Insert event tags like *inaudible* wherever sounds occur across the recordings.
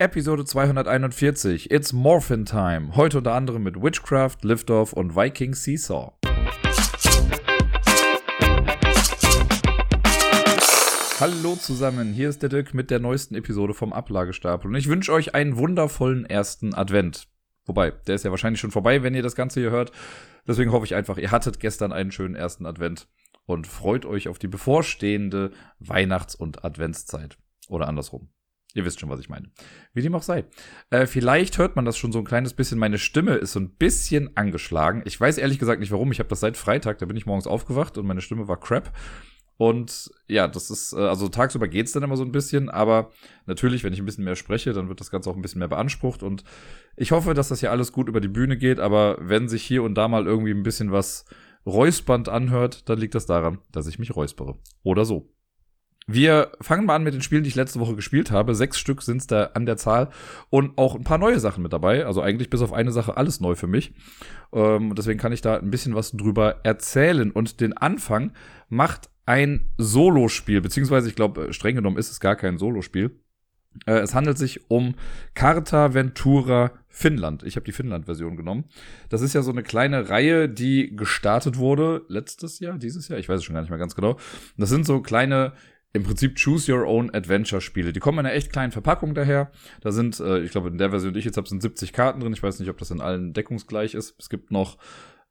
Episode 241. It's Morphin Time. Heute unter anderem mit Witchcraft, Liftoff und Viking Seesaw. Hallo zusammen, hier ist der Dirk mit der neuesten Episode vom Ablagestapel und ich wünsche euch einen wundervollen ersten Advent. Wobei, der ist ja wahrscheinlich schon vorbei, wenn ihr das Ganze hier hört. Deswegen hoffe ich einfach, ihr hattet gestern einen schönen ersten Advent und freut euch auf die bevorstehende Weihnachts- und Adventszeit. Oder andersrum. Ihr wisst schon, was ich meine. Wie dem auch sei. Äh, vielleicht hört man das schon so ein kleines bisschen. Meine Stimme ist so ein bisschen angeschlagen. Ich weiß ehrlich gesagt nicht warum. Ich habe das seit Freitag. Da bin ich morgens aufgewacht und meine Stimme war crap. Und ja, das ist, äh, also tagsüber geht's dann immer so ein bisschen, aber natürlich, wenn ich ein bisschen mehr spreche, dann wird das Ganze auch ein bisschen mehr beansprucht. Und ich hoffe, dass das hier alles gut über die Bühne geht, aber wenn sich hier und da mal irgendwie ein bisschen was räuspernd anhört, dann liegt das daran, dass ich mich räuspere. Oder so. Wir fangen mal an mit den Spielen, die ich letzte Woche gespielt habe. Sechs Stück sind da an der Zahl und auch ein paar neue Sachen mit dabei. Also eigentlich bis auf eine Sache alles neu für mich. Ähm, deswegen kann ich da ein bisschen was drüber erzählen. Und den Anfang macht ein Solospiel, beziehungsweise ich glaube, streng genommen ist es gar kein Solospiel. Äh, es handelt sich um Carta Ventura Finnland. Ich habe die Finnland-Version genommen. Das ist ja so eine kleine Reihe, die gestartet wurde letztes Jahr, dieses Jahr, ich weiß es schon gar nicht mehr ganz genau. Das sind so kleine im Prinzip Choose Your Own Adventure Spiele. Die kommen in einer echt kleinen Verpackung daher. Da sind, äh, ich glaube, in der Version, die ich jetzt habe, sind 70 Karten drin. Ich weiß nicht, ob das in allen deckungsgleich ist. Es gibt noch,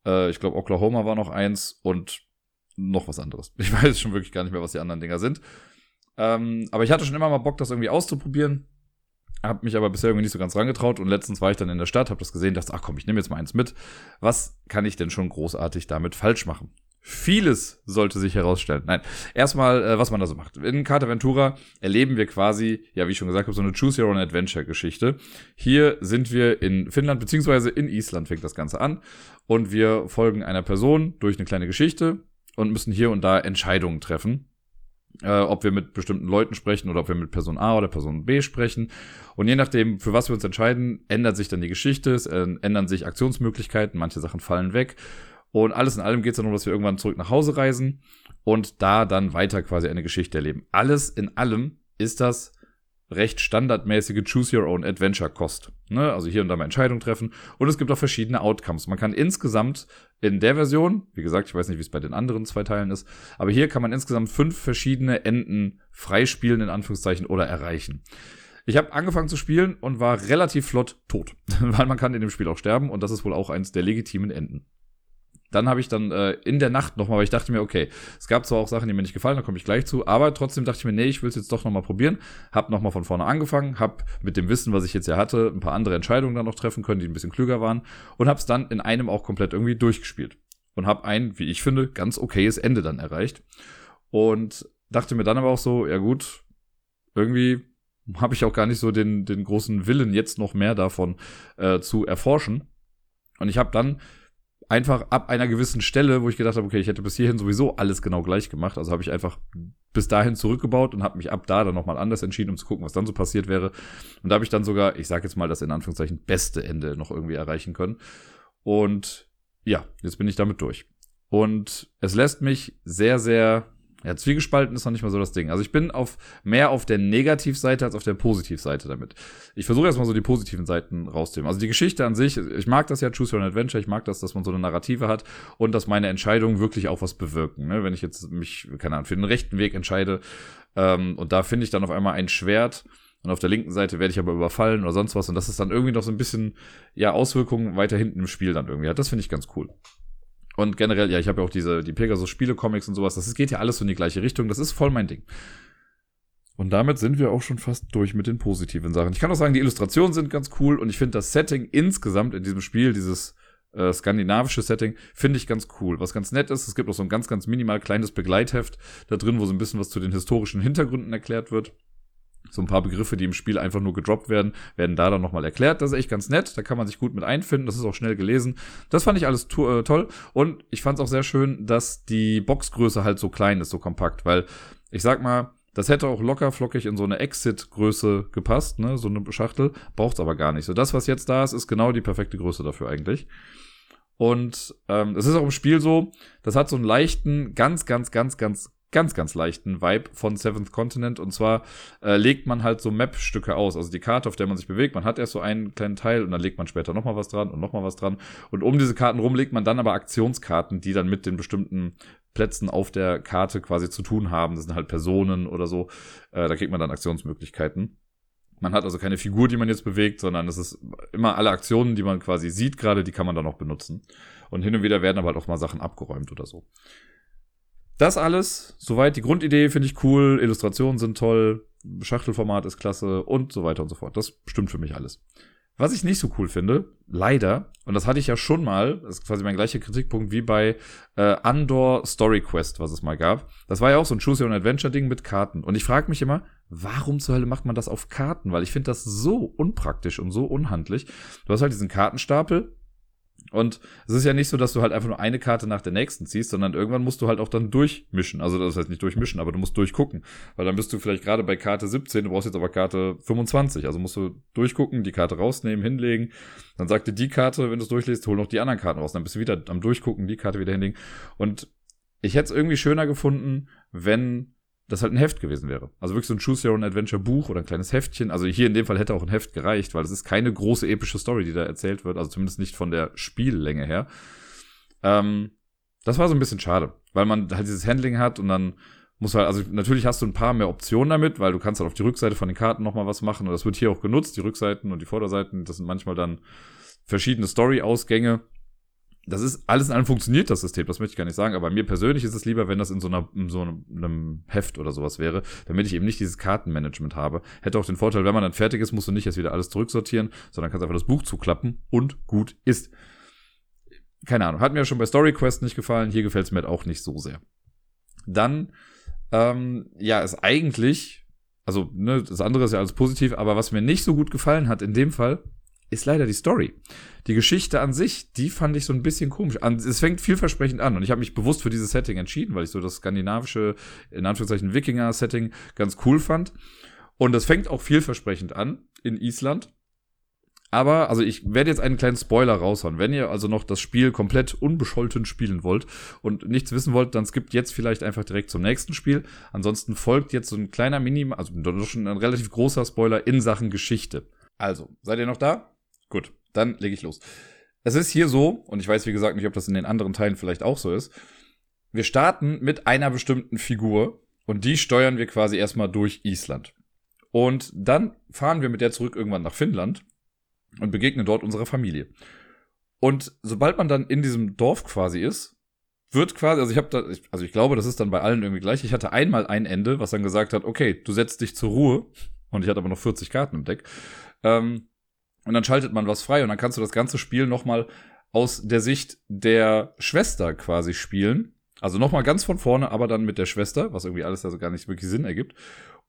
äh, ich glaube, Oklahoma war noch eins und noch was anderes. *laughs* Ich weiß schon wirklich gar nicht mehr, was die anderen Dinger sind. Ähm, aber ich hatte schon immer mal Bock, das irgendwie auszuprobieren. Hab mich aber bisher irgendwie nicht so ganz rangetraut und letztens war ich dann in der Stadt, hab das gesehen, dachte, ach komm, ich nehme jetzt mal eins mit. Was kann ich denn schon großartig damit falsch machen? Vieles sollte sich herausstellen. Nein, erstmal, äh, was man da so macht. In Carta Ventura erleben wir quasi, ja, wie ich schon gesagt habe, so eine Choose Your Own Adventure Geschichte. Hier sind wir in Finnland, beziehungsweise in Island fängt das Ganze an. Und wir folgen einer Person durch eine kleine Geschichte und müssen hier und da Entscheidungen treffen. Äh, ob wir mit bestimmten Leuten sprechen oder ob wir mit Person A oder Person B sprechen. Und je nachdem, für was wir uns entscheiden, ändert sich dann die Geschichte, es äh, ändern sich Aktionsmöglichkeiten, manche Sachen fallen weg. Und alles in allem geht es darum, dass wir irgendwann zurück nach Hause reisen und da dann weiter quasi eine Geschichte erleben. Alles in allem ist das recht standardmäßige Choose Your Own Adventure Kost. Ne? Also hier und da mal Entscheidungen treffen. Und es gibt auch verschiedene Outcomes. Man kann insgesamt in der Version, wie gesagt, ich weiß nicht, wie es bei den anderen zwei Teilen ist, aber hier kann man insgesamt fünf verschiedene Enden freispielen, in Anführungszeichen, oder erreichen. Ich habe angefangen zu spielen und war relativ flott tot, *laughs* weil man kann in dem Spiel auch sterben und das ist wohl auch eins der legitimen Enden. Dann habe ich dann äh, in der Nacht nochmal, weil ich dachte mir, okay, es gab zwar auch Sachen, die mir nicht gefallen, da komme ich gleich zu, aber trotzdem dachte ich mir, nee, ich will es jetzt doch nochmal probieren. Hab nochmal von vorne angefangen, hab mit dem Wissen, was ich jetzt ja hatte, ein paar andere Entscheidungen dann noch treffen können, die ein bisschen klüger waren und hab's dann in einem auch komplett irgendwie durchgespielt. Und hab ein, wie ich finde, ganz okayes Ende dann erreicht. Und dachte mir dann aber auch so, ja gut, irgendwie habe ich auch gar nicht so den, den großen Willen, jetzt noch mehr davon äh, zu erforschen. Und ich habe dann einfach ab einer gewissen Stelle, wo ich gedacht habe, okay, ich hätte bis hierhin sowieso alles genau gleich gemacht. Also habe ich einfach bis dahin zurückgebaut und habe mich ab da dann nochmal anders entschieden, um zu gucken, was dann so passiert wäre. Und da habe ich dann sogar, ich sage jetzt mal das in Anführungszeichen, beste Ende noch irgendwie erreichen können. Und ja, jetzt bin ich damit durch. Und es lässt mich sehr, sehr ja, zwiegespalten ist noch nicht mal so das Ding. Also ich bin auf mehr auf der Negativseite als auf der Positivseite damit. Ich versuche erstmal so die positiven Seiten rauszunehmen. Also die Geschichte an sich, ich mag das ja, Choose Your Adventure, ich mag das, dass man so eine Narrative hat und dass meine Entscheidungen wirklich auch was bewirken. Ne? Wenn ich jetzt mich, keine Ahnung, für den rechten Weg entscheide ähm, und da finde ich dann auf einmal ein Schwert und auf der linken Seite werde ich aber überfallen oder sonst was und das ist dann irgendwie noch so ein bisschen, ja, Auswirkungen weiter hinten im Spiel dann irgendwie hat. Das finde ich ganz cool. Und generell, ja, ich habe ja auch diese, die Pegasus-Spiele-Comics und sowas. Das geht ja alles so in die gleiche Richtung. Das ist voll mein Ding. Und damit sind wir auch schon fast durch mit den positiven Sachen. Ich kann auch sagen, die Illustrationen sind ganz cool und ich finde das Setting insgesamt in diesem Spiel, dieses äh, skandinavische Setting, finde ich ganz cool. Was ganz nett ist, es gibt auch so ein ganz, ganz minimal kleines Begleitheft da drin, wo so ein bisschen was zu den historischen Hintergründen erklärt wird. So ein paar Begriffe, die im Spiel einfach nur gedroppt werden, werden da dann nochmal erklärt. Das ist echt ganz nett. Da kann man sich gut mit einfinden. Das ist auch schnell gelesen. Das fand ich alles äh, toll. Und ich fand es auch sehr schön, dass die Boxgröße halt so klein ist, so kompakt. Weil ich sag mal, das hätte auch locker flockig in so eine Exit-Größe gepasst, ne? So eine Schachtel. Braucht's aber gar nicht. So, das, was jetzt da ist, ist genau die perfekte Größe dafür eigentlich. Und ähm, es ist auch im Spiel so, das hat so einen leichten, ganz, ganz, ganz, ganz ganz, ganz leichten Vibe von Seventh Continent. Und zwar äh, legt man halt so Map-Stücke aus. Also die Karte, auf der man sich bewegt. Man hat erst so einen kleinen Teil und dann legt man später nochmal was dran und nochmal was dran. Und um diese Karten rum legt man dann aber Aktionskarten, die dann mit den bestimmten Plätzen auf der Karte quasi zu tun haben. Das sind halt Personen oder so. Äh, da kriegt man dann Aktionsmöglichkeiten. Man hat also keine Figur, die man jetzt bewegt, sondern es ist immer alle Aktionen, die man quasi sieht gerade, die kann man dann auch benutzen. Und hin und wieder werden aber halt auch mal Sachen abgeräumt oder so. Das alles, soweit die Grundidee finde ich cool, Illustrationen sind toll, Schachtelformat ist klasse und so weiter und so fort. Das stimmt für mich alles. Was ich nicht so cool finde, leider, und das hatte ich ja schon mal, das ist quasi mein gleicher Kritikpunkt wie bei äh, Andor Story Quest, was es mal gab. Das war ja auch so ein Choose Your Own Adventure Ding mit Karten. Und ich frage mich immer, warum zur Hölle macht man das auf Karten? Weil ich finde das so unpraktisch und so unhandlich. Du hast halt diesen Kartenstapel, und es ist ja nicht so, dass du halt einfach nur eine Karte nach der nächsten ziehst, sondern irgendwann musst du halt auch dann durchmischen. Also das heißt nicht durchmischen, aber du musst durchgucken. Weil dann bist du vielleicht gerade bei Karte 17, du brauchst jetzt aber Karte 25. Also musst du durchgucken, die Karte rausnehmen, hinlegen. Dann sagt dir die Karte, wenn du es durchliest, hol noch die anderen Karten raus. Dann bist du wieder am Durchgucken, die Karte wieder hinlegen. Und ich hätte es irgendwie schöner gefunden, wenn das halt ein Heft gewesen wäre. Also wirklich so ein Choose Your Own Adventure Buch oder ein kleines Heftchen. Also hier in dem Fall hätte auch ein Heft gereicht, weil es ist keine große epische Story, die da erzählt wird. Also zumindest nicht von der Spiellänge her. Ähm, das war so ein bisschen schade, weil man halt dieses Handling hat und dann muss halt, also natürlich hast du ein paar mehr Optionen damit, weil du kannst halt auf die Rückseite von den Karten nochmal was machen und das wird hier auch genutzt, die Rückseiten und die Vorderseiten, das sind manchmal dann verschiedene Story-Ausgänge das ist alles in allem funktioniert das System, das möchte ich gar nicht sagen, aber mir persönlich ist es lieber, wenn das in so, einer, in so einem Heft oder sowas wäre, damit ich eben nicht dieses Kartenmanagement habe. Hätte auch den Vorteil, wenn man dann fertig ist, musst du nicht jetzt wieder alles zurücksortieren, sondern kannst einfach das Buch zuklappen und gut ist. Keine Ahnung, hat mir schon bei Story Quest nicht gefallen, hier gefällt es mir halt auch nicht so sehr. Dann, ähm, ja, ist eigentlich, also, ne, das andere ist ja alles positiv, aber was mir nicht so gut gefallen hat in dem Fall, ist leider die Story. Die Geschichte an sich, die fand ich so ein bisschen komisch. Es fängt vielversprechend an und ich habe mich bewusst für dieses Setting entschieden, weil ich so das skandinavische, in Anführungszeichen Wikinger-Setting ganz cool fand. Und es fängt auch vielversprechend an in Island. Aber, also ich werde jetzt einen kleinen Spoiler raushauen. Wenn ihr also noch das Spiel komplett unbescholten spielen wollt und nichts wissen wollt, dann skippt jetzt vielleicht einfach direkt zum nächsten Spiel. Ansonsten folgt jetzt so ein kleiner Minim, also schon ein relativ großer Spoiler in Sachen Geschichte. Also, seid ihr noch da? Gut, dann lege ich los. Es ist hier so, und ich weiß wie gesagt nicht, ob das in den anderen Teilen vielleicht auch so ist. Wir starten mit einer bestimmten Figur und die steuern wir quasi erstmal durch Island. Und dann fahren wir mit der zurück irgendwann nach Finnland und begegnen dort unserer Familie. Und sobald man dann in diesem Dorf quasi ist, wird quasi, also ich habe da, also ich glaube, das ist dann bei allen irgendwie gleich. Ich hatte einmal ein Ende, was dann gesagt hat, okay, du setzt dich zur Ruhe. Und ich hatte aber noch 40 Karten im Deck. Ähm, und dann schaltet man was frei und dann kannst du das ganze Spiel nochmal aus der Sicht der Schwester quasi spielen. Also nochmal ganz von vorne, aber dann mit der Schwester, was irgendwie alles also gar nicht wirklich Sinn ergibt.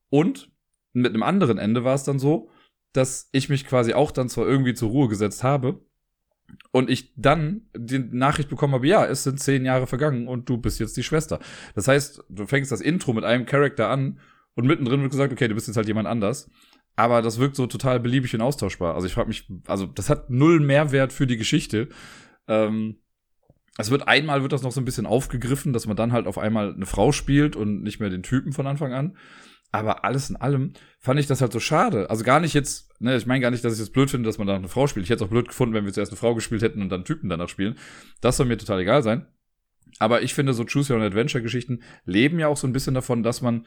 Und mit einem anderen Ende war es dann so, dass ich mich quasi auch dann zwar irgendwie zur Ruhe gesetzt habe und ich dann die Nachricht bekommen habe, ja, es sind zehn Jahre vergangen und du bist jetzt die Schwester. Das heißt, du fängst das Intro mit einem Charakter an und mittendrin wird gesagt, okay, du bist jetzt halt jemand anders aber das wirkt so total beliebig und austauschbar. Also ich frage mich, also das hat null Mehrwert für die Geschichte. Ähm, es wird einmal wird das noch so ein bisschen aufgegriffen, dass man dann halt auf einmal eine Frau spielt und nicht mehr den Typen von Anfang an. Aber alles in allem fand ich das halt so schade. Also gar nicht jetzt, ne, ich meine gar nicht, dass ich es das blöd finde, dass man da eine Frau spielt. Ich hätte es auch blöd gefunden, wenn wir zuerst eine Frau gespielt hätten und dann Typen danach spielen. Das soll mir total egal sein. Aber ich finde, so Choose Your Own Adventure Geschichten leben ja auch so ein bisschen davon, dass man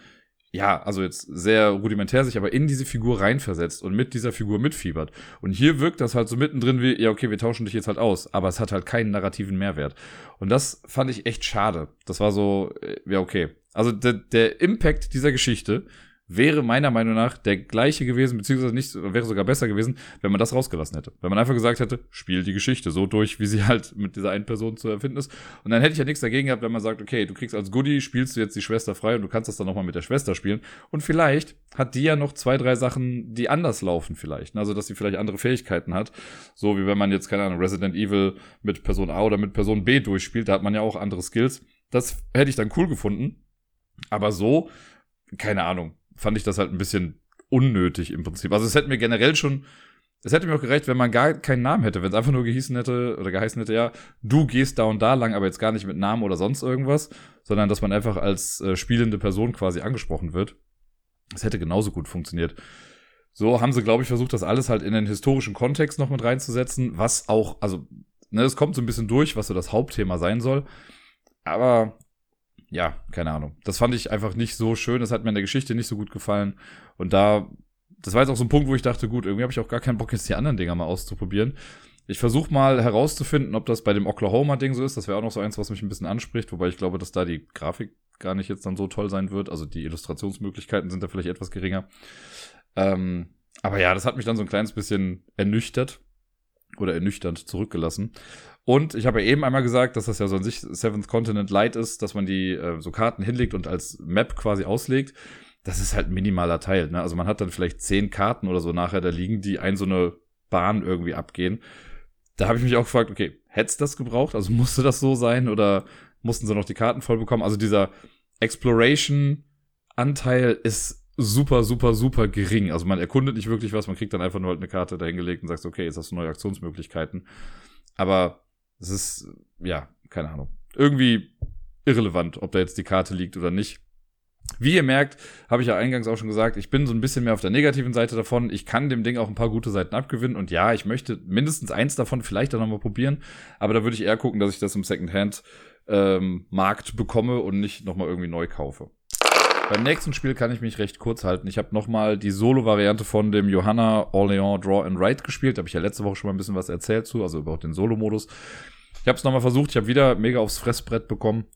ja, also jetzt sehr rudimentär sich aber in diese Figur reinversetzt und mit dieser Figur mitfiebert. Und hier wirkt das halt so mittendrin wie, ja, okay, wir tauschen dich jetzt halt aus, aber es hat halt keinen narrativen Mehrwert. Und das fand ich echt schade. Das war so, äh, ja, okay. Also der, der Impact dieser Geschichte wäre meiner Meinung nach der gleiche gewesen, beziehungsweise nicht, wäre sogar besser gewesen, wenn man das rausgelassen hätte. Wenn man einfach gesagt hätte, spiel die Geschichte so durch, wie sie halt mit dieser einen Person zu erfinden ist. Und dann hätte ich ja nichts dagegen gehabt, wenn man sagt, okay, du kriegst als Goodie, spielst du jetzt die Schwester frei und du kannst das dann nochmal mit der Schwester spielen. Und vielleicht hat die ja noch zwei, drei Sachen, die anders laufen vielleicht. Also, dass sie vielleicht andere Fähigkeiten hat. So wie wenn man jetzt, keine Ahnung, Resident Evil mit Person A oder mit Person B durchspielt, da hat man ja auch andere Skills. Das hätte ich dann cool gefunden. Aber so, keine Ahnung fand ich das halt ein bisschen unnötig im Prinzip. Also es hätte mir generell schon es hätte mir auch gereicht, wenn man gar keinen Namen hätte, wenn es einfach nur gehießen hätte oder geheißen hätte, ja, du gehst da und da lang, aber jetzt gar nicht mit Namen oder sonst irgendwas, sondern dass man einfach als äh, spielende Person quasi angesprochen wird. Das hätte genauso gut funktioniert. So haben sie, glaube ich, versucht, das alles halt in den historischen Kontext noch mit reinzusetzen, was auch, also, ne, es kommt so ein bisschen durch, was so das Hauptthema sein soll. Aber ja, keine Ahnung. Das fand ich einfach nicht so schön. Das hat mir in der Geschichte nicht so gut gefallen. Und da, das war jetzt auch so ein Punkt, wo ich dachte, gut, irgendwie habe ich auch gar keinen Bock, jetzt die anderen Dinger mal auszuprobieren. Ich versuche mal herauszufinden, ob das bei dem Oklahoma-Ding so ist. Das wäre auch noch so eins, was mich ein bisschen anspricht, wobei ich glaube, dass da die Grafik gar nicht jetzt dann so toll sein wird. Also die Illustrationsmöglichkeiten sind da vielleicht etwas geringer. Ähm, aber ja, das hat mich dann so ein kleines bisschen ernüchtert oder ernüchternd zurückgelassen. Und ich habe ja eben einmal gesagt, dass das ja so an sich Seventh Continent Light ist, dass man die äh, so Karten hinlegt und als Map quasi auslegt. Das ist halt ein minimaler Teil. Ne? Also man hat dann vielleicht zehn Karten oder so nachher da liegen, die ein so eine Bahn irgendwie abgehen. Da habe ich mich auch gefragt, okay, hätte es das gebraucht? Also musste das so sein oder mussten sie noch die Karten voll bekommen? Also dieser Exploration-Anteil ist super, super, super gering. Also man erkundet nicht wirklich was, man kriegt dann einfach nur halt eine Karte dahingelegt und sagt, okay, jetzt hast du neue Aktionsmöglichkeiten. Aber es ist, ja, keine Ahnung. Irgendwie irrelevant, ob da jetzt die Karte liegt oder nicht. Wie ihr merkt, habe ich ja eingangs auch schon gesagt, ich bin so ein bisschen mehr auf der negativen Seite davon. Ich kann dem Ding auch ein paar gute Seiten abgewinnen. Und ja, ich möchte mindestens eins davon vielleicht dann nochmal probieren. Aber da würde ich eher gucken, dass ich das im Secondhand-Markt ähm, bekomme und nicht nochmal irgendwie neu kaufe. Beim nächsten Spiel kann ich mich recht kurz halten. Ich habe nochmal die Solo-Variante von dem Johanna Orléans Draw and Write gespielt. Da habe ich ja letzte Woche schon mal ein bisschen was erzählt zu, also über den Solo-Modus. Ich habe es nochmal versucht. Ich habe wieder mega aufs Fressbrett bekommen.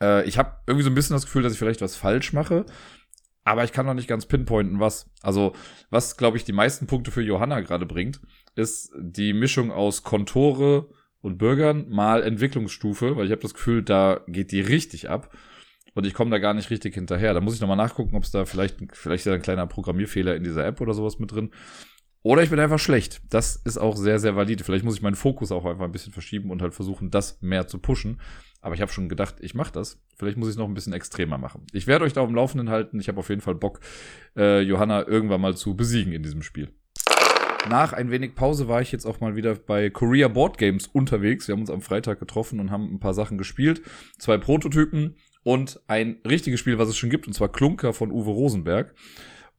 Äh, ich habe irgendwie so ein bisschen das Gefühl, dass ich vielleicht was falsch mache. Aber ich kann noch nicht ganz pinpointen, was. Also, was, glaube ich, die meisten Punkte für Johanna gerade bringt, ist die Mischung aus Kontore und Bürgern mal Entwicklungsstufe, weil ich habe das Gefühl, da geht die richtig ab. Und ich komme da gar nicht richtig hinterher. Da muss ich nochmal nachgucken, ob es da vielleicht, vielleicht ist ein kleiner Programmierfehler in dieser App oder sowas mit drin. Oder ich bin einfach schlecht. Das ist auch sehr, sehr valide. Vielleicht muss ich meinen Fokus auch einfach ein bisschen verschieben und halt versuchen, das mehr zu pushen. Aber ich habe schon gedacht, ich mache das. Vielleicht muss ich es noch ein bisschen extremer machen. Ich werde euch da auf dem Laufenden halten. Ich habe auf jeden Fall Bock, äh, Johanna irgendwann mal zu besiegen in diesem Spiel. Nach ein wenig Pause war ich jetzt auch mal wieder bei Korea Board Games unterwegs. Wir haben uns am Freitag getroffen und haben ein paar Sachen gespielt. Zwei Prototypen, und ein richtiges Spiel, was es schon gibt, und zwar Klunker von Uwe Rosenberg.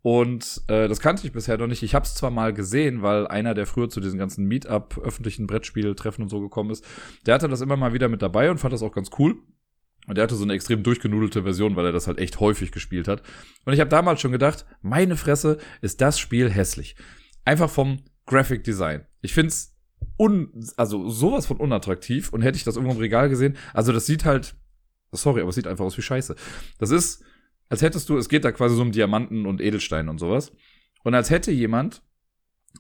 Und äh, das kannte ich bisher noch nicht. Ich habe es zwar mal gesehen, weil einer, der früher zu diesen ganzen Meetup, öffentlichen Brettspieltreffen und so gekommen ist, der hatte das immer mal wieder mit dabei und fand das auch ganz cool. Und der hatte so eine extrem durchgenudelte Version, weil er das halt echt häufig gespielt hat. Und ich habe damals schon gedacht, meine Fresse, ist das Spiel hässlich. Einfach vom Graphic Design. Ich find's un, also sowas von unattraktiv und hätte ich das irgendwo im Regal gesehen, also das sieht halt Sorry, aber es sieht einfach aus wie Scheiße. Das ist, als hättest du, es geht da quasi so um Diamanten und Edelsteine und sowas. Und als hätte jemand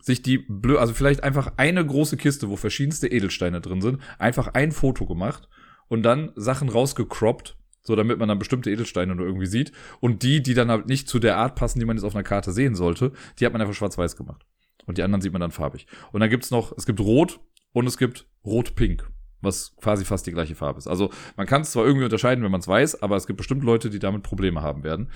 sich die blö, also vielleicht einfach eine große Kiste, wo verschiedenste Edelsteine drin sind, einfach ein Foto gemacht und dann Sachen rausgecroppt, so damit man dann bestimmte Edelsteine nur irgendwie sieht. Und die, die dann halt nicht zu der Art passen, die man jetzt auf einer Karte sehen sollte, die hat man einfach schwarz-weiß gemacht. Und die anderen sieht man dann farbig. Und dann gibt's noch, es gibt Rot und es gibt Rot-Pink was quasi fast die gleiche Farbe ist. Also man kann es zwar irgendwie unterscheiden, wenn man es weiß, aber es gibt bestimmt Leute, die damit Probleme haben werden.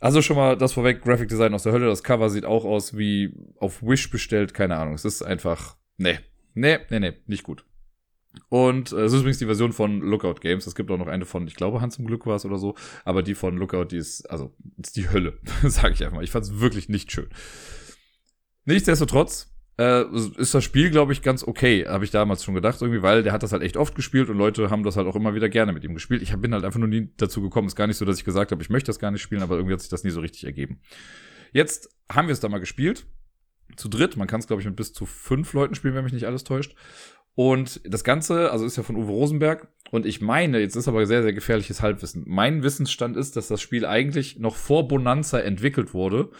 Also schon mal das vorweg, Graphic Design aus der Hölle. Das Cover sieht auch aus wie auf Wish bestellt, keine Ahnung. Es ist einfach, nee, nee, nee, nee, nicht gut. Und äh, es ist übrigens die Version von Lookout Games. Es gibt auch noch eine von, ich glaube, Hans im Glück war es oder so. Aber die von Lookout, die ist, also, ist die Hölle, *laughs* sage ich einfach mal. Ich fand es wirklich nicht schön. Nichtsdestotrotz, äh, ist das Spiel, glaube ich, ganz okay, habe ich damals schon gedacht, irgendwie, weil der hat das halt echt oft gespielt und Leute haben das halt auch immer wieder gerne mit ihm gespielt. Ich bin halt einfach nur nie dazu gekommen. Ist gar nicht so, dass ich gesagt habe, ich möchte das gar nicht spielen, aber irgendwie hat sich das nie so richtig ergeben. Jetzt haben wir es da mal gespielt. Zu dritt. Man kann es, glaube ich, mit bis zu fünf Leuten spielen, wenn mich nicht alles täuscht. Und das Ganze, also ist ja von Uwe Rosenberg. Und ich meine, jetzt ist aber sehr, sehr gefährliches Halbwissen. Mein Wissensstand ist, dass das Spiel eigentlich noch vor Bonanza entwickelt wurde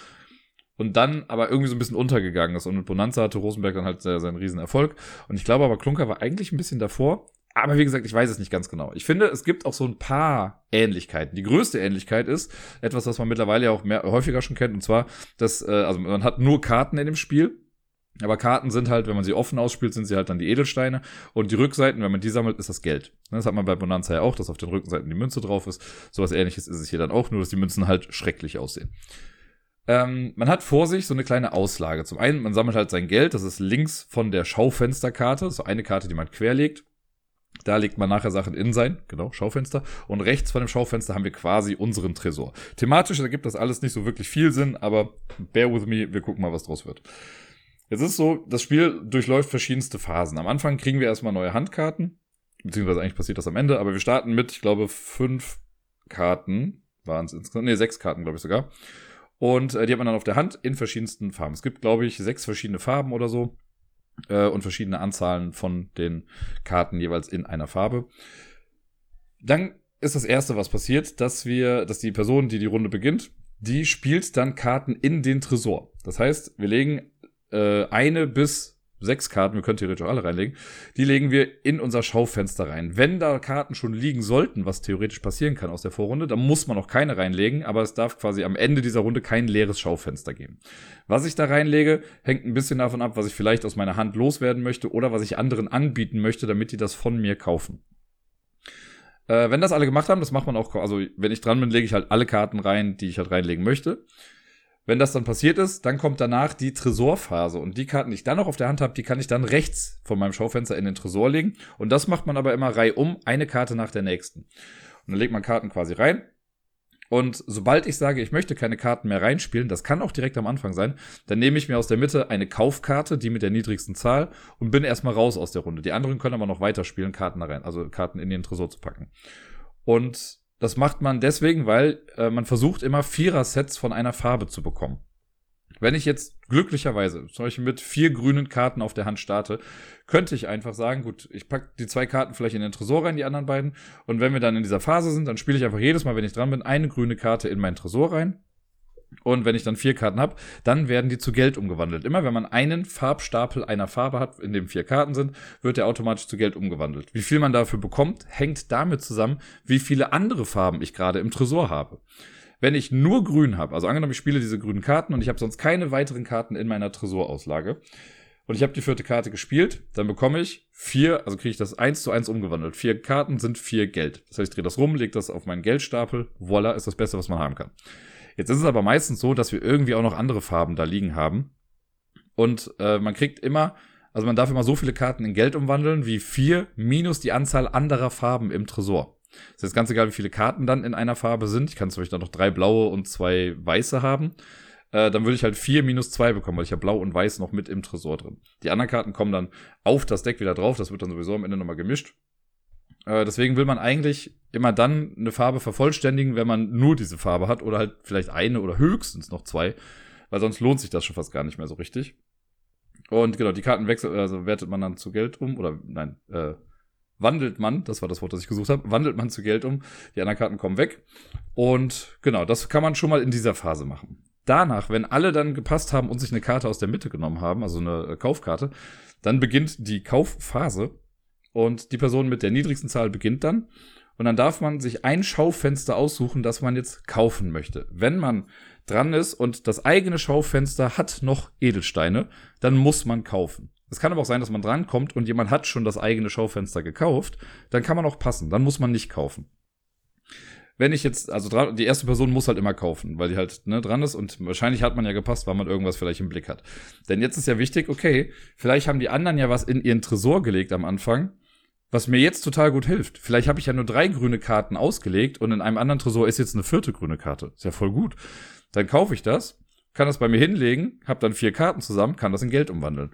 und dann aber irgendwie so ein bisschen untergegangen ist. Und mit Bonanza hatte Rosenberg dann halt seinen Riesenerfolg. Und ich glaube aber, Klunker war eigentlich ein bisschen davor. Aber wie gesagt, ich weiß es nicht ganz genau. Ich finde, es gibt auch so ein paar Ähnlichkeiten. Die größte Ähnlichkeit ist etwas, was man mittlerweile ja auch mehr, häufiger schon kennt, und zwar, dass, äh, also man hat nur Karten in dem Spiel. Aber Karten sind halt, wenn man sie offen ausspielt, sind sie halt dann die Edelsteine. Und die Rückseiten, wenn man die sammelt, ist das Geld. Das hat man bei Bonanza ja auch, dass auf den Rückseiten die Münze drauf ist. Sowas ähnliches ist es hier dann auch, nur dass die Münzen halt schrecklich aussehen. Ähm, man hat vor sich so eine kleine Auslage. Zum einen, man sammelt halt sein Geld, das ist links von der Schaufensterkarte, so eine Karte, die man querlegt. Da legt man nachher Sachen in sein, genau, Schaufenster. Und rechts von dem Schaufenster haben wir quasi unseren Tresor. Thematisch ergibt das alles nicht so wirklich viel Sinn, aber bear with me, wir gucken mal, was draus wird. Jetzt ist so, das Spiel durchläuft verschiedenste Phasen. Am Anfang kriegen wir erstmal neue Handkarten, beziehungsweise eigentlich passiert das am Ende, aber wir starten mit, ich glaube, fünf Karten, waren es insgesamt, nee, sechs Karten, glaube ich sogar. Und äh, die hat man dann auf der Hand in verschiedensten Farben. Es gibt, glaube ich, sechs verschiedene Farben oder so äh, und verschiedene Anzahlen von den Karten jeweils in einer Farbe. Dann ist das erste, was passiert, dass wir, dass die Person, die die Runde beginnt, die spielt dann Karten in den Tresor. Das heißt, wir legen äh, eine bis sechs Karten, wir können theoretisch auch alle reinlegen, die legen wir in unser Schaufenster rein. Wenn da Karten schon liegen sollten, was theoretisch passieren kann aus der Vorrunde, dann muss man noch keine reinlegen, aber es darf quasi am Ende dieser Runde kein leeres Schaufenster geben. Was ich da reinlege, hängt ein bisschen davon ab, was ich vielleicht aus meiner Hand loswerden möchte oder was ich anderen anbieten möchte, damit die das von mir kaufen. Äh, wenn das alle gemacht haben, das macht man auch, also wenn ich dran bin, lege ich halt alle Karten rein, die ich halt reinlegen möchte. Wenn das dann passiert ist, dann kommt danach die Tresorphase. Und die Karten, die ich dann noch auf der Hand habe, die kann ich dann rechts von meinem Schaufenster in den Tresor legen. Und das macht man aber immer reihum, eine Karte nach der nächsten. Und dann legt man Karten quasi rein. Und sobald ich sage, ich möchte keine Karten mehr reinspielen, das kann auch direkt am Anfang sein, dann nehme ich mir aus der Mitte eine Kaufkarte, die mit der niedrigsten Zahl, und bin erstmal raus aus der Runde. Die anderen können aber noch weiterspielen, Karten rein, also Karten in den Tresor zu packen. Und das macht man deswegen, weil äh, man versucht immer Vierer-Sets von einer Farbe zu bekommen. Wenn ich jetzt glücklicherweise zum Beispiel mit vier grünen Karten auf der Hand starte, könnte ich einfach sagen, gut, ich packe die zwei Karten vielleicht in den Tresor rein, die anderen beiden. Und wenn wir dann in dieser Phase sind, dann spiele ich einfach jedes Mal, wenn ich dran bin, eine grüne Karte in meinen Tresor rein. Und wenn ich dann vier Karten habe, dann werden die zu Geld umgewandelt. Immer wenn man einen Farbstapel einer Farbe hat, in dem vier Karten sind, wird der automatisch zu Geld umgewandelt. Wie viel man dafür bekommt, hängt damit zusammen, wie viele andere Farben ich gerade im Tresor habe. Wenn ich nur grün habe, also angenommen, ich spiele diese grünen Karten und ich habe sonst keine weiteren Karten in meiner Tresorauslage und ich habe die vierte Karte gespielt, dann bekomme ich vier, also kriege ich das eins zu eins umgewandelt. Vier Karten sind vier Geld. Das heißt, ich drehe das rum, lege das auf meinen Geldstapel, voila, ist das Beste, was man haben kann. Jetzt ist es aber meistens so, dass wir irgendwie auch noch andere Farben da liegen haben. Und äh, man kriegt immer, also man darf immer so viele Karten in Geld umwandeln, wie vier minus die Anzahl anderer Farben im Tresor. Das ist ganz egal, wie viele Karten dann in einer Farbe sind. Ich kann zum Beispiel dann noch drei blaue und zwei weiße haben. Äh, dann würde ich halt vier minus zwei bekommen, weil ich ja blau und weiß noch mit im Tresor drin. Die anderen Karten kommen dann auf das Deck wieder drauf. Das wird dann sowieso am Ende nochmal gemischt. Äh, deswegen will man eigentlich immer dann eine Farbe vervollständigen, wenn man nur diese Farbe hat oder halt vielleicht eine oder höchstens noch zwei, weil sonst lohnt sich das schon fast gar nicht mehr so richtig. Und genau, die Karten wechselt, also wertet man dann zu Geld um oder nein, äh, wandelt man, das war das Wort, das ich gesucht habe, wandelt man zu Geld um, die anderen Karten kommen weg. Und genau, das kann man schon mal in dieser Phase machen. Danach, wenn alle dann gepasst haben und sich eine Karte aus der Mitte genommen haben, also eine äh, Kaufkarte, dann beginnt die Kaufphase und die Person mit der niedrigsten Zahl beginnt dann. Und dann darf man sich ein Schaufenster aussuchen, das man jetzt kaufen möchte. Wenn man dran ist und das eigene Schaufenster hat noch Edelsteine, dann muss man kaufen. Es kann aber auch sein, dass man drankommt und jemand hat schon das eigene Schaufenster gekauft, dann kann man auch passen, dann muss man nicht kaufen. Wenn ich jetzt, also dran, die erste Person muss halt immer kaufen, weil die halt ne, dran ist und wahrscheinlich hat man ja gepasst, weil man irgendwas vielleicht im Blick hat. Denn jetzt ist ja wichtig, okay, vielleicht haben die anderen ja was in ihren Tresor gelegt am Anfang was mir jetzt total gut hilft. Vielleicht habe ich ja nur drei grüne Karten ausgelegt und in einem anderen Tresor ist jetzt eine vierte grüne Karte. Ist ja voll gut. Dann kaufe ich das, kann das bei mir hinlegen, habe dann vier Karten zusammen, kann das in Geld umwandeln.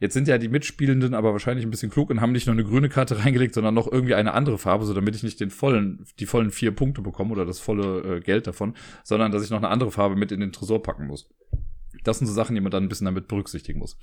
Jetzt sind ja die Mitspielenden aber wahrscheinlich ein bisschen klug und haben nicht nur eine grüne Karte *laughs* reingelegt, sondern noch irgendwie eine andere Farbe, so damit ich nicht den vollen, die vollen vier Punkte bekomme oder das volle äh, Geld davon, sondern dass ich noch eine andere Farbe mit in den Tresor packen muss. Das sind so Sachen, die man dann ein bisschen damit berücksichtigen muss.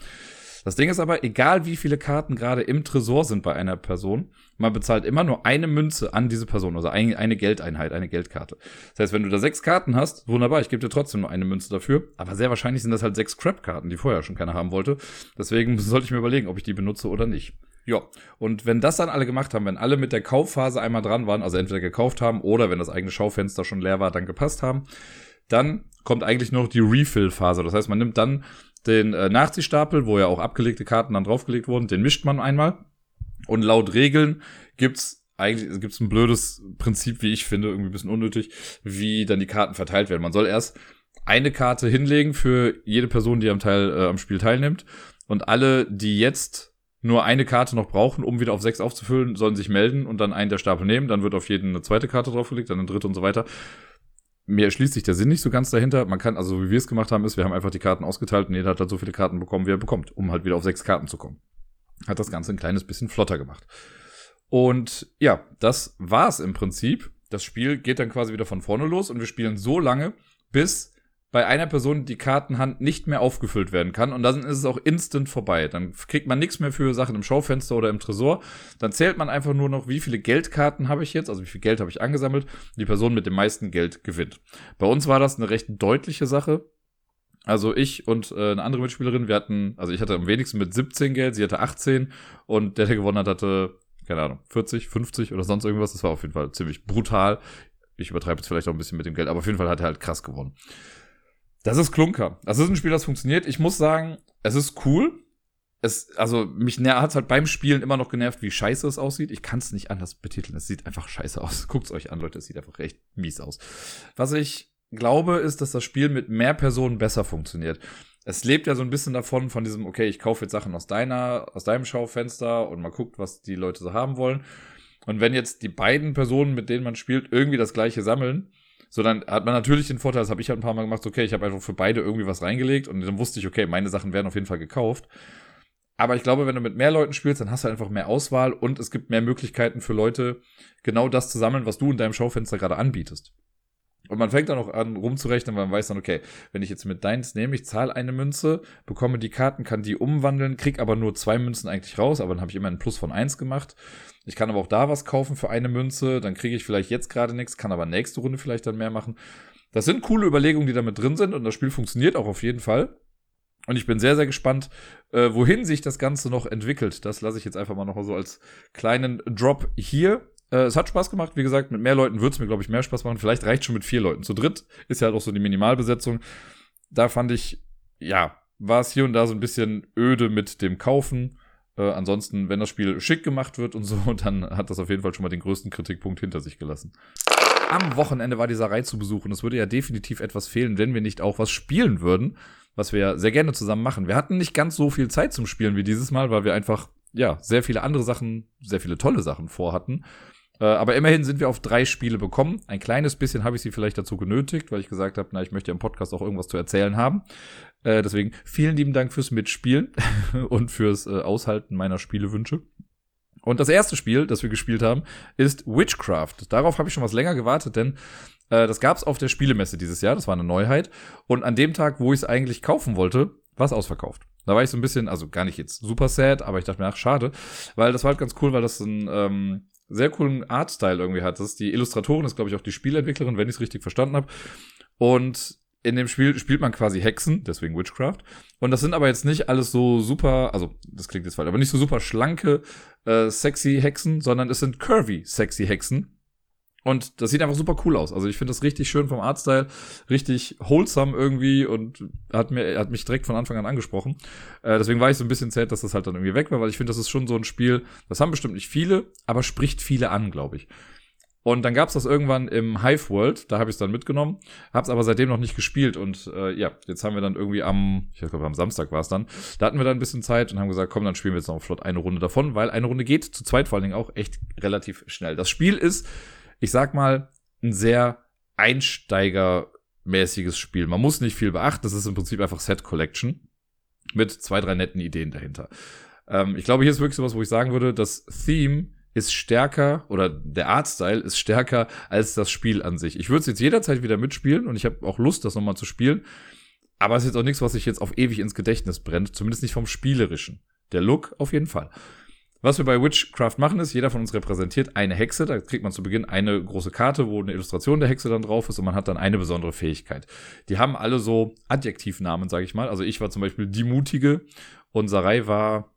Das Ding ist aber, egal wie viele Karten gerade im Tresor sind bei einer Person, man bezahlt immer nur eine Münze an diese Person, also eine, eine Geldeinheit, eine Geldkarte. Das heißt, wenn du da sechs Karten hast, wunderbar, ich gebe dir trotzdem nur eine Münze dafür, aber sehr wahrscheinlich sind das halt sechs Crap-Karten, die vorher schon keiner haben wollte. Deswegen *laughs* sollte ich mir überlegen, ob ich die benutze oder nicht. Ja, und wenn das dann alle gemacht haben, wenn alle mit der Kaufphase einmal dran waren, also entweder gekauft haben oder wenn das eigene Schaufenster schon leer war, dann gepasst haben, dann kommt eigentlich nur noch die Refill-Phase. Das heißt, man nimmt dann den äh, Nachziehstapel, wo ja auch abgelegte Karten dann draufgelegt wurden, den mischt man einmal. Und laut Regeln gibt's eigentlich gibt's ein blödes Prinzip, wie ich finde, irgendwie ein bisschen unnötig, wie dann die Karten verteilt werden. Man soll erst eine Karte hinlegen für jede Person, die am Teil äh, am Spiel teilnimmt. Und alle, die jetzt nur eine Karte noch brauchen, um wieder auf sechs aufzufüllen, sollen sich melden und dann einen der Stapel nehmen. Dann wird auf jeden eine zweite Karte draufgelegt, dann eine dritte und so weiter. Mir erschließt sich der Sinn nicht so ganz dahinter. Man kann, also wie wir es gemacht haben, ist, wir haben einfach die Karten ausgeteilt und jeder hat halt so viele Karten bekommen, wie er bekommt, um halt wieder auf sechs Karten zu kommen. Hat das Ganze ein kleines bisschen flotter gemacht. Und ja, das war's im Prinzip. Das Spiel geht dann quasi wieder von vorne los und wir spielen so lange, bis bei einer Person die Kartenhand nicht mehr aufgefüllt werden kann und dann ist es auch instant vorbei. Dann kriegt man nichts mehr für Sachen im Schaufenster oder im Tresor. Dann zählt man einfach nur noch, wie viele Geldkarten habe ich jetzt, also wie viel Geld habe ich angesammelt. Die Person mit dem meisten Geld gewinnt. Bei uns war das eine recht deutliche Sache. Also ich und äh, eine andere Mitspielerin, wir hatten, also ich hatte am wenigsten mit 17 Geld, sie hatte 18 und der, der gewonnen hat, hatte, keine Ahnung, 40, 50 oder sonst irgendwas. Das war auf jeden Fall ziemlich brutal. Ich übertreibe jetzt vielleicht auch ein bisschen mit dem Geld, aber auf jeden Fall hat er halt krass gewonnen. Das ist Klunker. Das ist ein Spiel, das funktioniert. Ich muss sagen, es ist cool. Es, also mich hat halt beim Spielen immer noch genervt, wie scheiße es aussieht. Ich kann es nicht anders betiteln. Es sieht einfach scheiße aus. *laughs* Guckt's euch an, Leute. Es sieht einfach echt mies aus. Was ich glaube, ist, dass das Spiel mit mehr Personen besser funktioniert. Es lebt ja so ein bisschen davon, von diesem, okay, ich kaufe jetzt Sachen aus deiner, aus deinem Schaufenster und mal guckt, was die Leute so haben wollen. Und wenn jetzt die beiden Personen, mit denen man spielt, irgendwie das gleiche sammeln, so, dann hat man natürlich den Vorteil, das habe ich halt ein paar Mal gemacht, okay, ich habe einfach für beide irgendwie was reingelegt und dann wusste ich, okay, meine Sachen werden auf jeden Fall gekauft. Aber ich glaube, wenn du mit mehr Leuten spielst, dann hast du einfach mehr Auswahl und es gibt mehr Möglichkeiten für Leute, genau das zu sammeln, was du in deinem Schaufenster gerade anbietest. Und man fängt dann auch an rumzurechnen, weil man weiß dann, okay, wenn ich jetzt mit deins nehme, ich zahle eine Münze, bekomme die Karten, kann die umwandeln, krieg aber nur zwei Münzen eigentlich raus, aber dann habe ich immer einen Plus von eins gemacht. Ich kann aber auch da was kaufen für eine Münze, dann kriege ich vielleicht jetzt gerade nichts, kann aber nächste Runde vielleicht dann mehr machen. Das sind coole Überlegungen, die damit drin sind und das Spiel funktioniert auch auf jeden Fall. Und ich bin sehr, sehr gespannt, äh, wohin sich das Ganze noch entwickelt. Das lasse ich jetzt einfach mal noch so als kleinen Drop hier. Äh, es hat Spaß gemacht, wie gesagt, mit mehr Leuten würde es mir, glaube ich, mehr Spaß machen. Vielleicht reicht schon mit vier Leuten. Zu dritt ist ja halt auch so die Minimalbesetzung. Da fand ich, ja, war es hier und da so ein bisschen öde mit dem Kaufen. Äh, ansonsten, wenn das Spiel schick gemacht wird und so, *laughs* dann hat das auf jeden Fall schon mal den größten Kritikpunkt hinter sich gelassen. Am Wochenende war dieser Reihe zu besuchen. Es würde ja definitiv etwas fehlen, wenn wir nicht auch was spielen würden, was wir ja sehr gerne zusammen machen. Wir hatten nicht ganz so viel Zeit zum Spielen wie dieses Mal, weil wir einfach, ja, sehr viele andere Sachen, sehr viele tolle Sachen vorhatten. Äh, aber immerhin sind wir auf drei Spiele bekommen. Ein kleines bisschen habe ich sie vielleicht dazu genötigt, weil ich gesagt habe, na, ich möchte im Podcast auch irgendwas zu erzählen haben. Äh, deswegen vielen lieben Dank fürs Mitspielen *laughs* und fürs äh, Aushalten meiner Spielewünsche. Und das erste Spiel, das wir gespielt haben, ist Witchcraft. Darauf habe ich schon was länger gewartet, denn äh, das gab es auf der Spielemesse dieses Jahr. Das war eine Neuheit. Und an dem Tag, wo ich es eigentlich kaufen wollte, war es ausverkauft. Da war ich so ein bisschen, also gar nicht jetzt super sad, aber ich dachte mir, ach, schade, weil das war halt ganz cool, weil das ein ähm, sehr coolen Artstyle irgendwie hat. Das ist die Illustratorin, ist glaube ich auch die Spielentwicklerin, wenn ich es richtig verstanden habe. Und in dem Spiel spielt man quasi Hexen, deswegen Witchcraft. Und das sind aber jetzt nicht alles so super, also das klingt jetzt falsch, aber nicht so super schlanke, äh, sexy Hexen, sondern es sind curvy, sexy Hexen. Und das sieht einfach super cool aus. Also ich finde das richtig schön vom Artstyle, richtig wholesome irgendwie und hat mir hat mich direkt von Anfang an angesprochen. Äh, deswegen war ich so ein bisschen zäh, dass das halt dann irgendwie weg war, weil ich finde, das ist schon so ein Spiel, das haben bestimmt nicht viele, aber spricht viele an, glaube ich. Und dann gab's das irgendwann im Hive World, da habe ich es dann mitgenommen, hab's aber seitdem noch nicht gespielt und äh, ja, jetzt haben wir dann irgendwie am, ich glaube am Samstag war es dann, da hatten wir dann ein bisschen Zeit und haben gesagt, komm, dann spielen wir jetzt noch flott eine Runde davon, weil eine Runde geht zu zweit vor allen Dingen auch echt relativ schnell. Das Spiel ist ich sag mal, ein sehr einsteigermäßiges Spiel. Man muss nicht viel beachten, das ist im Prinzip einfach Set Collection mit zwei, drei netten Ideen dahinter. Ähm, ich glaube, hier ist wirklich sowas, wo ich sagen würde, das Theme ist stärker oder der Artstyle ist stärker als das Spiel an sich. Ich würde es jetzt jederzeit wieder mitspielen und ich habe auch Lust, das nochmal zu spielen. Aber es ist jetzt auch nichts, was sich jetzt auf ewig ins Gedächtnis brennt, zumindest nicht vom Spielerischen. Der Look auf jeden Fall. Was wir bei Witchcraft machen, ist, jeder von uns repräsentiert eine Hexe. Da kriegt man zu Beginn eine große Karte, wo eine Illustration der Hexe dann drauf ist und man hat dann eine besondere Fähigkeit. Die haben alle so Adjektivnamen, sage ich mal. Also ich war zum Beispiel die Mutige und Sarai war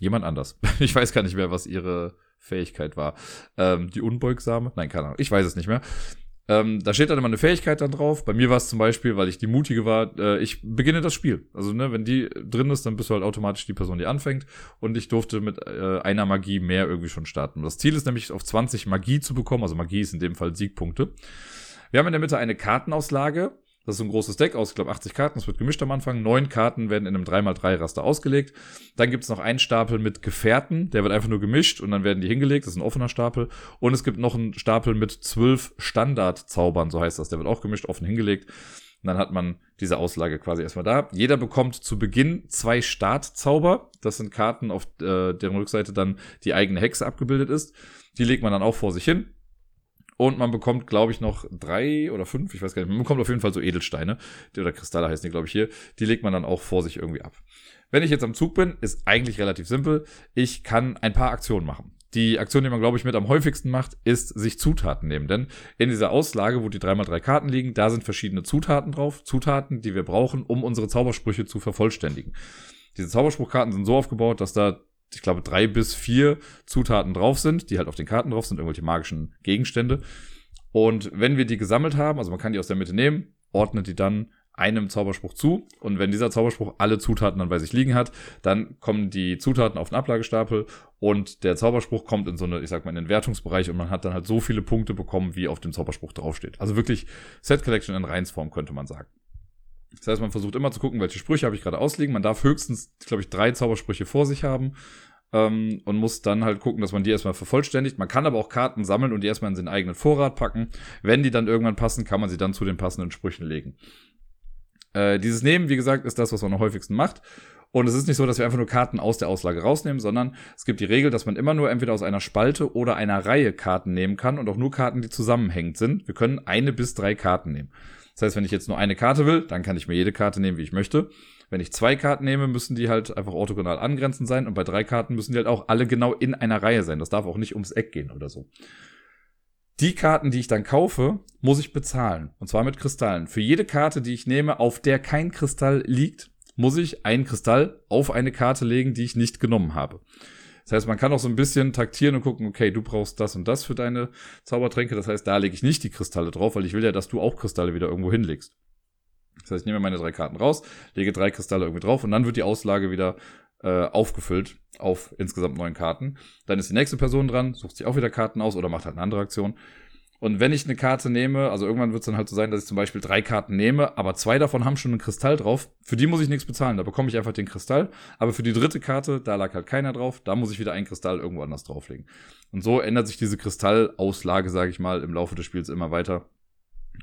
jemand anders. *laughs* Ich weiß gar nicht mehr, was ihre Fähigkeit war. Ähm, die Unbeugsame? Nein, keine Ahnung. Ich weiß es nicht mehr. Ähm, da steht dann immer eine Fähigkeit dann drauf. Bei mir war es zum Beispiel, weil ich die Mutige war, äh, ich beginne das Spiel. Also, ne, wenn die drin ist, dann bist du halt automatisch die Person, die anfängt. Und ich durfte mit äh, einer Magie mehr irgendwie schon starten. Das Ziel ist nämlich, auf 20 Magie zu bekommen. Also Magie ist in dem Fall Siegpunkte. Wir haben in der Mitte eine Kartenauslage. Das ist ein großes Deck aus, ich glaube, 80 Karten. Es wird gemischt am Anfang. Neun Karten werden in einem 3x3-Raster ausgelegt. Dann gibt es noch einen Stapel mit Gefährten. Der wird einfach nur gemischt und dann werden die hingelegt. Das ist ein offener Stapel. Und es gibt noch einen Stapel mit zwölf Standardzaubern, so heißt das. Der wird auch gemischt, offen hingelegt. Und dann hat man diese Auslage quasi erstmal da. Jeder bekommt zu Beginn zwei Startzauber. Das sind Karten, auf äh, deren Rückseite dann die eigene Hexe abgebildet ist. Die legt man dann auch vor sich hin. Und man bekommt, glaube ich, noch drei oder fünf, ich weiß gar nicht, man bekommt auf jeden Fall so Edelsteine, oder Kristalle heißen die, glaube ich, hier. Die legt man dann auch vor sich irgendwie ab. Wenn ich jetzt am Zug bin, ist eigentlich relativ simpel. Ich kann ein paar Aktionen machen. Die Aktion, die man, glaube ich, mit am häufigsten macht, ist sich Zutaten nehmen. Denn in dieser Auslage, wo die 3x3 Karten liegen, da sind verschiedene Zutaten drauf. Zutaten, die wir brauchen, um unsere Zaubersprüche zu vervollständigen. Diese Zauberspruchkarten sind so aufgebaut, dass da ich glaube, drei bis vier Zutaten drauf sind, die halt auf den Karten drauf sind, irgendwelche magischen Gegenstände. Und wenn wir die gesammelt haben, also man kann die aus der Mitte nehmen, ordnet die dann einem Zauberspruch zu. Und wenn dieser Zauberspruch alle Zutaten dann bei sich liegen hat, dann kommen die Zutaten auf den Ablagestapel und der Zauberspruch kommt in so eine, ich sag mal, in den Wertungsbereich und man hat dann halt so viele Punkte bekommen, wie auf dem Zauberspruch draufsteht. Also wirklich Set Collection in Reinsform, könnte man sagen. Das heißt, man versucht immer zu gucken, welche Sprüche habe ich gerade ausliegen. Man darf höchstens, glaube ich, drei Zaubersprüche vor sich haben ähm, und muss dann halt gucken, dass man die erstmal vervollständigt. Man kann aber auch Karten sammeln und die erstmal in den eigenen Vorrat packen. Wenn die dann irgendwann passen, kann man sie dann zu den passenden Sprüchen legen. Äh, dieses Nehmen, wie gesagt, ist das, was man am häufigsten macht. Und es ist nicht so, dass wir einfach nur Karten aus der Auslage rausnehmen, sondern es gibt die Regel, dass man immer nur entweder aus einer Spalte oder einer Reihe Karten nehmen kann und auch nur Karten, die zusammenhängend sind. Wir können eine bis drei Karten nehmen. Das heißt, wenn ich jetzt nur eine Karte will, dann kann ich mir jede Karte nehmen, wie ich möchte. Wenn ich zwei Karten nehme, müssen die halt einfach orthogonal angrenzend sein und bei drei Karten müssen die halt auch alle genau in einer Reihe sein. Das darf auch nicht ums Eck gehen oder so. Die Karten, die ich dann kaufe, muss ich bezahlen. Und zwar mit Kristallen. Für jede Karte, die ich nehme, auf der kein Kristall liegt, muss ich einen Kristall auf eine Karte legen, die ich nicht genommen habe. Das heißt, man kann auch so ein bisschen taktieren und gucken, okay, du brauchst das und das für deine Zaubertränke. Das heißt, da lege ich nicht die Kristalle drauf, weil ich will ja, dass du auch Kristalle wieder irgendwo hinlegst. Das heißt, ich nehme meine drei Karten raus, lege drei Kristalle irgendwie drauf und dann wird die Auslage wieder äh, aufgefüllt auf insgesamt neun Karten. Dann ist die nächste Person dran, sucht sich auch wieder Karten aus oder macht halt eine andere Aktion. Und wenn ich eine Karte nehme, also irgendwann wird es dann halt so sein, dass ich zum Beispiel drei Karten nehme, aber zwei davon haben schon einen Kristall drauf. Für die muss ich nichts bezahlen, da bekomme ich einfach den Kristall. Aber für die dritte Karte, da lag halt keiner drauf, da muss ich wieder einen Kristall irgendwo anders drauflegen. Und so ändert sich diese Kristallauslage, sage ich mal, im Laufe des Spiels immer weiter.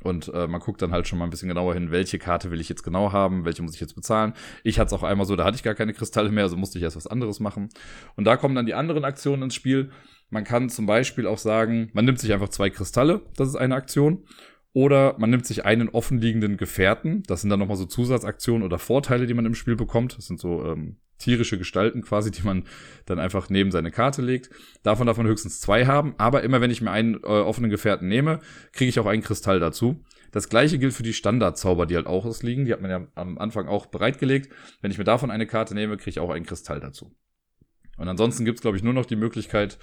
Und äh, man guckt dann halt schon mal ein bisschen genauer hin, welche Karte will ich jetzt genau haben, welche muss ich jetzt bezahlen. Ich hatte es auch einmal so, da hatte ich gar keine Kristalle mehr, also musste ich erst was anderes machen. Und da kommen dann die anderen Aktionen ins Spiel. Man kann zum Beispiel auch sagen, man nimmt sich einfach zwei Kristalle, das ist eine Aktion. Oder man nimmt sich einen offenliegenden Gefährten. Das sind dann nochmal so Zusatzaktionen oder Vorteile, die man im Spiel bekommt. Das sind so ähm, tierische Gestalten quasi, die man dann einfach neben seine Karte legt. Davon darf man höchstens zwei haben. Aber immer wenn ich mir einen äh, offenen Gefährten nehme, kriege ich auch einen Kristall dazu. Das gleiche gilt für die Standardzauber, die halt auch ausliegen. Die hat man ja am Anfang auch bereitgelegt. Wenn ich mir davon eine Karte nehme, kriege ich auch einen Kristall dazu. Und ansonsten gibt's glaube ich, nur noch die Möglichkeit,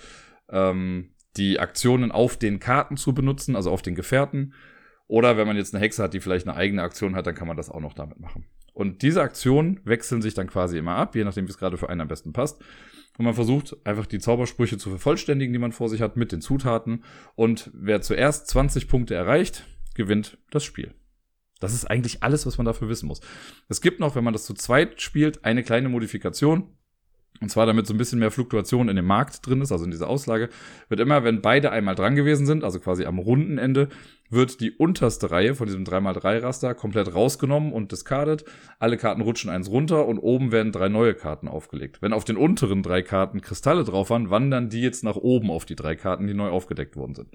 ähm, die Aktionen auf den Karten zu benutzen, also auf den Gefährten. Oder wenn man jetzt eine Hexe hat, die vielleicht eine eigene Aktion hat, dann kann man das auch noch damit machen. Und diese Aktionen wechseln sich dann quasi immer ab, je nachdem, wie es gerade für einen am besten passt. Und man versucht einfach die Zaubersprüche zu vervollständigen, die man vor sich hat, mit den Zutaten. Und wer zuerst 20 Punkte erreicht, gewinnt das Spiel. Das ist eigentlich alles, was man dafür wissen muss. Es gibt noch, wenn man das zu zweit spielt, eine kleine Modifikation. Und zwar damit so ein bisschen mehr Fluktuation in dem Markt drin ist, also in dieser Auslage, wird immer, wenn beide einmal dran gewesen sind, also quasi am runden Ende, wird die unterste Reihe von diesem 3x3-Raster komplett rausgenommen und discarded. Alle Karten rutschen eins runter und oben werden drei neue Karten aufgelegt. Wenn auf den unteren drei Karten Kristalle drauf waren, wandern die jetzt nach oben auf die drei Karten, die neu aufgedeckt worden sind.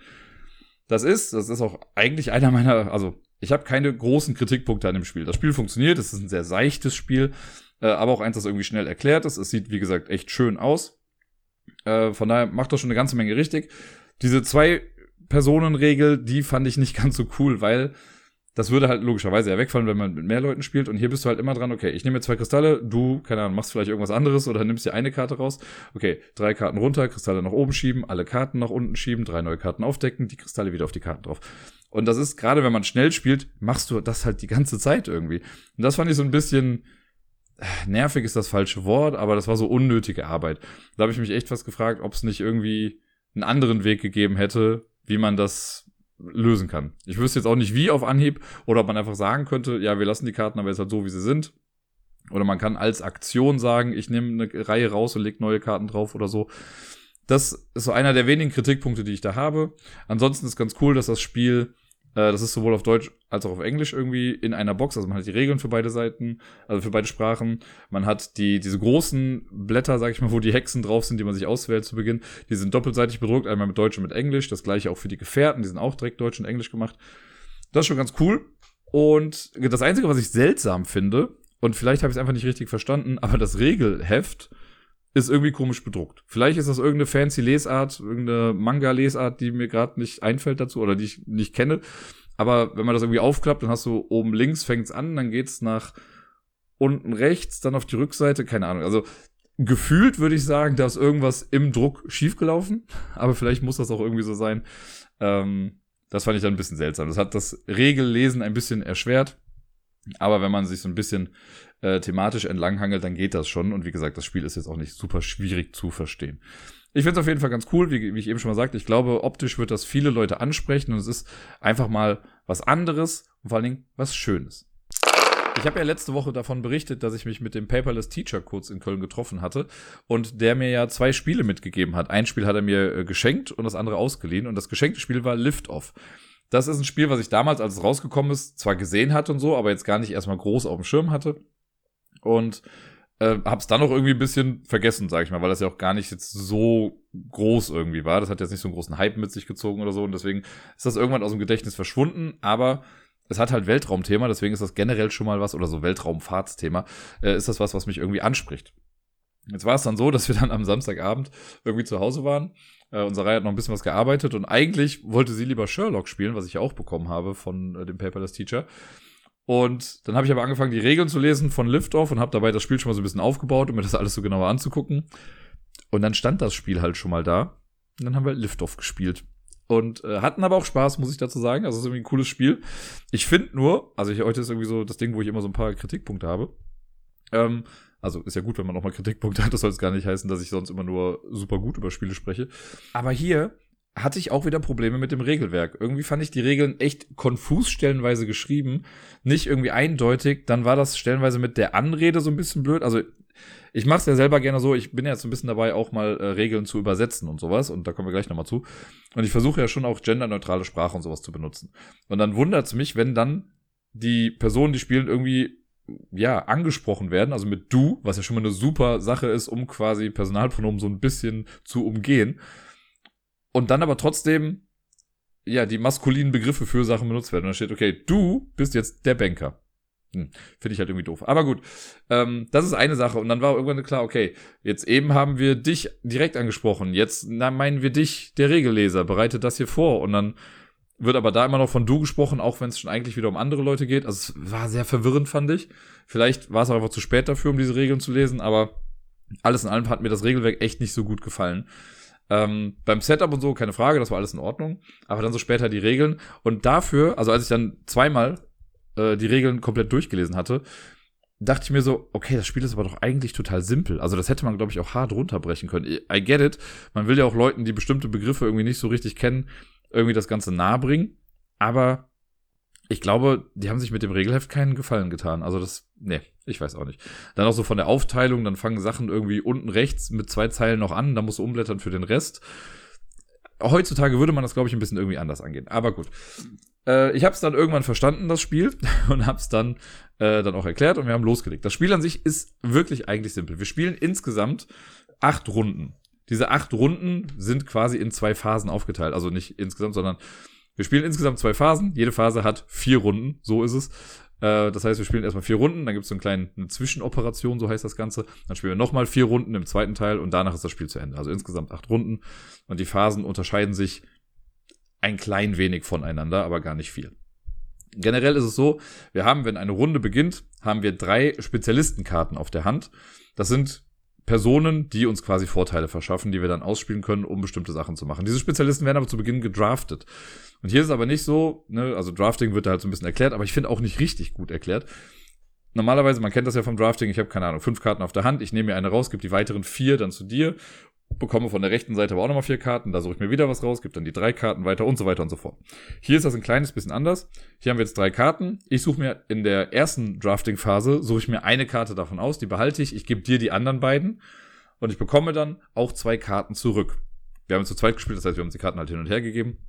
Das ist, das ist auch eigentlich einer meiner, also ich habe keine großen Kritikpunkte an dem Spiel. Das Spiel funktioniert, es ist ein sehr seichtes Spiel. Äh, aber auch eins, das irgendwie schnell erklärt ist. Es sieht, wie gesagt, echt schön aus. Äh, von daher macht das schon eine ganze Menge richtig. Diese Zwei-Personen-Regel, die fand ich nicht *laughs* ganz so cool, weil das würde halt logischerweise ja wegfallen, wenn man mit mehr Leuten spielt. Und hier bist du halt immer dran, okay, ich nehme jetzt zwei Kristalle, du, keine Ahnung, machst vielleicht irgendwas anderes oder nimmst dir eine Karte raus. Okay, drei Karten runter, Kristalle nach oben schieben, alle Karten nach unten schieben, drei neue Karten aufdecken, die Kristalle wieder auf die Karten drauf. Und das ist, gerade wenn man schnell spielt, machst du das halt die ganze Zeit irgendwie. Und das fand ich so ein bisschen, nervig ist das falsche Wort, aber das war so unnötige Arbeit. Da habe ich mich echt fast gefragt, ob es nicht irgendwie einen anderen Weg gegeben hätte, wie man das lösen kann. Ich wüsste jetzt auch nicht wie auf Anhieb oder ob man einfach sagen könnte, ja, wir lassen die Karten aber jetzt halt so, wie sie sind. Oder man kann als Aktion sagen, ich nehme eine Reihe raus und lege neue Karten drauf oder so. Das ist so einer der wenigen Kritikpunkte, die ich da habe. Ansonsten ist ganz cool, dass das Spiel, äh, das ist sowohl auf Deutsch als auch auf Englisch irgendwie in einer Box. Also man hat die Regeln für beide Seiten, also für beide Sprachen. Man hat die, diese großen Blätter, sag ich mal, wo die Hexen drauf sind, die man sich auswählt zu Beginn. Die sind doppelseitig bedruckt, einmal mit Deutsch und mit Englisch. Das gleiche auch für die Gefährten, die sind auch direkt Deutsch und Englisch gemacht. Das ist schon ganz cool. Und das Einzige, was ich seltsam finde, und vielleicht habe ich es einfach nicht richtig verstanden, aber das Regelheft ist irgendwie komisch bedruckt. Vielleicht ist das irgendeine fancy Lesart, irgendeine Manga-Lesart, die mir gerade nicht einfällt dazu oder die ich nicht kenne. Aber wenn man das irgendwie aufklappt, dann hast du oben links fängt's an, dann geht's nach unten rechts, dann auf die Rückseite, keine Ahnung. Also gefühlt würde ich sagen, da ist irgendwas im Druck schiefgelaufen, *laughs* aber vielleicht muss das auch irgendwie so sein. Ähm, das fand ich dann ein bisschen seltsam. Das hat das Regellesen ein bisschen erschwert. Aber wenn man sich so ein bisschen äh, thematisch entlanghangelt, dann geht das schon. Und wie gesagt, das Spiel ist jetzt auch nicht super schwierig zu verstehen. Ich finde es auf jeden Fall ganz cool, wie, wie ich eben schon mal sagte. Ich glaube, optisch wird das viele Leute ansprechen und es ist einfach mal was anderes und vor allen Dingen was Schönes. Ich habe ja letzte Woche davon berichtet, dass ich mich mit dem Paperless Teacher kurz in Köln getroffen hatte und der mir ja zwei Spiele mitgegeben hat. Ein Spiel hat er mir äh, geschenkt und das andere ausgeliehen und das geschenkte Spiel war Lift Off. Das ist ein Spiel, was ich damals, als es rausgekommen ist, zwar gesehen hatte und so, aber jetzt gar nicht erstmal groß auf dem Schirm hatte. Und äh, hab's dann noch irgendwie ein bisschen vergessen, sag ich mal, weil das ja auch gar nicht jetzt so groß irgendwie war. Das hat jetzt nicht so einen großen Hype mit sich gezogen oder so und deswegen ist das irgendwann aus dem Gedächtnis verschwunden, aber es hat halt Weltraumthema, deswegen ist das generell schon mal was, oder so Weltraumfahrtsthema, äh, ist das was, was mich irgendwie anspricht. Jetzt war es dann so, *laughs* dass wir dann am Samstagabend irgendwie zu Hause waren äh, unsere Reihe hat noch ein bisschen was gearbeitet und eigentlich wollte sie lieber Sherlock spielen, was ich ja auch bekommen habe von äh, dem Paperless Teacher. Und dann habe ich aber angefangen, die Regeln zu lesen von Liftoff und habe dabei das Spiel schon mal so ein bisschen aufgebaut, um mir das alles so genauer anzugucken. Und dann stand das Spiel halt schon mal da. Und dann haben wir Liftoff gespielt. Und äh, hatten aber auch Spaß, muss ich dazu sagen. Also es ist irgendwie ein cooles Spiel. Ich finde nur, also ich, heute ist irgendwie so das Ding, wo ich immer so ein paar Kritikpunkte habe. Ähm, also ist ja gut, wenn man auch mal Kritikpunkte hat. Das soll jetzt gar nicht heißen, dass ich sonst immer nur super gut über Spiele spreche. Aber hier hatte ich auch wieder Probleme mit dem Regelwerk. Irgendwie fand ich die Regeln echt konfus stellenweise geschrieben, nicht irgendwie eindeutig. Dann war das stellenweise mit der Anrede so ein bisschen blöd. Also ich mache es ja selber gerne so. Ich bin ja jetzt so ein bisschen dabei, auch mal äh, Regeln zu übersetzen und sowas. Und da kommen wir gleich nochmal zu. Und ich versuche ja schon auch genderneutrale Sprache und sowas zu benutzen. Und dann wundert es mich, wenn dann die Personen, die spielen, irgendwie ja, angesprochen werden, also mit du, was ja schon mal eine super Sache ist, um quasi Personalpronomen so ein bisschen zu umgehen. Und dann aber trotzdem, ja, die maskulinen Begriffe für Sachen benutzt werden. Und da steht, okay, du bist jetzt der Banker. Hm, Finde ich halt irgendwie doof. Aber gut, ähm, das ist eine Sache. Und dann war irgendwann klar, okay, jetzt eben haben wir dich direkt angesprochen. Jetzt na, meinen wir dich, der Regelleser, bereitet das hier vor. Und dann wird aber da immer noch von du gesprochen, auch wenn es schon eigentlich wieder um andere Leute geht. Also es war sehr verwirrend, fand ich. Vielleicht war es auch einfach zu spät dafür, um diese Regeln zu lesen, aber alles in allem hat mir das Regelwerk echt nicht so gut gefallen. Ähm, beim Setup und so, keine Frage, das war alles in Ordnung. Aber dann so später die Regeln. Und dafür, also als ich dann zweimal äh, die Regeln komplett durchgelesen hatte, dachte ich mir so, okay, das Spiel ist aber doch eigentlich total simpel. Also das hätte man, glaube ich, auch hart runterbrechen können. I get it. Man will ja auch Leuten, die bestimmte Begriffe irgendwie nicht so richtig kennen, irgendwie das Ganze nahe bringen. Aber ich glaube, die haben sich mit dem Regelheft keinen Gefallen getan. Also das, nee, ich weiß auch nicht. Dann auch so von der Aufteilung, dann fangen Sachen irgendwie unten rechts mit zwei Zeilen noch an, dann musst du umblättern für den Rest. Heutzutage würde man das, glaube ich, ein bisschen irgendwie anders angehen. Aber gut. Äh, ich habe es dann irgendwann verstanden, das Spiel, *laughs* und habe es dann, äh, dann auch erklärt und wir haben losgelegt. Das Spiel an sich ist wirklich eigentlich simpel. Wir spielen insgesamt acht Runden. Diese acht Runden sind quasi in zwei Phasen aufgeteilt. Also nicht insgesamt, sondern wir spielen insgesamt zwei Phasen. Jede Phase hat vier Runden. So ist es. Äh, das heißt, wir spielen erstmal vier Runden, dann gibt es so eine kleine eine Zwischenoperation, so heißt das Ganze. Dann spielen wir nochmal vier Runden im zweiten Teil und danach ist das Spiel zu Ende. Also insgesamt acht Runden. Und die Phasen unterscheiden sich ein klein wenig voneinander, aber gar nicht viel. Generell ist es so, wir haben, wenn eine Runde beginnt, haben wir drei Spezialistenkarten auf der Hand. Das sind Personen, die uns quasi Vorteile verschaffen, die wir dann ausspielen können, um bestimmte Sachen zu machen. Diese Spezialisten werden aber zu Beginn gedraftet. Und hier ist es aber nicht so, ne, also Drafting wird da halt so ein bisschen erklärt, aber ich finde auch nicht richtig gut erklärt. Normalerweise, man kennt das ja vom Drafting, ich habe keine Ahnung, fünf Karten auf der Hand, ich nehme mir eine raus, gebe die weiteren vier dann zu dir bekomme von der rechten Seite aber auch nochmal vier Karten, da suche ich mir wieder was raus, gebe dann die drei Karten weiter und so weiter und so fort. Hier ist das ein kleines bisschen anders. Hier haben wir jetzt drei Karten. Ich suche mir in der ersten Drafting-Phase, suche ich mir eine Karte davon aus, die behalte ich, ich gebe dir die anderen beiden und ich bekomme dann auch zwei Karten zurück. Wir haben zu zweit gespielt, das heißt, wir haben die Karten halt hin und her gegeben.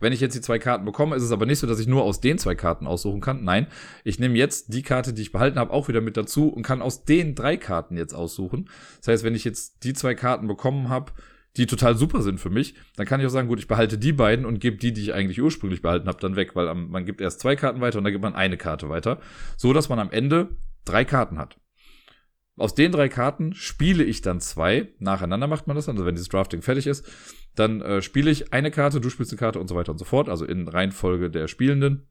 Wenn ich jetzt die zwei Karten bekomme, ist es aber nicht so, dass ich nur aus den zwei Karten aussuchen kann. Nein, ich nehme jetzt die Karte, die ich behalten habe, auch wieder mit dazu und kann aus den drei Karten jetzt aussuchen. Das heißt, wenn ich jetzt die zwei Karten bekommen habe, die total super sind für mich, dann kann ich auch sagen, gut, ich behalte die beiden und gebe die, die ich eigentlich ursprünglich behalten habe, dann weg, weil man gibt erst zwei Karten weiter und dann gibt man eine Karte weiter, so dass man am Ende drei Karten hat. Aus den drei Karten spiele ich dann zwei. Nacheinander macht man das, also wenn dieses Drafting fertig ist. Dann äh, spiele ich eine Karte, du spielst eine Karte und so weiter und so fort, also in Reihenfolge der Spielenden.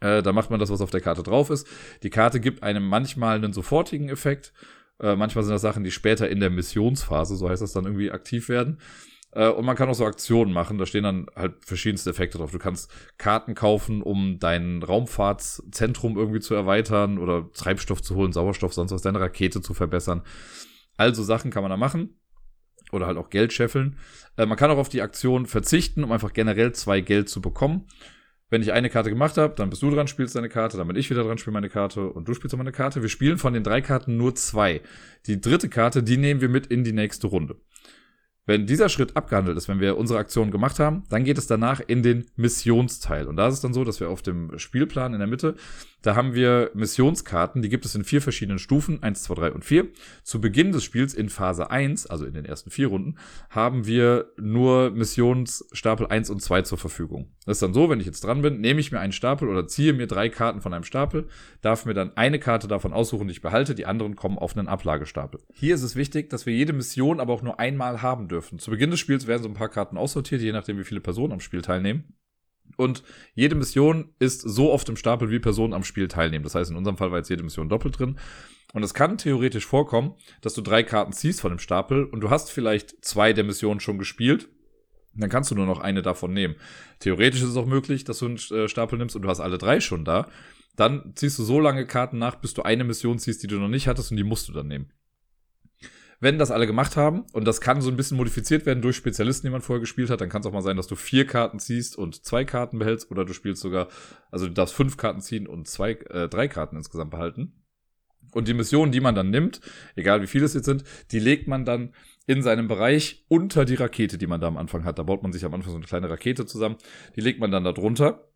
Äh, da macht man das, was auf der Karte drauf ist. Die Karte gibt einem manchmal einen sofortigen Effekt. Äh, manchmal sind das Sachen, die später in der Missionsphase, so heißt das dann irgendwie, aktiv werden. Äh, und man kann auch so Aktionen machen, da stehen dann halt verschiedenste Effekte drauf. Du kannst Karten kaufen, um dein Raumfahrtszentrum irgendwie zu erweitern oder Treibstoff zu holen, Sauerstoff, sonst was, deine Rakete zu verbessern. Also Sachen kann man da machen. Oder halt auch Geld scheffeln. Äh, man kann auch auf die Aktion verzichten, um einfach generell zwei Geld zu bekommen. Wenn ich eine Karte gemacht habe, dann bist du dran, spielst deine Karte, dann bin ich wieder dran, spiele meine Karte und du spielst meine Karte. Wir spielen von den drei Karten nur zwei. Die dritte Karte, die nehmen wir mit in die nächste Runde. Wenn dieser Schritt abgehandelt ist, wenn wir unsere Aktion gemacht haben, dann geht es danach in den Missionsteil. Und da ist es dann so, dass wir auf dem Spielplan in der Mitte, da haben wir Missionskarten, die gibt es in vier verschiedenen Stufen, eins, zwei, drei und vier. Zu Beginn des Spiels in Phase eins, also in den ersten vier Runden, haben wir nur Missionsstapel eins und zwei zur Verfügung. Das ist dann so, wenn ich jetzt dran bin, nehme ich mir einen Stapel oder ziehe mir drei Karten von einem Stapel, darf mir dann eine Karte davon aussuchen, die ich behalte, die anderen kommen auf einen Ablagestapel. Hier ist es wichtig, dass wir jede Mission aber auch nur einmal haben dürfen dürfen. Zu Beginn des Spiels werden so ein paar Karten aussortiert, je nachdem, wie viele Personen am Spiel teilnehmen. Und jede Mission ist so oft im Stapel, wie Personen am Spiel teilnehmen. Das heißt, in unserem Fall war jetzt jede Mission doppelt drin. Und es kann theoretisch vorkommen, dass du drei Karten ziehst von dem Stapel und du hast vielleicht zwei der Missionen schon gespielt. Dann kannst du nur noch eine davon nehmen. Theoretisch ist es auch möglich, dass du einen äh, Stapel nimmst und du hast alle drei schon da. Dann ziehst du so lange Karten nach, bis du eine Mission ziehst, die du noch nicht hattest und die musst du dann nehmen. Wenn das alle gemacht haben, und das kann so ein bisschen modifiziert werden durch Spezialisten, die man vorher gespielt hat, dann kann es auch mal sein, dass du vier Karten ziehst und zwei Karten behältst, oder du spielst sogar, also du darfst fünf Karten ziehen und zwei, äh, drei Karten insgesamt behalten. Und die Missionen, die man dann nimmt, egal wie viele es jetzt sind, die legt man dann in seinem Bereich unter die Rakete, die man da am Anfang hat. Da baut man sich am Anfang so eine kleine Rakete zusammen. Die legt man dann da drunter.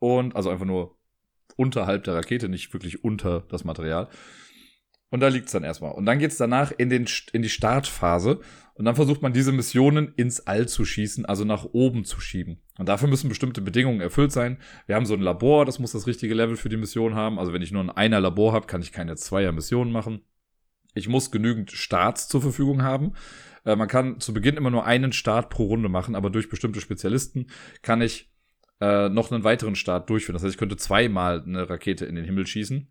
Und, also einfach nur unterhalb der Rakete, nicht wirklich unter das Material. Und da liegt's dann erstmal. Und dann geht's danach in, den, in die Startphase. Und dann versucht man diese Missionen ins All zu schießen, also nach oben zu schieben. Und dafür müssen bestimmte Bedingungen erfüllt sein. Wir haben so ein Labor, das muss das richtige Level für die Mission haben. Also wenn ich nur ein einer Labor habe, kann ich keine zweier Missionen machen. Ich muss genügend Starts zur Verfügung haben. Äh, man kann zu Beginn immer nur einen Start pro Runde machen, aber durch bestimmte Spezialisten kann ich äh, noch einen weiteren Start durchführen. Das heißt, ich könnte zweimal eine Rakete in den Himmel schießen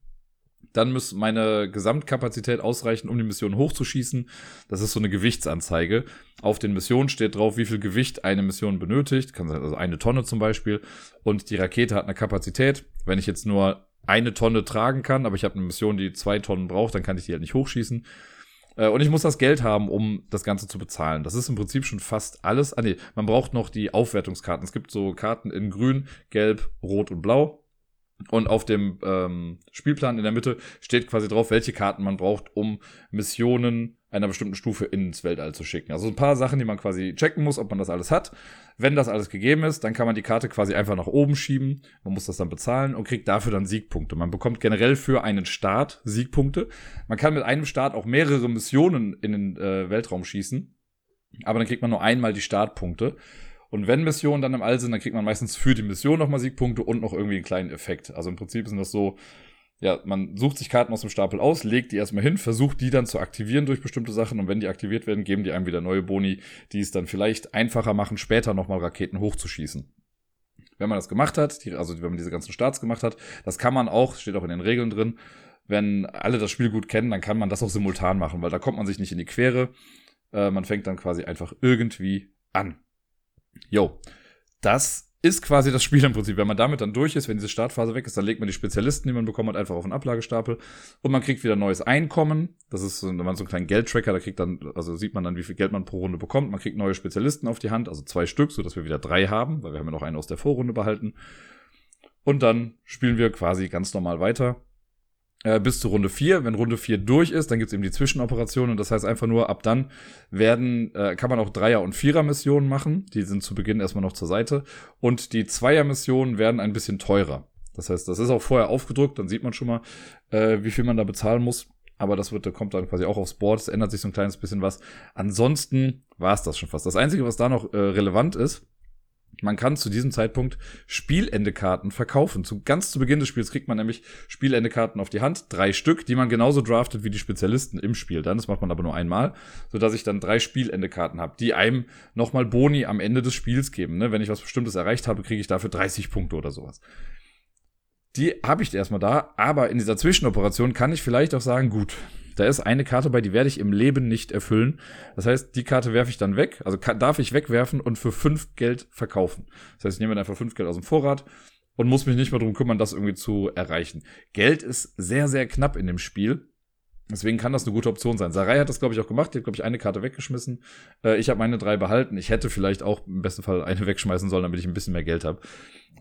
dann muss meine Gesamtkapazität ausreichen, um die Mission hochzuschießen. Das ist so eine Gewichtsanzeige. Auf den Missionen steht drauf, wie viel Gewicht eine Mission benötigt. Kann sein, also eine Tonne zum Beispiel. Und die Rakete hat eine Kapazität. Wenn ich jetzt nur eine Tonne tragen kann, aber ich habe eine Mission, die zwei Tonnen braucht, dann kann ich die halt nicht hochschießen. Äh, und ich muss das Geld haben, um das Ganze zu bezahlen. Das ist im Prinzip schon fast alles. Ah nee, man braucht noch die Aufwertungskarten. Es gibt so Karten in grün, gelb, rot und blau. Und auf dem ähm, Spielplan in der Mitte steht quasi drauf, welche Karten man braucht, um Missionen einer bestimmten Stufe ins Weltall zu schicken. Also ein paar Sachen, die man quasi checken muss, ob man das alles hat. Wenn das alles gegeben ist, dann kann man die Karte quasi einfach nach oben schieben. Man muss das dann bezahlen und kriegt dafür dann Siegpunkte. Man bekommt generell für einen Start Siegpunkte. Man kann mit einem Start auch mehrere Missionen in den äh, Weltraum schießen. Aber dann kriegt man nur einmal die Startpunkte. Und wenn Missionen dann im All sind, dann kriegt man meistens für die Mission nochmal Siegpunkte und noch irgendwie einen kleinen Effekt. Also im Prinzip sind das so, ja, man sucht sich Karten aus dem Stapel aus, legt die erstmal hin, versucht die dann zu aktivieren durch bestimmte Sachen und wenn die aktiviert werden, geben die einem wieder neue Boni, die es dann vielleicht einfacher machen, später nochmal Raketen hochzuschießen. Wenn man das gemacht hat, die, also wenn man diese ganzen Starts gemacht hat, das kann man auch, steht auch in den Regeln drin, wenn alle das Spiel gut kennen, dann kann man das auch simultan machen, weil da kommt man sich nicht in die Quere. Äh, man fängt dann quasi einfach irgendwie an. Jo, das ist quasi das Spiel im Prinzip. Wenn man damit dann durch ist, wenn diese Startphase weg ist, dann legt man die Spezialisten, die man bekommen hat, einfach auf einen Ablagestapel und man kriegt wieder neues Einkommen. Das ist so, wenn man so einen kleinen Geldtracker, da kriegt dann, also sieht man dann, wie viel Geld man pro Runde bekommt. Man kriegt neue Spezialisten auf die Hand, also zwei Stück, so dass wir wieder drei haben, weil wir haben ja noch einen aus der Vorrunde behalten. Und dann spielen wir quasi ganz normal weiter äh, bis zu Runde 4. Wenn Runde 4 durch ist, dann gibt's eben die Zwischenoperationen. Das heißt einfach nur, ab dann werden, äh, kann man auch Dreier- und Vierer-Missionen machen. Die sind zu Beginn erstmal noch zur Seite. Und die Zweier-Missionen werden ein bisschen teurer. Das heißt, das ist auch vorher aufgedruckt, dann sieht man schon mal, äh, wie viel man da bezahlen muss. Aber das wird, kommt dann quasi auch aufs Board. Es ändert sich so ein kleines bisschen was. Ansonsten war es das schon fast. Das Einzige, was da noch äh, relevant ist, man kann zu diesem Zeitpunkt Spielendekarten verkaufen. Zu, ganz zu Beginn des Spiels kriegt man nämlich Spielendekarten auf die Hand, drei Stück, die man genauso draftet wie die Spezialisten im Spiel. Dann, das macht man aber nur einmal, sodass ich dann drei Spielendekarten habe, die einem nochmal Boni am Ende des Spiels geben. Ne? Wenn ich was Bestimmtes erreicht habe, kriege ich dafür 30 Punkte oder sowas. Die habe ich erstmal da, aber in dieser Zwischenoperation kann ich vielleicht auch sagen, gut, da ist eine Karte bei, die werde ich im Leben nicht erfüllen. Das heißt, die Karte werfe ich dann weg, also kann, darf ich wegwerfen und für fünf Geld verkaufen. Das heißt, ich nehme dann einfach fünf Geld aus dem Vorrat und muss mich nicht mehr drum kümmern, das irgendwie zu erreichen. Geld ist sehr, sehr knapp in dem Spiel. Deswegen kann das eine gute Option sein. Sarai hat das, glaube ich, auch gemacht. Die hat, glaube ich, eine Karte weggeschmissen. Äh, ich habe meine drei behalten. Ich hätte vielleicht auch im besten Fall eine wegschmeißen sollen, damit ich ein bisschen mehr Geld habe.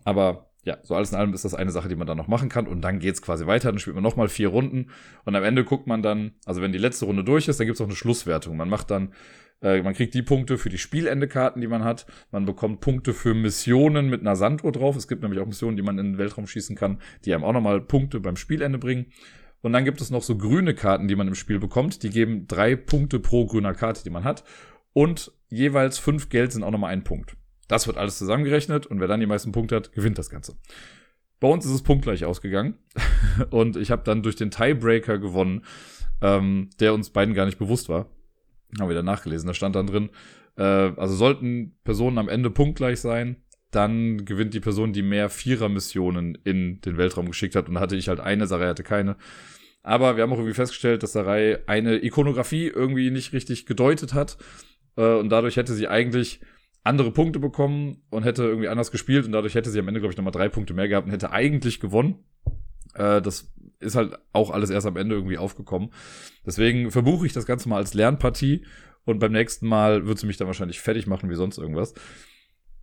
Aber ja, so alles in allem ist das eine Sache, die man dann noch machen kann. Und dann geht's quasi weiter. Dann spielt man nochmal vier Runden. Und am Ende guckt man dann, also wenn die letzte Runde durch ist, dann gibt's auch eine Schlusswertung. Man macht dann, äh, man kriegt die Punkte für die Spielende-Karten, die man hat. Man bekommt Punkte für Missionen mit einer Sanduhr drauf. Es gibt nämlich auch Missionen, die man in den Weltraum schießen kann, die einem auch nochmal Punkte beim Spielende bringen. Und dann gibt es noch so grüne Karten, die man im Spiel bekommt. Die geben drei Punkte pro grüner Karte, die man hat. Und jeweils fünf Geld sind auch nochmal ein Punkt. Das wird alles zusammengerechnet und wer dann die meisten Punkte hat, gewinnt das Ganze. Bei uns ist es punktgleich ausgegangen *laughs* und ich habe dann durch den Tiebreaker gewonnen, ähm, der uns beiden gar nicht bewusst war. Haben wir dann nachgelesen, da stand dann drin, äh, also sollten Personen am Ende punktgleich sein, dann gewinnt die Person, die mehr Vierer-Missionen in den Weltraum geschickt hat. Und hatte ich halt eine, Sarai hatte keine. Aber wir haben auch irgendwie festgestellt, dass Sarai eine Ikonografie irgendwie nicht richtig gedeutet hat. Äh, und dadurch hätte sie eigentlich andere Punkte bekommen und hätte irgendwie anders gespielt und dadurch hätte sie am Ende, glaube ich, nochmal drei Punkte mehr gehabt und hätte eigentlich gewonnen. Äh, das ist halt auch alles erst am Ende irgendwie aufgekommen. Deswegen verbuche ich das Ganze mal als Lernpartie und beim nächsten Mal wird sie mich dann wahrscheinlich fertig machen wie sonst irgendwas.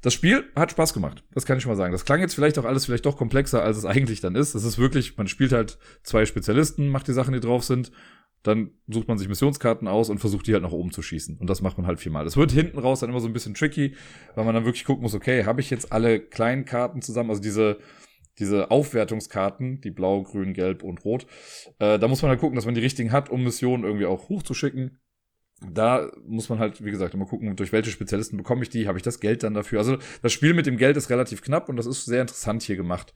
Das Spiel hat Spaß gemacht, das kann ich schon mal sagen. Das klang jetzt vielleicht auch alles vielleicht doch komplexer, als es *laughs* eigentlich dann ist. Es ist wirklich, man spielt halt zwei Spezialisten, macht die Sachen, die drauf sind dann sucht man sich Missionskarten aus und versucht die halt nach oben zu schießen. Und das macht man halt viermal. Das wird hinten raus dann immer so ein bisschen tricky, weil man dann wirklich gucken muss, okay, habe ich jetzt alle kleinen Karten zusammen, also diese, diese Aufwertungskarten, die blau, grün, gelb und rot. Äh, da muss man halt gucken, dass man die richtigen hat, um Missionen irgendwie auch hochzuschicken. Da muss man halt, wie gesagt, immer gucken, durch welche Spezialisten bekomme ich die, habe ich das Geld dann dafür. Also das Spiel mit dem Geld ist relativ knapp und das ist sehr interessant hier gemacht.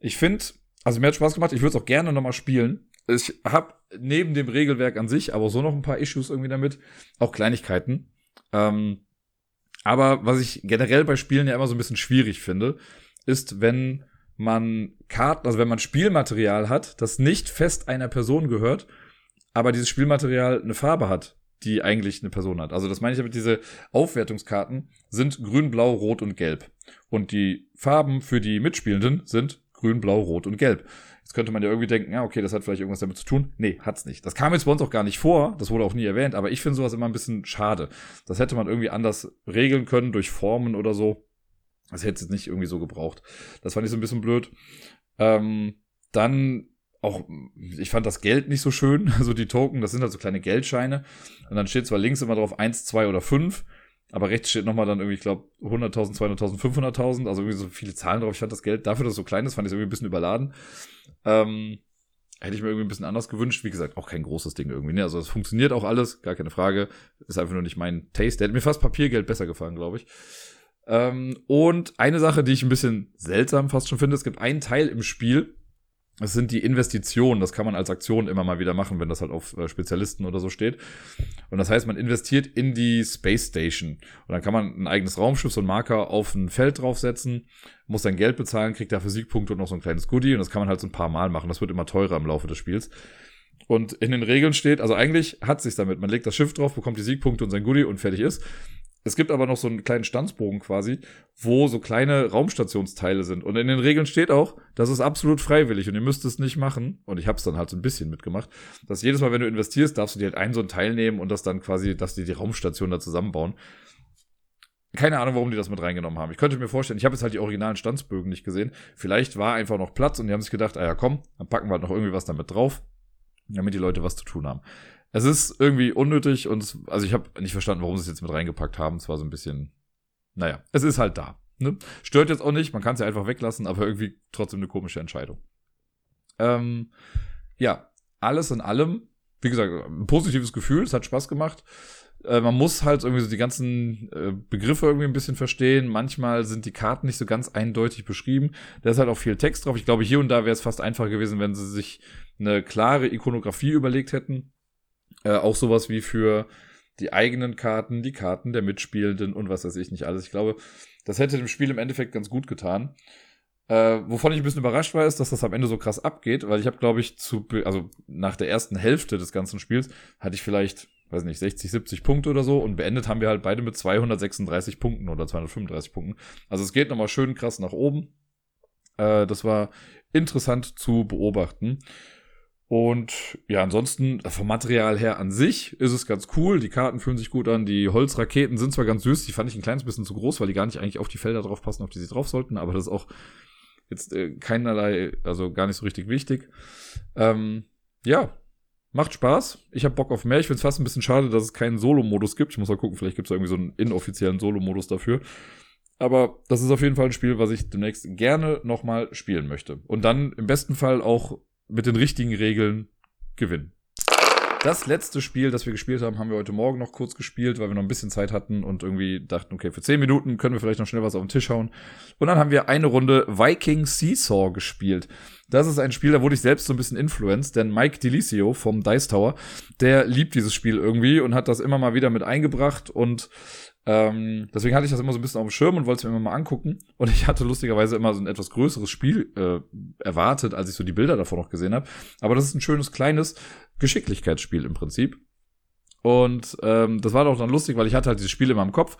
Ich finde, also mir hat Spaß gemacht, ich würde es auch gerne nochmal spielen ich habe neben dem Regelwerk an sich aber so noch ein paar Issues irgendwie damit, auch Kleinigkeiten. Ähm, aber was ich generell bei Spielen ja immer so ein bisschen schwierig finde, ist, wenn man Karten, also wenn man Spielmaterial hat, das nicht fest einer Person gehört, aber dieses Spielmaterial eine Farbe hat, die eigentlich eine Person hat. Also das meine ich damit, diese Aufwertungskarten sind grün, blau, rot und gelb. Und die Farben für die Mitspielenden sind grün, blau, rot und gelb. Jetzt könnte man ja irgendwie denken, ja, okay, das hat vielleicht irgendwas damit zu tun. Nee, hat's nicht. Das kam jetzt bei uns auch gar nicht vor, das wurde auch nie erwähnt, aber ich finde sowas immer ein bisschen schade. Das hätte man irgendwie anders regeln können durch Formen oder so. Das hätte es nicht irgendwie so gebraucht. Das fand ich so ein bisschen blöd. Ähm, dann auch, ich fand das Geld nicht so schön. *laughs* Also die Token, das sind halt so kleine Geldscheine. Und dann steht zwar links immer drauf 1, 2 oder 5. Aber rechts steht nochmal dann irgendwie, ich glaube, 100.000, 200.000, 500.000. Also irgendwie so viele Zahlen drauf. Ich fand das Geld dafür, dass es so klein ist, fand ich irgendwie ein bisschen überladen. Ähm, hätte ich mir irgendwie ein bisschen anders gewünscht. Wie gesagt, auch kein großes Ding irgendwie. Ne? Also es funktioniert auch alles, gar keine Frage. Ist einfach nur nicht mein Taste. Der hätte mir fast Papiergeld besser gefallen, glaube ich. Ähm, und eine Sache, die ich ein bisschen seltsam fast schon finde, es gibt einen Teil im Spiel, es sind die Investitionen. Das kann man als Aktion immer mal wieder machen, wenn das halt auf äh, Spezialisten oder so steht. Und das heißt, man investiert in die Space Station. Und dann kann man ein eigenes Raumschiff, so ein Marker auf ein Feld draufsetzen, muss dann Geld bezahlen, kriegt dafür Siegpunkte und noch so ein kleines Goodie. Und das kann man halt so ein paar Mal machen. Das wird immer teurer im Laufe des Spiels. Und in den Regeln steht, also eigentlich hat sich's damit. Man legt das Schiff drauf, bekommt die Siegpunkte und sein Goodie und fertig ist. Es gibt aber noch so einen kleinen Stanzbogen quasi, wo so kleine Raumstationsteile sind. Und in den Regeln steht auch, das ist absolut freiwillig und ihr müsst es nicht machen. Und ich habe es dann halt so ein bisschen mitgemacht, dass jedes Mal, wenn du investierst, darfst du dir halt einen so ein Teil nehmen und das dann quasi, dass die die Raumstation da zusammenbauen. Keine Ahnung, warum die das mit reingenommen haben. Ich könnte mir vorstellen, ich habe jetzt halt die originalen Stanzbögen nicht gesehen. Vielleicht war einfach noch Platz und die haben sich gedacht, ah ja komm, dann packen wir halt noch irgendwie was damit drauf, damit die Leute was zu tun haben. Es ist irgendwie unnötig und es, also ich habe nicht verstanden, warum sie es jetzt mit reingepackt haben. Es war so ein bisschen, naja, es ist halt da. Ne? Stört jetzt auch nicht, man kann es ja einfach weglassen, aber irgendwie trotzdem eine komische Entscheidung. Ähm, ja, alles in allem, wie gesagt, ein positives Gefühl, es hat Spaß gemacht. Äh, man muss halt irgendwie so die ganzen äh, Begriffe irgendwie ein bisschen verstehen. Manchmal sind die Karten nicht so ganz eindeutig beschrieben. Da ist halt auch viel Text drauf. Ich glaube, hier und da wäre es fast einfacher gewesen, wenn sie sich eine klare Ikonografie überlegt hätten. Äh, auch sowas wie für die eigenen Karten, die Karten der Mitspielenden und was weiß ich nicht alles. Ich glaube, das hätte dem Spiel im Endeffekt ganz gut getan. Äh, wovon ich ein bisschen überrascht war, ist, dass das am Ende so krass abgeht, weil ich habe, glaube ich, zu, also nach der ersten Hälfte des ganzen Spiels hatte ich vielleicht, weiß nicht, 60, 70 Punkte oder so und beendet haben wir halt beide mit 236 Punkten oder 235 Punkten. Also es geht nochmal schön krass nach oben. Äh, das war interessant zu beobachten. Und ja, ansonsten vom Material her an sich ist es ganz cool. Die Karten fühlen sich gut an. Die Holzraketen sind zwar ganz süß, die fand ich ein kleines bisschen zu groß, weil die gar nicht eigentlich auf die Felder drauf passen, auf die sie drauf sollten. Aber das ist auch jetzt äh, keinerlei, also gar nicht so richtig wichtig. Ähm, ja, macht Spaß. Ich habe Bock auf mehr. Ich finde es fast ein bisschen schade, dass es keinen Solo-Modus gibt. Ich muss mal gucken, vielleicht gibt es irgendwie so einen inoffiziellen Solo-Modus dafür. Aber das ist auf jeden Fall ein Spiel, was ich demnächst gerne nochmal spielen möchte. Und dann im besten Fall auch mit den richtigen Regeln gewinnen. Das letzte Spiel, das wir gespielt haben, haben wir heute Morgen noch kurz gespielt, weil wir noch ein bisschen Zeit hatten und irgendwie dachten, okay, für 10 Minuten können wir vielleicht noch schnell was auf den Tisch hauen. Und dann haben wir eine Runde Viking Seesaw gespielt. Das ist ein Spiel, da wurde ich selbst so ein bisschen influenced, denn Mike Delicio vom Dice Tower, der liebt dieses Spiel irgendwie und hat das immer mal wieder mit eingebracht und ähm, deswegen hatte ich das immer so ein bisschen auf dem Schirm und wollte es mir immer mal angucken. Und ich hatte lustigerweise immer so ein etwas größeres Spiel äh, erwartet, als ich so die Bilder davor noch gesehen habe. Aber das ist ein schönes kleines Geschicklichkeitsspiel im Prinzip. Und ähm, das war doch dann lustig, weil ich hatte halt dieses Spiel in meinem Kopf.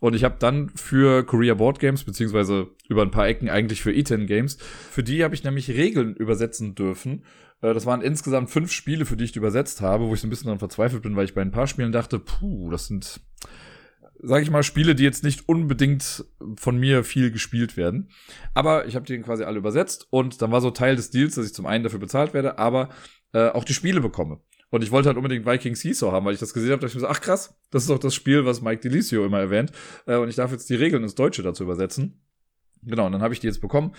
Und ich habe dann für Korea Board Games, beziehungsweise über ein paar Ecken eigentlich für E10 Games, für die habe ich nämlich Regeln übersetzen dürfen. Äh, das waren insgesamt fünf Spiele, für die ich übersetzt habe, wo ich so ein bisschen dann verzweifelt bin, weil ich bei ein paar Spielen dachte, puh, das sind sage ich mal, Spiele, die jetzt nicht unbedingt von mir viel gespielt werden. Aber ich habe die quasi alle übersetzt und dann war so Teil des Deals, dass ich zum einen dafür bezahlt werde, aber äh, auch die Spiele bekomme. Und ich wollte halt unbedingt Viking Seesaw haben, weil ich das gesehen habe, da ich mir so, ach krass, das ist doch das Spiel, was Mike Delicio immer erwähnt. Äh, und ich darf jetzt die Regeln ins Deutsche dazu übersetzen. Genau, und dann habe ich die jetzt bekommen.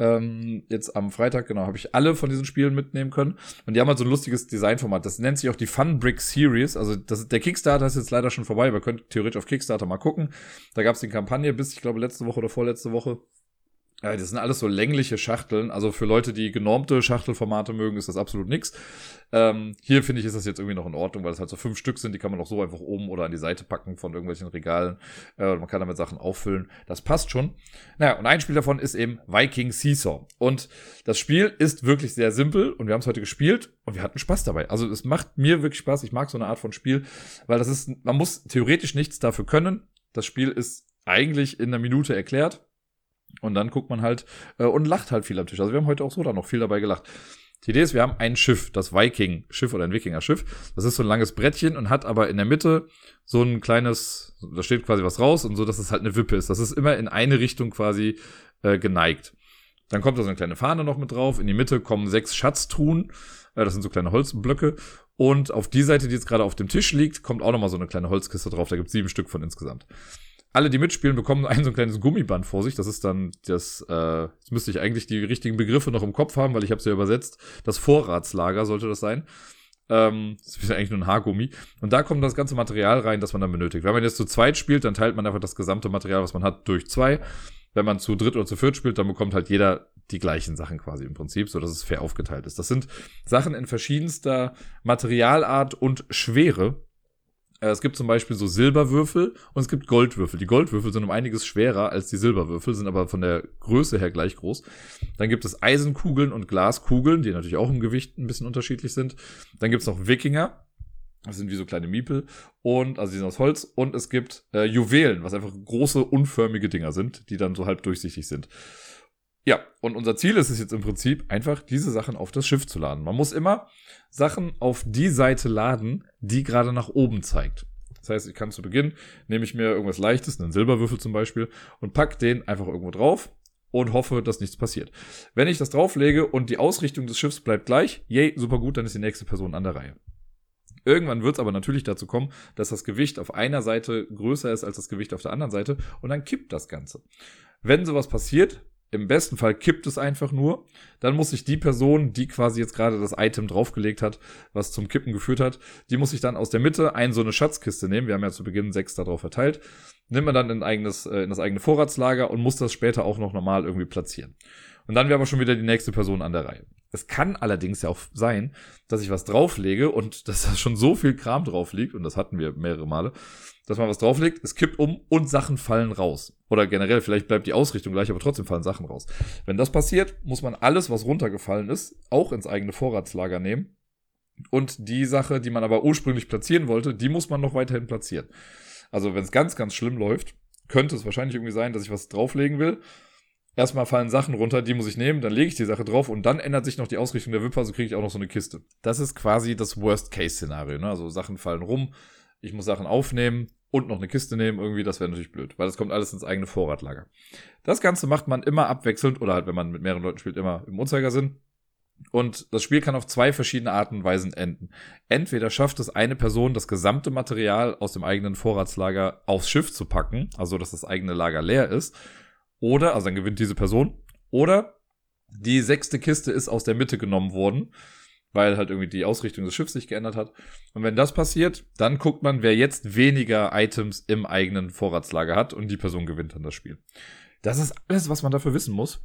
Ähm, jetzt am Freitag, genau, habe ich alle von diesen Spielen mitnehmen können. Und die haben halt so ein lustiges Designformat. Das nennt sich auch die Fun Brick Series. Also das, der Kickstarter ist jetzt leider schon vorbei. Wir können theoretisch auf Kickstarter mal gucken. Da gab es die Kampagne bis, ich glaube, letzte Woche oder vorletzte Woche. Ja, das sind alles so längliche Schachteln. Also für Leute, die genormte Schachtelformate mögen, ist das absolut nix. Ähm, hier finde ich, ist das jetzt irgendwie noch in Ordnung, weil es halt so fünf Stück sind, die kann man auch so einfach oben oder an die Seite packen von irgendwelchen Regalen. Äh, man kann damit Sachen auffüllen. Das passt schon. Naja, und ein Spiel davon ist eben Viking Seesaw. Und das Spiel ist wirklich sehr simpel und wir haben es heute gespielt und wir hatten Spaß dabei. Also es macht mir wirklich Spaß. Ich mag so eine Art von Spiel, weil das ist, man muss theoretisch nichts dafür können. Das Spiel ist eigentlich in einer Minute erklärt und dann guckt man halt äh, und lacht halt viel am Tisch. Also wir haben heute auch so da noch viel dabei gelacht. Die Idee ist, wir haben ein Schiff, das Viking-Schiff oder ein Wikinger-Schiff. Das ist so ein langes Brettchen und hat aber in der Mitte so ein kleines, da steht quasi was raus und so, dass es halt eine Wippe ist. Das ist immer in eine Richtung quasi äh, geneigt. Dann kommt da so eine kleine Fahne noch mit drauf. In die Mitte kommen sechs Schatztruhen. Äh, das sind so kleine Holzblöcke. Und auf die Seite, die jetzt gerade auf dem Tisch liegt, kommt auch nochmal so eine kleine Holzkiste drauf. Da gibt es sieben Stück von insgesamt alle, die mitspielen, bekommen ein so ein kleines Gummiband vor sich. Das ist dann das, äh, jetzt müsste ich eigentlich die richtigen Begriffe noch im Kopf haben, weil ich habe es ja übersetzt. Das Vorratslager sollte das sein. Ähm, das ist eigentlich nur ein Haargummi. Und da kommt das ganze Material rein, das man dann benötigt. Wenn man jetzt zu zweit spielt, dann teilt man einfach das gesamte Material, was man hat, durch zwei. Wenn man zu dritt oder zu viert spielt, dann bekommt halt jeder die gleichen Sachen quasi im Prinzip, so dass es fair aufgeteilt ist. Das sind Sachen in verschiedenster Materialart und Schwere. Äh, es gibt zum Beispiel so Silberwürfel und es gibt Goldwürfel. Die Goldwürfel sind um einiges schwerer als die Silberwürfel, sind aber von der Größe her gleich groß. Dann gibt es Eisenkugeln und Glaskugeln, die natürlich auch im Gewicht ein bisschen unterschiedlich sind. Dann gibt es noch Wikinger. Das sind wie so kleine Miepel. Und, also die sind aus Holz. Und es gibt äh, Juwelen, was einfach große, unförmige Dinger sind, die dann so halb durchsichtig sind. Ja, und unser Ziel ist es jetzt im Prinzip, einfach diese Sachen auf das Schiff zu laden. Man muss immer Sachen auf die Seite laden, die gerade nach oben zeigt. Das heißt, ich kann zu Beginn, nehme ich mir irgendwas Leichtes, einen Silberwürfel zum Beispiel, und pack den einfach irgendwo drauf und hoffe, dass nichts passiert. Wenn ich das drauflege und die Ausrichtung des Schiffs bleibt gleich, yay, super gut, dann ist die nächste Person an der Reihe. Irgendwann wird es aber natürlich dazu kommen, dass das Gewicht auf einer Seite größer ist als das Gewicht auf der anderen Seite und dann kippt das Ganze. Wenn sowas passiert, im besten Fall kippt es einfach nur. Dann muss sich die Person, die quasi jetzt gerade das Item draufgelegt hat, was zum Kippen geführt hat, die muss sich dann aus der Mitte ein so eine Schatzkiste nehmen. Wir haben ja zu Beginn sechs darauf verteilt. Nimmt man dann in, eigenes, äh, in das eigene Vorratslager und muss das später auch noch normal irgendwie platzieren. Und dann wäre aber schon wieder die nächste Person an der Reihe. Es kann allerdings ja auch sein, dass ich was drauflege und *laughs* dass da schon so viel Kram drauf liegt, und das hatten wir mehrere Male, dass man was drauflegt, es kippt um und Sachen fallen raus. Oder generell, vielleicht bleibt die Ausrichtung gleich, aber trotzdem fallen Sachen raus. Wenn das passiert, muss man alles, was runtergefallen ist, auch ins eigene Vorratslager nehmen. Und die Sache, die man aber ursprünglich platzieren wollte, die muss man noch weiterhin platzieren. Also wenn es ganz, ganz schlimm läuft, könnte es wahrscheinlich irgendwie sein, dass ich was drauflegen will Erstmal fallen Sachen runter, die muss ich nehmen, dann lege ich die Sache drauf und dann ändert sich noch die Ausrichtung der Wipper, so kriege ich auch noch so eine Kiste. Das ist quasi das Worst-Case-Szenario. Ne? Also Sachen fallen rum, ich muss Sachen aufnehmen und noch eine Kiste nehmen, irgendwie, das wäre natürlich blöd, weil das kommt alles ins eigene Vorratlager. Das Ganze macht man immer abwechselnd oder halt, wenn man mit mehreren Leuten spielt, immer im Uhrzeigersinn. Und das Spiel kann auf zwei verschiedene Arten und Weisen enden. Entweder schafft es eine Person, das gesamte Material aus dem eigenen Vorratslager aufs Schiff zu packen, also dass das eigene Lager leer ist, oder, also dann gewinnt diese Person. Oder die sechste Kiste ist aus der Mitte genommen worden, weil halt irgendwie die Ausrichtung des Schiffs sich geändert hat. Und wenn das passiert, dann guckt man, wer jetzt weniger Items im eigenen Vorratslager hat und die Person gewinnt dann das Spiel. Das ist alles, was man dafür wissen muss.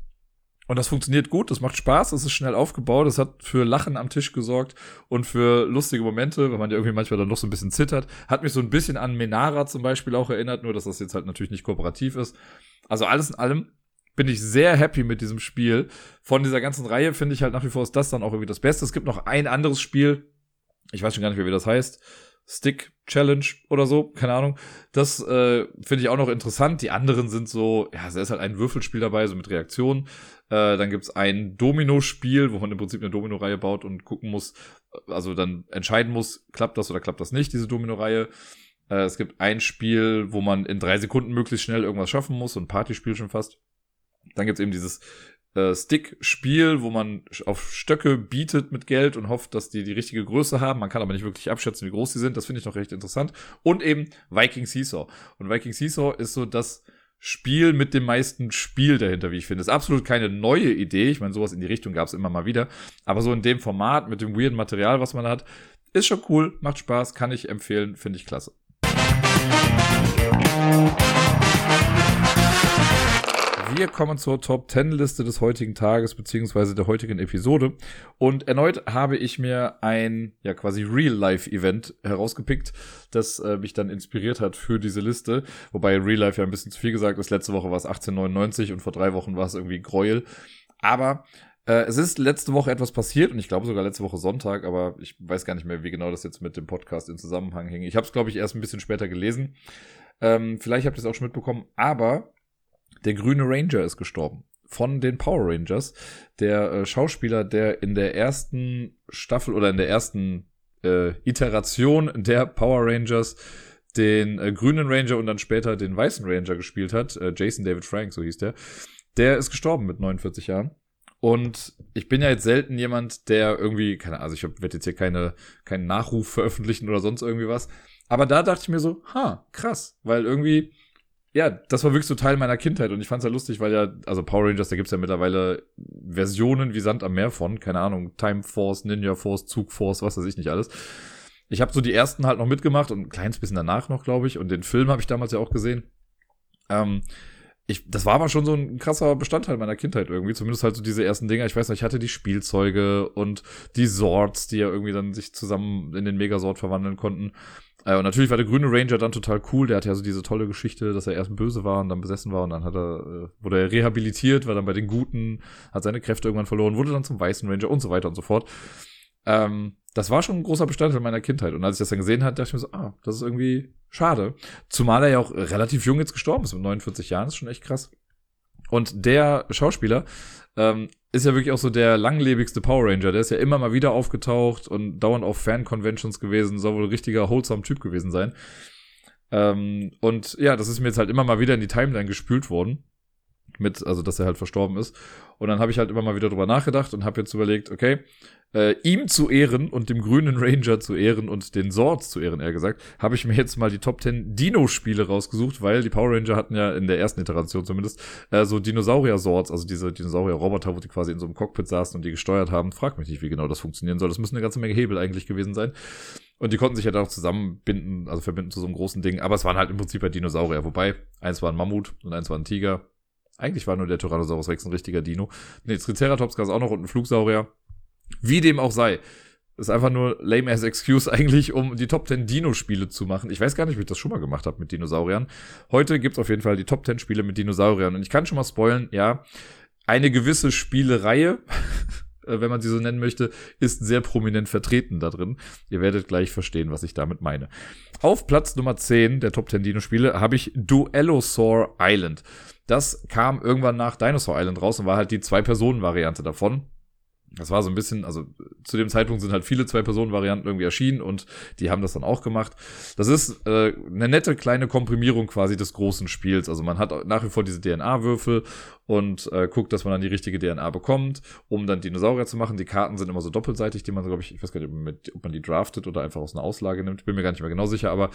Und das funktioniert gut, das macht Spaß, das ist schnell aufgebaut, das hat für Lachen am Tisch gesorgt und für lustige Momente, wenn man ja irgendwie manchmal dann noch so ein bisschen zittert. Hat mich so ein bisschen an Menara zum Beispiel auch erinnert, nur dass das jetzt halt natürlich nicht kooperativ ist. Also alles in allem bin ich sehr happy mit diesem Spiel. Von dieser ganzen Reihe finde ich halt nach wie vor ist das dann auch irgendwie das Beste. Es gibt noch ein anderes Spiel, ich weiß schon gar nicht mehr, wie das heißt. Stick Challenge oder so, keine Ahnung. Das äh, finde ich auch noch interessant. Die anderen sind so, ja, es ist halt ein Würfelspiel dabei, so mit Reaktionen. Äh, dann gibt's ein Domino-Spiel, wo man im Prinzip eine Domino-Reihe baut und gucken muss, also dann entscheiden muss, klappt das oder klappt das nicht, diese Domino-Reihe. Äh, es gibt ein Spiel, wo man in drei Sekunden möglichst schnell irgendwas schaffen muss, so ein Partyspiel schon fast. Dann gibt's eben dieses äh, Stick-Spiel, wo man auf Stöcke bietet mit Geld und hofft, dass die die richtige Größe haben. Man kann aber nicht wirklich abschätzen, wie groß die sind. Das finde ich noch recht interessant. Und eben Viking Seesaw. Und Viking Seesaw ist so das Spiel mit dem meisten Spiel dahinter, wie ich finde. Ist absolut keine neue Idee. Ich meine, sowas in die Richtung gab es immer mal wieder. Aber so in dem Format mit dem weirden Material, was man hat, ist schon cool, macht Spaß, kann ich empfehlen, finde ich klasse. Wir kommen zur Top 10 Liste des heutigen Tages beziehungsweise der heutigen Episode. Und erneut habe ich mir ein, ja, quasi Real-Life-Event herausgepickt, das äh, mich dann inspiriert hat für diese Liste. Wobei Real Life ja ein bisschen zu viel gesagt ist. Letzte Woche war es 1899 und vor drei Wochen war es irgendwie Gräuel. Aber äh, es ist letzte Woche etwas passiert und ich glaube sogar letzte Woche Sonntag, aber ich weiß gar nicht mehr, wie genau das jetzt mit dem Podcast in Zusammenhang hing. Ich habe es, glaube ich, erst ein bisschen später gelesen. Ähm, vielleicht habt ihr es auch schon mitbekommen, aber der grüne Ranger ist gestorben. Von den Power Rangers. Der äh, Schauspieler, der in der ersten Staffel oder in der ersten äh, Iteration der Power Rangers den äh, grünen Ranger und dann später den weißen Ranger gespielt hat, äh, Jason David Frank, so hieß der, der ist gestorben mit 49 Jahren. Und ich bin ja jetzt selten jemand, der irgendwie, keine Ahnung, also ich werde jetzt hier keine, keinen Nachruf veröffentlichen oder sonst irgendwie was. Aber da dachte ich mir so, ha, krass, weil irgendwie, ja, das war wirklich so Teil meiner Kindheit und ich fand's ja lustig, weil ja, also Power Rangers, da gibt's ja mittlerweile Versionen wie Sand am Meer von, keine Ahnung, Time Force, Ninja Force, Zug Force, was weiß ich nicht alles. Ich habe so die ersten halt noch mitgemacht und ein kleines bisschen danach noch, glaube ich, und den Film habe ich damals ja auch gesehen. Ähm, ich, das war aber schon so ein krasser Bestandteil meiner Kindheit irgendwie, zumindest halt so diese ersten Dinger. Ich weiß nicht, ich hatte die Spielzeuge und die Swords, die ja irgendwie dann sich zusammen in den Megasort verwandeln konnten. Äh, und natürlich war der grüne Ranger dann total cool. Der hatte ja so diese tolle Geschichte, dass er erst böse war und dann besessen war und dann hat er, äh, wurde er rehabilitiert, war dann bei den Guten, hat seine Kräfte irgendwann verloren, wurde dann zum weißen Ranger und so weiter und so fort. Ähm, das war schon ein großer Bestandteil meiner Kindheit. Und als ich das dann gesehen habe, dachte ich mir so, ah, das ist irgendwie schade. Zumal er ja auch relativ jung jetzt gestorben ist, mit 49 Jahren, ist schon echt krass. Und der Schauspieler ähm, ist ja wirklich auch so der langlebigste Power Ranger. Der ist ja immer mal wieder aufgetaucht und dauernd auf Fan-Conventions gewesen, soll wohl ein richtiger wholesome Typ gewesen sein. Ähm, und ja, das ist mir jetzt halt immer mal wieder in die Timeline gespült worden. Mit, also dass er halt verstorben ist. Und dann habe ich halt immer mal wieder drüber nachgedacht und habe jetzt überlegt, okay, äh, ihm zu ehren und dem grünen Ranger zu ehren und den Swords zu ehren, eher gesagt, habe ich mir jetzt mal die Top 10 Dino-Spiele rausgesucht, weil die Power Ranger hatten ja in der ersten Iteration zumindest äh, so Dinosaurier-Swords, also diese Dinosaurier-Roboter, wo die quasi in so einem Cockpit saßen und die gesteuert haben. Frag mich nicht, wie genau das funktionieren soll. Das müssen eine ganze Menge Hebel eigentlich gewesen sein. Und die konnten sich ja dann auch zusammenbinden, also verbinden zu so einem großen Ding. Aber es waren halt im Prinzip halt Dinosaurier. Wobei, eins war ein Mammut und eins war ein Tiger. Eigentlich war nur der Tyrannosaurus Rex ein richtiger Dino. Nee, Triceratops gab es auch noch und ein Flugsaurier. Wie dem auch sei. ist einfach nur lame as excuse eigentlich, um die Top 10 Dino-Spiele zu machen. Ich weiß gar nicht, ob ich das schon mal gemacht habe mit Dinosauriern. Heute gibt's auf jeden Fall die Top 10 Spiele mit Dinosauriern. Und ich kann schon mal spoilen, ja, eine gewisse Spielereihe, *laughs* äh, wenn man sie so nennen möchte, ist sehr prominent vertreten da drin. Ihr werdet gleich verstehen, was ich damit meine. Auf Platz Nummer 10 der Top 10 Dino-Spiele habe ich Duellosaur Island. Das kam irgendwann nach Dinosaur Island raus und war halt die Zwei-Personen-Variante davon. Das war so ein bisschen, also zu dem Zeitpunkt sind halt viele Zwei-Personen-Varianten irgendwie erschienen und die haben das dann auch gemacht. Das ist äh, eine nette kleine Komprimierung quasi des großen Spiels. Also man hat nach wie vor diese DNA-Würfel und äh, guckt, dass man dann die richtige DNA bekommt, um dann Dinosaurier zu machen. Die Karten sind immer so doppelseitig, die man, glaube ich, ich weiß gar nicht, ob man, mit, ob man die draftet oder einfach aus einer Auslage nimmt. Bin mir gar nicht mehr genau sicher, aber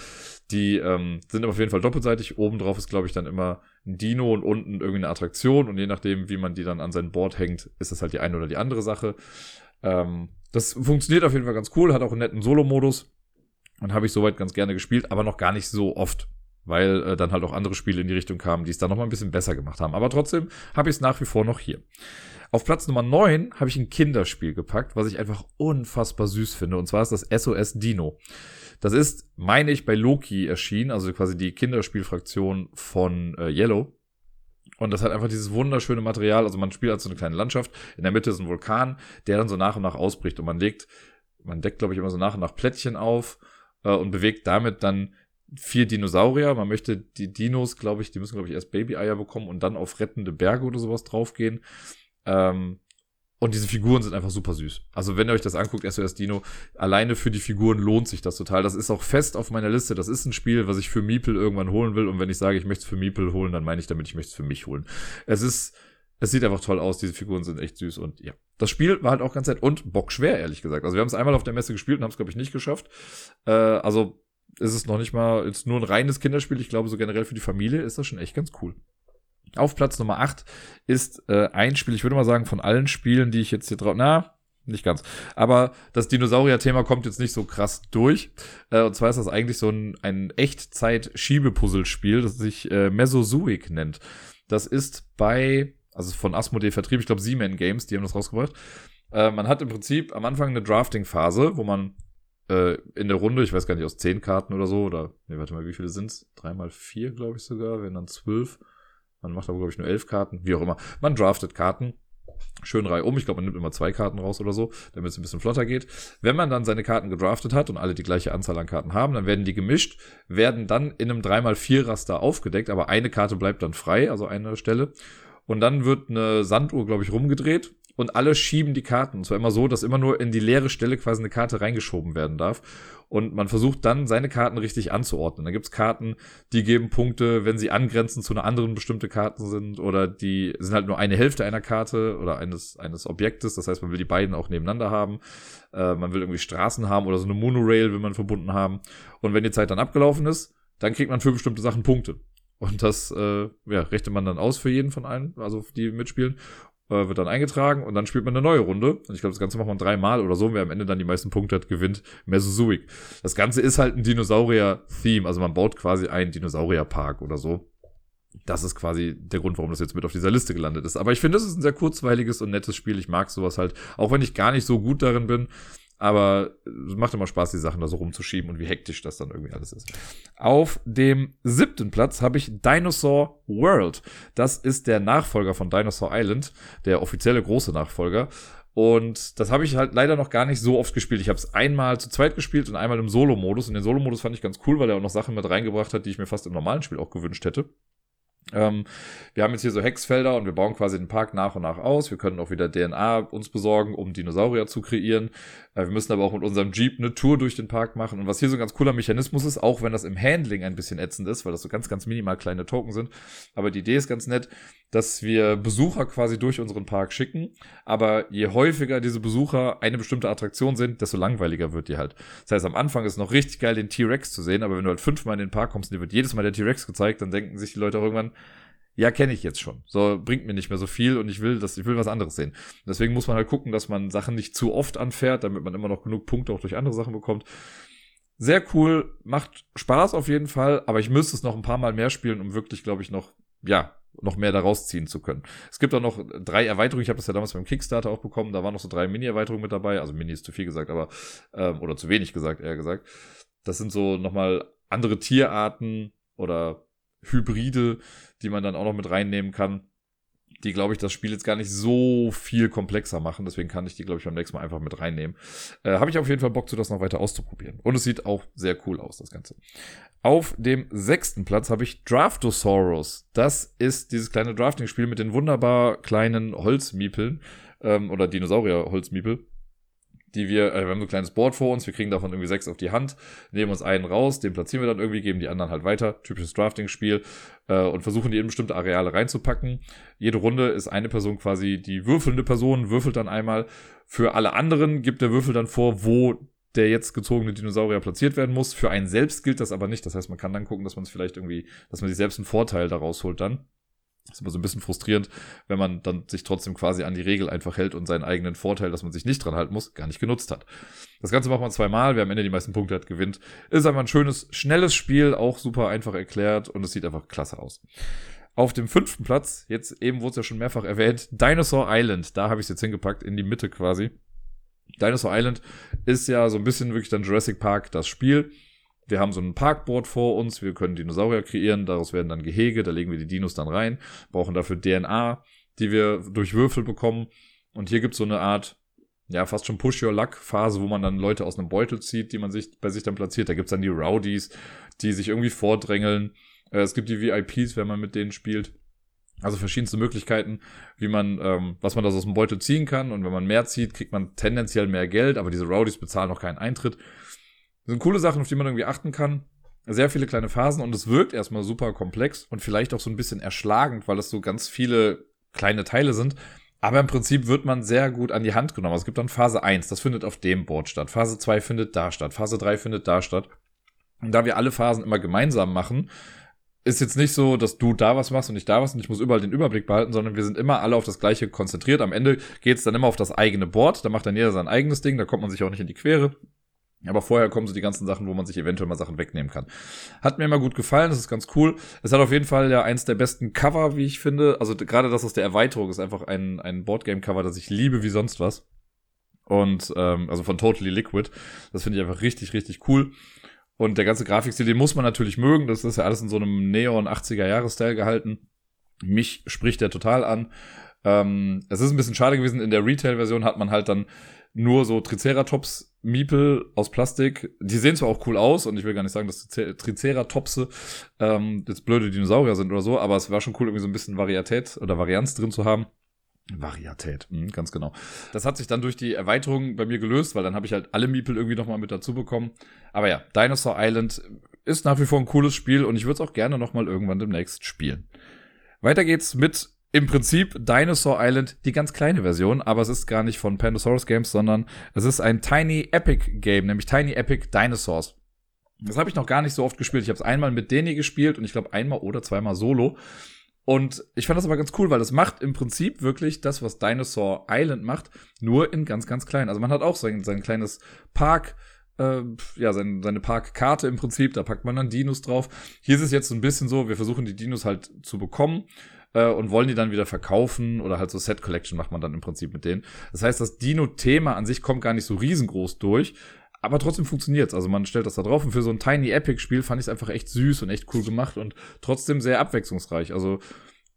die ähm, sind auf jeden Fall doppelseitig. Oben drauf ist, glaube ich, dann immer Dino und unten irgendwie eine Attraktion und je nachdem, wie man die dann an sein Board hängt, ist das halt die eine oder die andere Sache. Ähm, das funktioniert auf jeden Fall ganz cool, hat auch einen netten Solo-Modus und habe ich soweit ganz gerne gespielt, aber noch gar nicht so oft weil äh, dann halt auch andere Spiele in die Richtung kamen, die es dann noch mal ein bisschen besser gemacht haben. Aber trotzdem habe ich es nach wie vor noch hier. Auf Platz Nummer 9 habe ich ein Kinderspiel gepackt, was ich einfach unfassbar süß finde. Und zwar ist das SOS Dino. Das ist, meine ich, bei Loki erschienen, also quasi die Kinderspielfraktion von äh, Yellow. Und das hat einfach dieses wunderschöne Material. Also man spielt als so eine kleine Landschaft. In der Mitte ist ein Vulkan, der dann so nach und nach ausbricht. Und man legt, man deckt, glaube ich, immer so nach und nach Plättchen auf äh, und bewegt damit dann vier Dinosaurier. Man möchte die Dinos, glaube ich, die müssen, glaube ich, erst Baby-Eier bekommen und dann auf rettende Berge oder sowas draufgehen. Ähm, und diese Figuren sind einfach super süß. Also wenn ihr euch das anguckt, SOS Dino, alleine für die Figuren lohnt sich das total. Das ist auch fest auf meiner Liste. Das ist ein Spiel, was ich für Meeple irgendwann holen will. Und wenn ich sage, ich möchte es für Meeple holen, dann meine ich damit, ich möchte es für mich holen. Es ist, es sieht einfach toll aus. Diese Figuren sind echt süß. Und ja, das Spiel war halt auch ganz nett und bockschwer, ehrlich gesagt. Also wir haben es einmal auf der Messe gespielt und haben es, glaube ich, nicht geschafft. Äh, also ist es noch nicht mal jetzt nur ein reines Kinderspiel. Ich glaube, so generell für die Familie ist das schon echt ganz cool. Auf Platz Nummer 8 ist äh, ein Spiel, ich würde mal sagen, von allen Spielen, die ich jetzt hier drauf, na, nicht ganz. Aber das Dinosaurier-Thema kommt jetzt nicht so krass durch. Äh, und zwar ist das eigentlich so ein, ein Echtzeit-Schiebepuzzlespiel, das sich äh, Mesozoic nennt. Das ist bei, also von Asmodee Vertrieb, ich glaube, Siemens Games, die haben das rausgebracht. Äh, man hat im Prinzip am Anfang eine Drafting-Phase, wo man äh, in der Runde, ich weiß gar nicht, aus zehn Karten oder so, oder, nee, warte mal, wie viele? Drei mal vier, glaube ich sogar, wenn dann zwölf. Man macht aber, glaube ich, nur elf Karten, wie auch immer. Man draftet Karten. Schön Reihe um. Ich glaube, man nimmt immer zwei Karten raus oder so, damit es ein bisschen flotter geht. Wenn man dann seine Karten gedraftet hat und alle die gleiche Anzahl an Karten haben, dann werden die gemischt, werden dann in einem 3x4-Raster aufgedeckt, aber eine Karte bleibt dann frei, also eine Stelle. Und dann wird eine Sanduhr, glaube ich, rumgedreht und alle schieben die Karten. Und zwar immer so, dass immer nur in die leere Stelle quasi eine Karte reingeschoben werden darf. Und man versucht dann, seine Karten richtig anzuordnen. Da gibt's Karten, die geben Punkte, wenn sie angrenzend zu einer anderen bestimmte Karten sind. Oder die sind halt nur eine Hälfte einer Karte oder eines, eines Objektes. Das heißt, man will die beiden auch nebeneinander haben. Äh, man will irgendwie Straßen haben oder so eine Monorail will man verbunden haben. Und wenn die Zeit dann abgelaufen ist, dann kriegt man für bestimmte Sachen Punkte. Und das äh, ja, rechnet man dann aus für jeden von allen, also die mitspielen äh, wird dann eingetragen und dann spielt man eine neue Runde. Und ich glaube, das Ganze macht man dreimal oder so. Wer am Ende dann die meisten Punkte hat, gewinnt Mesozoic. Das Ganze ist halt ein Dinosaurier-Theme. Also man baut quasi einen Dinosaurierpark oder so. Das ist quasi der Grund, warum das jetzt mit auf dieser Liste gelandet ist. Aber ich finde, es ist ein sehr kurzweiliges und nettes Spiel. Ich mag sowas halt, auch wenn ich gar nicht so gut darin bin. Aber es macht immer Spaß, die Sachen da so rumzuschieben und wie hektisch das dann irgendwie alles ist. Auf dem siebten Platz habe ich Dinosaur World. Das ist der Nachfolger von Dinosaur Island, der offizielle große Nachfolger. Und das habe ich halt leider noch gar nicht so oft gespielt. Ich habe es einmal zu zweit gespielt und einmal im Solo-Modus. Und den Solo-Modus fand ich ganz cool, weil er auch noch Sachen mit reingebracht hat, die ich mir fast im normalen Spiel auch gewünscht hätte. Ähm, wir haben jetzt hier so Hexfelder und wir bauen quasi den Park nach und nach aus. Wir können auch wieder DNA uns besorgen, um Dinosaurier zu kreieren. Äh, wir müssen aber auch mit unserem Jeep eine Tour durch den Park machen. Und was hier so ein ganz cooler Mechanismus ist, auch wenn das im Handling ein bisschen ätzend ist, weil das so ganz, ganz minimal kleine Token sind. Aber die Idee ist ganz nett, dass wir Besucher quasi durch unseren Park schicken. Aber je häufiger diese Besucher eine bestimmte Attraktion sind, desto langweiliger wird die halt. Das heißt, am Anfang ist noch richtig geil, den T-Rex zu sehen. Aber wenn du halt fünfmal in den Park kommst und dir wird jedes Mal der T-Rex gezeigt, dann denken sich die Leute auch irgendwann, ja, kenne ich jetzt schon. So bringt mir nicht mehr so viel und ich will das, ich will was anderes sehen. Deswegen muss man halt gucken, dass man Sachen nicht zu oft anfährt, damit man immer noch genug Punkte auch durch andere Sachen bekommt. Sehr cool, macht Spaß auf jeden Fall, aber ich müsste es noch ein paar Mal mehr spielen, um wirklich, glaube ich, noch, ja, noch mehr daraus ziehen zu können. Es gibt auch noch drei Erweiterungen. Ich habe das ja damals beim Kickstarter auch bekommen. Da waren noch so drei Mini-Erweiterungen mit dabei. Also Mini ist zu viel gesagt, aber ähm, oder zu wenig gesagt, eher gesagt. Das sind so nochmal andere Tierarten oder Hybride, die man dann auch noch mit reinnehmen kann, die, glaube ich, das Spiel jetzt gar nicht so viel komplexer machen. Deswegen kann ich die, glaube ich, beim nächsten Mal einfach mit reinnehmen. Äh, Habe ich auf jeden Fall Bock zu, das noch weiter auszuprobieren. Und es sieht auch sehr cool aus, das Ganze. Auf dem sechsten Platz habe ich Draftosaurus. Das ist dieses kleine Drafting-Spiel mit den wunderbar kleinen Holzmiepeln ähm, oder Dinosaurier-Holzmiepel die wir, äh, wir haben so ein kleines Board vor uns, wir kriegen davon irgendwie sechs auf die Hand, nehmen uns einen raus, den platzieren wir dann irgendwie, geben die anderen halt weiter, typisches Drafting-Spiel, äh, und versuchen die in bestimmte Areale reinzupacken. Jede Runde ist eine Person quasi die würfelnde Person, würfelt dann einmal. Für alle anderen gibt der Würfel dann vor, wo der jetzt gezogene Dinosaurier platziert werden muss. Für einen selbst gilt das aber nicht. Das heißt, man kann dann gucken, dass man es vielleicht irgendwie, dass man sich selbst einen Vorteil daraus holt dann. Ist immer so ein bisschen frustrierend, wenn man dann sich trotzdem quasi an die Regel einfach hält und seinen eigenen Vorteil, dass man sich nicht dran halten muss, gar nicht genutzt hat. Das Ganze macht man zweimal, wer am Ende die meisten Punkte hat, gewinnt. Ist einfach ein schönes, schnelles Spiel, auch super einfach erklärt und es sieht einfach klasse aus. Auf dem fünften Platz, jetzt eben wurde es ja schon mehrfach erwähnt, Dinosaur Island. Da habe ich es jetzt hingepackt, in die Mitte quasi. Dinosaur Island ist ja so ein bisschen wirklich dann Jurassic Park das Spiel wir haben so ein Parkboard vor uns, wir können Dinosaurier kreieren, daraus werden dann Gehege, da legen wir die Dinos dann rein, brauchen dafür DNA, die wir durch Würfel bekommen. Und hier gibt es so eine Art, ja, fast schon Push-Your-Luck-Phase, wo man dann Leute aus einem Beutel zieht, die man sich bei sich dann platziert. Da gibt es dann die Rowdies, die sich irgendwie vordrängeln. Äh, es gibt die VIPs, wenn man mit denen spielt. Also verschiedenste Möglichkeiten, wie man, ähm, was man da aus dem Beutel ziehen kann. Und wenn man mehr zieht, kriegt man tendenziell mehr Geld, aber diese Rowdies bezahlen noch keinen Eintritt. Sind coole Sachen, auf die man irgendwie achten kann. Sehr viele kleine Phasen und es wirkt erstmal super komplex und vielleicht auch so ein bisschen erschlagend, weil es so ganz viele kleine Teile sind. Aber im Prinzip wird man sehr gut an die Hand genommen. Also es gibt dann Phase 1, das findet auf dem Board statt. Phase 2 findet da statt. Phase 3 findet da statt. Und da wir alle Phasen immer gemeinsam machen, ist jetzt nicht so, dass du da was machst und ich da was und ich muss überall den Überblick behalten, sondern wir sind immer alle auf das Gleiche konzentriert. Am Ende geht es dann immer auf das eigene Board. Da macht dann jeder sein eigenes Ding, da kommt man sich auch nicht in die Quere. Aber vorher kommen so die ganzen Sachen, wo man sich eventuell mal Sachen wegnehmen kann. Hat mir immer gut gefallen, das ist ganz cool. Es hat auf jeden Fall ja eins der besten Cover, wie ich finde. Also gerade das aus der Erweiterung ist einfach ein, ein Boardgame-Cover, das ich liebe wie sonst was. Und ähm, also von Totally Liquid. Das finde ich einfach richtig, richtig cool. Und der ganze Grafikstil, den muss man natürlich mögen. Das ist ja alles in so einem Neon 80er-Jahres-Style gehalten. Mich spricht der total an. Ähm, es ist ein bisschen schade gewesen, in der Retail-Version hat man halt dann nur so Triceratops Miepel aus Plastik. Die sehen zwar auch cool aus und ich will gar nicht sagen, dass Triceratopse ähm, jetzt blöde Dinosaurier sind oder so, aber es war schon cool, irgendwie so ein bisschen Varietät oder Varianz drin zu haben. Varietät, mhm, ganz genau. Das hat sich dann durch die Erweiterung bei mir gelöst, weil dann habe ich halt alle Miepel irgendwie nochmal mit dazu bekommen. Aber ja, Dinosaur Island ist nach wie vor ein cooles Spiel und ich würde es auch gerne nochmal irgendwann demnächst spielen. Weiter geht's mit im Prinzip Dinosaur Island, die ganz kleine Version, aber es ist gar nicht von Pandasaurus Games, sondern es ist ein Tiny Epic Game, nämlich Tiny Epic Dinosaurs. Das habe ich noch gar nicht so oft gespielt. Ich habe es einmal mit Deni gespielt und ich glaube einmal oder zweimal solo. Und ich fand das aber ganz cool, weil das macht im Prinzip wirklich das, was Dinosaur Island macht, nur in ganz, ganz klein. Also man hat auch sein, sein kleines Park, äh, ja, sein, seine Parkkarte im Prinzip, da packt man dann Dinos drauf. Hier ist es jetzt so ein bisschen so, wir versuchen die Dinos halt zu bekommen äh, und wollen die dann wieder verkaufen oder halt so Set Collection macht man dann im Prinzip mit denen. Das heißt, das Dino-Thema an sich kommt gar nicht so riesengroß durch. Aber trotzdem funktioniert's. Also man stellt das da drauf und für so ein Tiny Epic Spiel fand ich es einfach echt süß und echt cool gemacht und trotzdem sehr abwechslungsreich. Also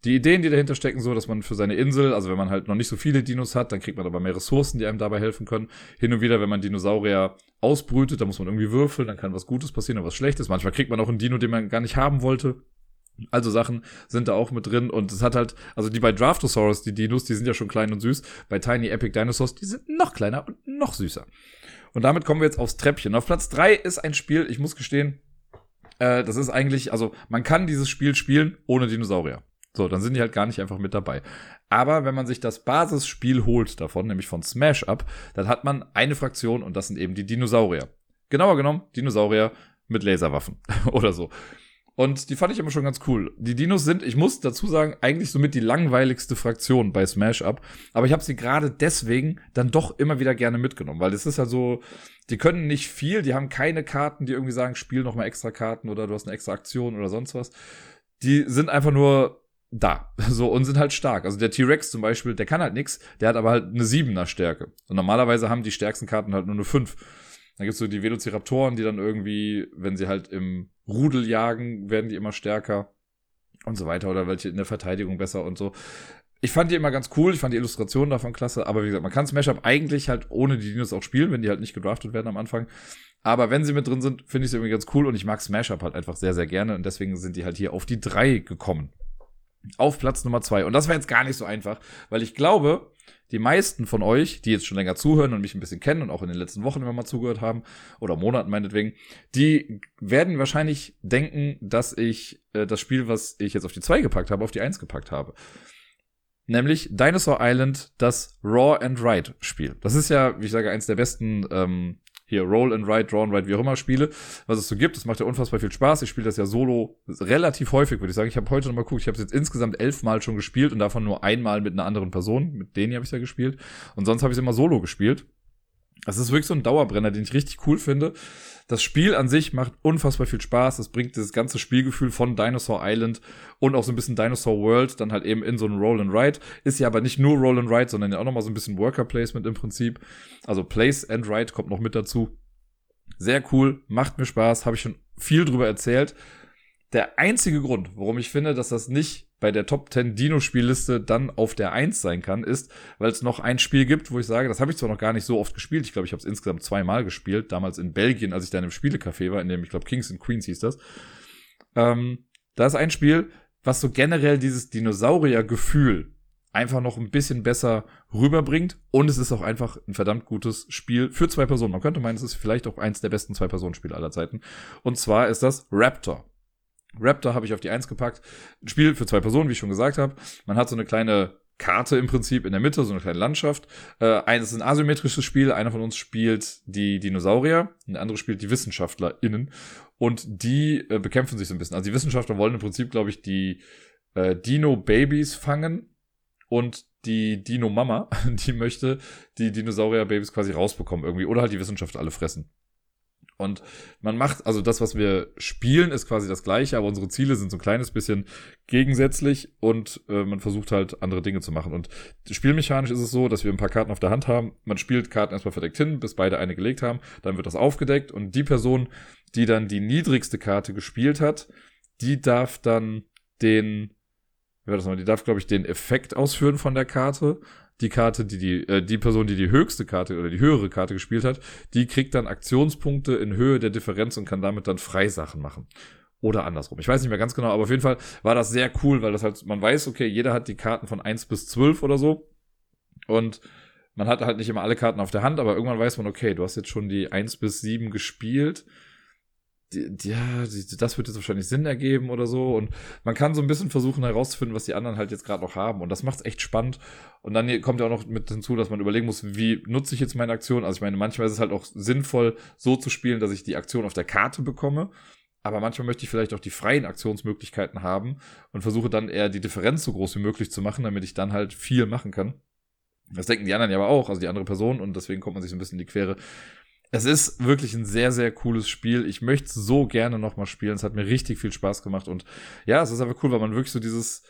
die Ideen, die dahinter stecken, so, dass man für seine Insel, also wenn man halt noch nicht so viele Dinos hat, dann kriegt man aber mehr Ressourcen, die einem dabei helfen können. Hin und wieder, wenn man Dinosaurier ausbrütet, dann muss man irgendwie würfeln, dann kann was Gutes passieren oder was Schlechtes. Manchmal kriegt man auch einen Dino, den man gar nicht haben wollte. Also Sachen sind da auch mit drin und es hat halt, also die bei Draftosaurus, die Dinos, die sind ja schon klein und süß. Bei Tiny Epic Dinosaurs, die sind noch kleiner und noch süßer. Und damit kommen wir jetzt aufs Treppchen. Auf Platz drei ist ein Spiel, ich muss gestehen, äh, das ist eigentlich, also man kann dieses Spiel spielen ohne Dinosaurier. So, dann sind die halt gar nicht einfach mit dabei. Aber wenn man sich das Basisspiel holt davon, nämlich von Smash Up, dann hat man eine Fraktion und das sind eben die Dinosaurier. Genauer genommen, Dinosaurier mit Laserwaffen *laughs* oder so. Und die fand ich immer schon ganz cool. Die Dinos sind, ich muss dazu sagen, eigentlich somit die langweiligste Fraktion bei Smash Up. Aber ich habe sie gerade deswegen dann doch immer wieder gerne mitgenommen, weil es ist ja so, die können nicht viel, die haben keine Karten, die irgendwie sagen, spiel noch mal extra Karten oder du hast eine extra Aktion oder sonst was. Die sind einfach nur da. *laughs* So, und sind halt stark. Also der T-Rex zum Beispiel, der kann halt nix, der hat aber halt eine Siebener Stärke. Und normalerweise haben die stärksten Karten halt nur eine fünf. Dann gibt's so die Velociraptoren, die dann irgendwie, wenn sie halt im Rudel jagen, werden die immer stärker und so weiter. Oder welche in der Verteidigung besser und so. Ich fand die immer ganz cool, ich fand die Illustrationen davon klasse, aber wie gesagt, man kann Smash Up eigentlich halt ohne die Dinos auch spielen, wenn die halt nicht gedraftet werden am Anfang. Aber wenn sie mit drin sind, finde ich sie irgendwie ganz cool und ich mag Smash Up halt einfach sehr, sehr gerne und deswegen sind die halt hier auf die drei gekommen auf Platz Nummer zwei. Und das war jetzt gar nicht so einfach, weil ich glaube, die meisten von euch, die jetzt schon länger zuhören und mich ein bisschen kennen und auch in den letzten Wochen immer mal zugehört haben, oder Monaten meinetwegen, die werden wahrscheinlich denken, dass ich äh, das Spiel, was ich jetzt auf die zwei gepackt habe, auf die eins gepackt habe. Nämlich Dinosaur Island, das Raw and Ride Spiel. Das ist ja, wie ich sage, eins der besten ähm, hier Roll and Write, Draw and Write, wie auch immer spiele, was es so gibt. Das macht ja unfassbar viel Spaß. Ich spiele das ja solo relativ häufig, würde ich sagen. Ich habe heute nochmal geguckt, ich habe es jetzt insgesamt elfmal schon gespielt und davon nur einmal mit einer anderen Person. Mit denen habe ich ja gespielt. Und sonst habe ich es immer solo gespielt. Das ist wirklich so ein Dauerbrenner, den ich richtig cool finde. Das Spiel an sich macht unfassbar viel Spaß. Es bringt das ganze Spielgefühl von Dinosaur Island und auch so ein bisschen Dinosaur World dann halt eben in so einen Roll and Ride. Ist ja aber nicht nur Roll and Ride, sondern ja auch nochmal so ein bisschen Worker Placement im Prinzip. Also Place and Ride kommt noch mit dazu. Sehr cool, macht mir Spaß, habe ich schon viel drüber erzählt. Der einzige Grund, warum ich finde, dass das nicht bei der Top 10 Dino-Spielliste dann auf der 1 sein kann, ist, weil es noch ein Spiel gibt, wo ich sage, das habe ich zwar noch gar nicht so oft gespielt, ich glaube, ich habe es insgesamt zweimal gespielt, damals in Belgien, als ich da in einem Spielecafé war, in dem, ich glaube, Kings and Queens hieß das. Ähm, da ist ein Spiel, was so generell dieses Dinosaurier-Gefühl einfach noch ein bisschen besser rüberbringt. Und es ist auch einfach ein verdammt gutes Spiel für zwei Personen. Man könnte meinen, es ist vielleicht auch eins der besten Zwei-Personen-Spiele aller Zeiten. Und zwar ist das Raptor. Raptor habe ich auf die Eins gepackt. Ein Spiel für zwei Personen, wie ich schon gesagt habe. Man hat so eine kleine Karte im Prinzip in der Mitte, so eine kleine Landschaft. Äh, eines ist ein asymmetrisches Spiel. Einer von uns spielt die Dinosaurier, ein anderer spielt die WissenschaftlerInnen. Und die äh, bekämpfen sich so ein bisschen. Also die Wissenschaftler wollen im Prinzip, glaube ich, die äh, Dino-Babys fangen. Und die Dino-Mama, *laughs* die möchte die Dinosaurier-Babys quasi rausbekommen irgendwie. Oder halt die Wissenschaftler alle fressen. Und man macht, also das, was wir spielen, ist quasi das gleiche, aber unsere Ziele sind so ein kleines bisschen gegensätzlich und äh, man versucht halt andere Dinge zu machen. Und spielmechanisch ist es so, dass wir ein paar Karten auf der Hand haben. Man spielt Karten erstmal verdeckt hin, bis beide eine gelegt haben. Dann wird das aufgedeckt und die Person, die dann die niedrigste Karte gespielt hat, die darf dann den, wie war das noch, die darf, glaube ich, den Effekt ausführen von der Karte die Karte, die die, äh, die Person, die die höchste Karte oder die höhere Karte gespielt hat, die kriegt dann Aktionspunkte in Höhe der Differenz und kann damit dann Freisachen machen. Oder andersrum. Ich weiß nicht mehr ganz genau, aber auf jeden Fall war das sehr cool, weil das halt, man weiß, okay, jeder hat die Karten von eins bis zwölf oder so. Und man hat halt nicht immer alle Karten auf der Hand, aber irgendwann weiß man, okay, du hast jetzt schon die eins bis sieben gespielt die, ja, das wird jetzt wahrscheinlich Sinn ergeben oder so. Und man kann so ein bisschen versuchen herauszufinden, was die anderen halt jetzt gerade noch haben. Und das macht es echt spannend. Und dann kommt ja auch noch mit hinzu, dass man überlegen muss, wie nutze ich jetzt meine Aktion. Also ich meine, manchmal ist es halt auch sinnvoll, so zu spielen, dass ich die Aktion auf der Karte bekomme. Aber manchmal möchte ich vielleicht auch die freien Aktionsmöglichkeiten haben und versuche dann eher die Differenz so groß wie möglich zu machen, damit ich dann halt viel machen kann. Das denken die anderen ja aber auch, also die andere Person, und deswegen kommt man sich so ein bisschen in die Quere. Es ist wirklich ein sehr, sehr cooles Spiel. Ich möchte so gerne nochmal spielen. Es hat mir richtig viel Spaß gemacht. Und ja, es ist einfach cool, weil man wirklich so dieses,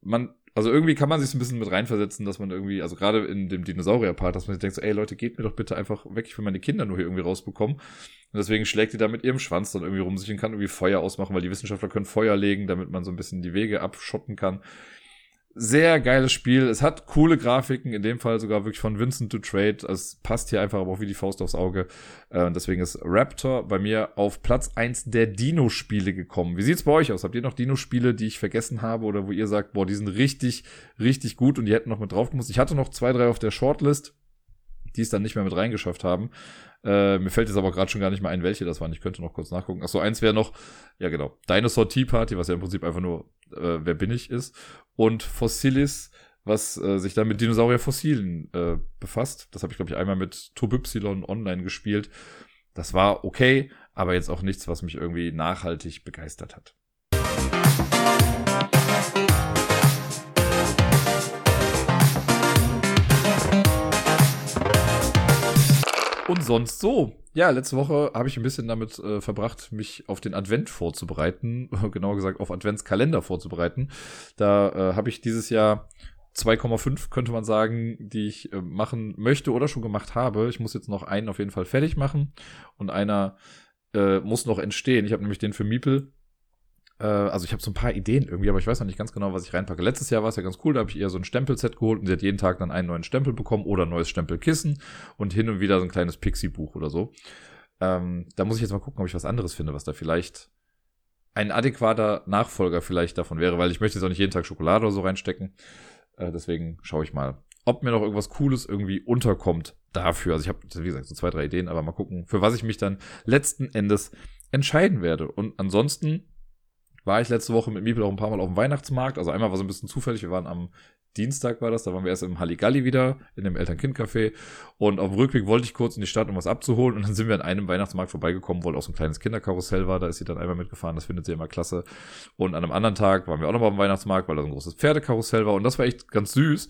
man, also irgendwie kann man sich so ein bisschen mit reinversetzen, dass man irgendwie, also gerade in dem Dinosaurier-Part, dass man sich denkt so, ey Leute, geht mir doch bitte einfach weg, ich will meine Kinder nur hier irgendwie rausbekommen. Und deswegen schlägt die da mit ihrem Schwanz dann irgendwie rum sich und kann irgendwie Feuer ausmachen, weil die Wissenschaftler können Feuer legen, damit man so ein bisschen die Wege abschotten kann. Sehr geiles Spiel. Es hat coole Grafiken, in dem Fall sogar wirklich von Vincent to Trade. Es passt hier einfach aber auch wie die Faust aufs Auge. Äh, deswegen ist Raptor bei mir auf Platz eins der Dino-Spiele gekommen. Wie sieht's bei euch aus? Habt ihr noch Dino-Spiele, die ich vergessen habe oder wo ihr sagt, boah, die sind richtig, richtig gut und die hätten noch mit drauf gemusst? Ich hatte noch zwei, drei auf der Shortlist, die es dann nicht mehr mit reingeschafft haben. Äh, mir fällt jetzt aber gerade schon gar nicht mehr ein, welche das waren. Ich könnte noch kurz nachgucken. Achso, eins wäre noch, ja genau, Dinosaur Tea Party, was ja im Prinzip einfach nur äh, Wer bin ich ist. Und Fossilis, was äh, sich dann mit Dinosaurierfossilen äh, befasst. Das habe ich, glaube ich, einmal mit Tobypsilon online gespielt. Das war okay, aber jetzt auch nichts, was mich irgendwie nachhaltig begeistert hat. Und sonst so. Ja, letzte Woche habe ich ein bisschen damit äh, verbracht, mich auf den Advent vorzubereiten, *laughs* genauer gesagt auf Adventskalender vorzubereiten. Da äh, habe ich dieses Jahr 2,5 könnte man sagen, die ich äh, machen möchte oder schon gemacht habe. Ich muss jetzt noch einen auf jeden Fall fertig machen und einer äh, muss noch entstehen. Ich habe nämlich den für Miepel also ich habe so ein paar Ideen irgendwie, aber ich weiß noch nicht ganz genau, was ich reinpacke. Letztes Jahr war es ja ganz cool, da habe ich eher so ein Stempelset geholt und sie hat jeden Tag dann einen neuen Stempel bekommen oder ein neues Stempelkissen und hin und wieder so ein kleines Pixie-Buch oder so. Ähm, da muss ich jetzt mal gucken, ob ich was anderes finde, was da vielleicht ein adäquater Nachfolger vielleicht davon wäre, weil ich möchte jetzt auch nicht jeden Tag Schokolade oder so reinstecken. Äh, deswegen schaue ich mal, ob mir noch irgendwas Cooles irgendwie unterkommt dafür. Also ich habe, wie gesagt, so zwei, drei Ideen, aber mal gucken, für was ich mich dann letzten Endes entscheiden werde. Und ansonsten war ich letzte Woche mit Miepel auch ein paar Mal auf dem Weihnachtsmarkt. Also einmal war so ein bisschen zufällig, wir waren am Dienstag war das, da waren wir erst im Halligalli wieder, in dem Eltern-Kind-Café. Und auf dem Rückweg wollte ich kurz in die Stadt, um was abzuholen. Und dann sind wir an einem Weihnachtsmarkt vorbeigekommen, wo auch so ein kleines Kinderkarussell war. Da ist sie dann einmal mitgefahren, das findet sie immer klasse. Und an einem anderen Tag waren wir auch nochmal auf dem Weihnachtsmarkt, weil da so ein großes Pferdekarussell war. Und das war echt ganz süß,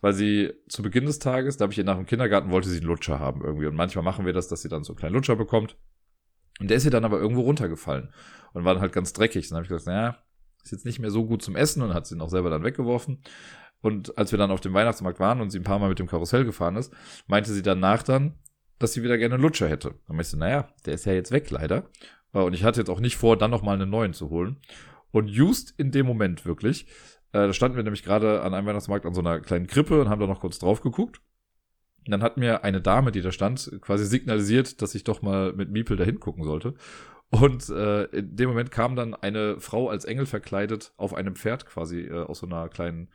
weil sie zu Beginn des Tages, da habe ich ihr nach dem Kindergarten, wollte sie einen Lutscher haben irgendwie. Und manchmal machen wir das, dass sie dann so einen kleinen Lutscher bekommt. Und der ist ihr dann aber irgendwo runtergefallen und war dann halt ganz dreckig. Dann habe ich gesagt, naja, ist jetzt nicht mehr so gut zum Essen und hat sie auch selber dann weggeworfen. Und als wir dann auf dem Weihnachtsmarkt waren und sie ein paar Mal mit dem Karussell gefahren ist, meinte sie danach dann, dass sie wieder gerne einen Lutscher hätte. Dann meinte so, naja, der ist ja jetzt weg leider. Und ich hatte jetzt auch nicht vor, dann nochmal einen neuen zu holen. Und just in dem Moment wirklich, äh, da standen wir nämlich gerade an einem Weihnachtsmarkt an so einer kleinen Krippe und haben da noch kurz drauf geguckt. Und dann hat mir eine Dame, die da stand, quasi signalisiert, dass ich doch mal mit Miepel da hingucken sollte. Und äh, in dem Moment kam dann eine Frau als Engel verkleidet auf einem Pferd quasi äh, aus so einer kleinen,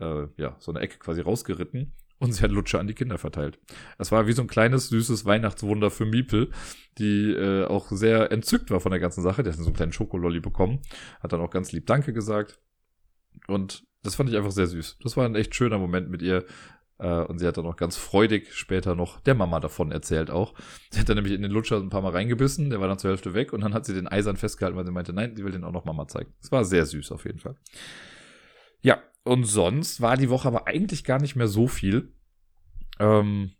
äh, ja, so einer Ecke quasi rausgeritten. Und sie hat Lutscher an die Kinder verteilt. Es war wie so ein kleines, süßes Weihnachtswunder für Miepel, die äh, auch sehr entzückt war von der ganzen Sache. Die hat so einen kleinen Schokololli bekommen, hat dann auch ganz lieb Danke gesagt. Und das fand ich einfach sehr süß. Das war ein echt schöner Moment mit ihr, und sie hat dann noch ganz freudig später noch der Mama davon erzählt auch. Sie hat dann nämlich in den Lutscher ein paar Mal reingebissen, der war dann zur Hälfte weg und dann hat sie den eisern festgehalten, weil sie meinte, nein, sie will den auch noch Mama zeigen. Es war sehr süß auf jeden Fall. Ja, und sonst war die Woche aber eigentlich gar nicht mehr so viel. Ähm,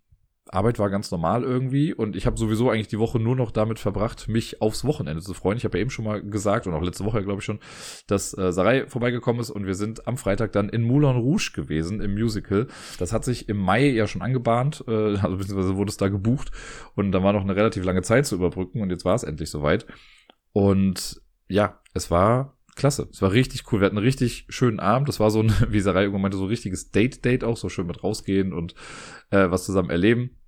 Arbeit war ganz normal irgendwie und ich habe sowieso eigentlich die Woche nur noch damit verbracht, mich aufs Wochenende zu freuen. Ich habe ja eben schon mal gesagt und auch letzte Woche glaube ich schon, dass äh, Sarai vorbeigekommen ist und wir sind am Freitag dann in Moulin Rouge gewesen im Musical. Das hat sich im Mai ja schon angebahnt, äh, *laughs* also beziehungsweise wurde es da gebucht und da war noch eine relativ lange Zeit zu überbrücken und jetzt war es endlich soweit. Und ja, es war klasse. Es war richtig cool. Wir hatten einen richtig schönen Abend. Das war so ein, *laughs* wie Sarai irgendwann meinte, so ein richtiges Date-Date auch, so schön mit rausgehen und äh, was zusammen erleben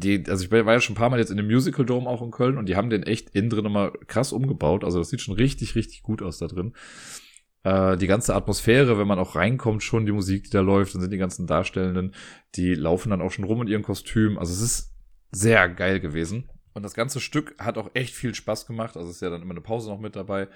die, also ich war ja schon ein paar Mal jetzt in dem Musical Dome auch in Köln und die haben den echt innen drin nochmal krass umgebaut. Also das sieht schon richtig, richtig gut aus da drin. Äh, die ganze Atmosphäre, wenn man auch reinkommt, schon die Musik, die da läuft, dann sind die ganzen Darstellenden, die laufen dann auch schon rum in ihren Kostümen. Also es ist sehr geil gewesen. Und das ganze Stück hat auch echt viel Spaß gemacht. Also es ist ja dann immer eine Pause noch mit dabei.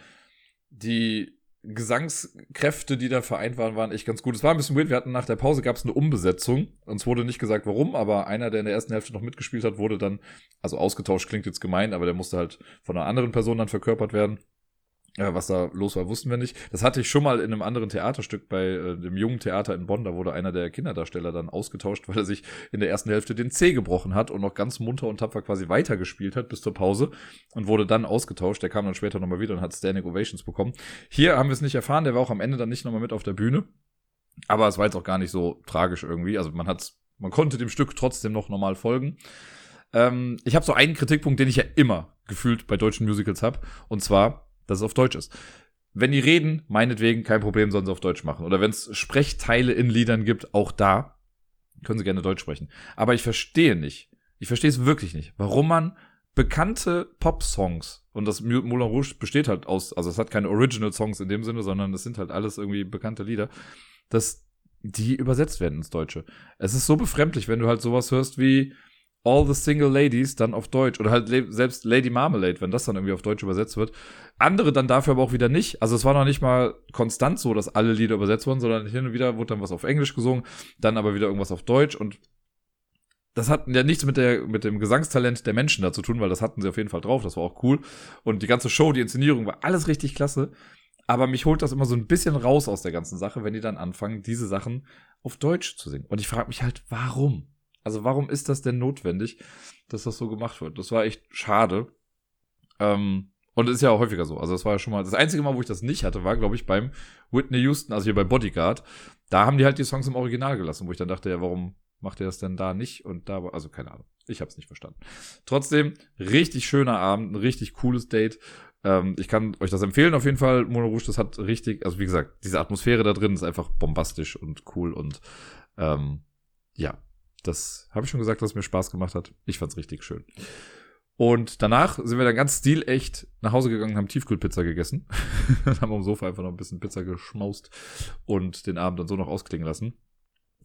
Die Gesangskräfte, die da vereint waren, waren echt ganz gut. Es war ein bisschen weird. Wir hatten nach der Pause gab es eine Umbesetzung. Uns wurde nicht gesagt, warum, aber einer, der in der ersten Hälfte noch mitgespielt hat, wurde dann, also ausgetauscht klingt jetzt gemein, aber der musste halt von einer anderen Person dann verkörpert werden. Ja, was da los war, wussten wir nicht. Das hatte ich schon mal in einem anderen Theaterstück bei äh, dem jungen Theater in Bonn. Da wurde einer der Kinderdarsteller dann ausgetauscht, weil er sich in der ersten Hälfte den C gebrochen hat und noch ganz munter und tapfer quasi weitergespielt hat bis zur Pause und wurde dann ausgetauscht. Der kam dann später nochmal wieder und hat Standing Ovations bekommen. Hier haben wir es nicht erfahren. Der war auch am Ende dann nicht nochmal mit auf der Bühne. Aber es war jetzt auch gar nicht so tragisch irgendwie. Also man hat, man konnte dem Stück trotzdem noch normal folgen. Ähm, ich habe so einen Kritikpunkt, den ich ja immer gefühlt bei deutschen Musicals habe. Und zwar dass es auf Deutsch ist. wenn die reden, meinetwegen, kein Problem, sollen sie auf Deutsch machen. Oder wenn es Sprechteile in Liedern gibt, auch da, können sie gerne Deutsch sprechen. Aber ich verstehe nicht, ich verstehe es wirklich nicht, warum man bekannte Pop-Songs, und das Moulin Rouge besteht halt aus, also es hat keine Original-Songs in dem Sinne, sondern es sind halt alles irgendwie bekannte Lieder, dass die übersetzt werden ins Deutsche. Es ist so befremdlich, wenn du halt sowas hörst wie All the Single Ladies dann auf Deutsch oder halt selbst Lady Marmalade, wenn das dann irgendwie auf Deutsch übersetzt wird. Andere dann dafür aber auch wieder nicht. Also es war noch nicht mal konstant so, dass alle Lieder übersetzt wurden, sondern hin und wieder wurde dann was auf Englisch gesungen, dann aber wieder irgendwas auf Deutsch und das hat ja nichts mit, der, mit dem Gesangstalent der Menschen da zu tun, weil das hatten sie auf jeden Fall drauf, das war auch cool. Und die ganze Show, die Inszenierung war alles richtig klasse. Aber mich holt das immer so ein bisschen raus aus der ganzen Sache, wenn die dann anfangen, diese Sachen auf Deutsch zu singen. Und ich frage mich halt, warum? Also warum ist das denn notwendig, dass das so gemacht wird? Das war echt schade. Ähm, und ist ja auch häufiger so. Also das war ja schon mal, das einzige Mal, wo ich das nicht hatte, war, glaube ich, beim Whitney Houston, also hier bei Bodyguard. Da haben die halt die Songs im Original gelassen, wo ich dann dachte, ja, warum macht er das denn da nicht? Und da war, also keine Ahnung. Ich habe es nicht verstanden. Trotzdem, richtig schöner Abend, ein richtig cooles Date. Ähm, ich kann euch das empfehlen auf jeden Fall. Mono Rouge, das hat richtig, also wie gesagt, diese Atmosphäre da drin ist einfach bombastisch und cool und ähm, ja, das habe ich schon gesagt, dass es mir Spaß gemacht hat. Ich fand's richtig schön. Und danach sind wir dann ganz stilecht nach Hause gegangen, haben Tiefkühlpizza gegessen. *laughs* haben am Sofa einfach noch ein bisschen Pizza geschmaust und den Abend dann so noch ausklingen lassen.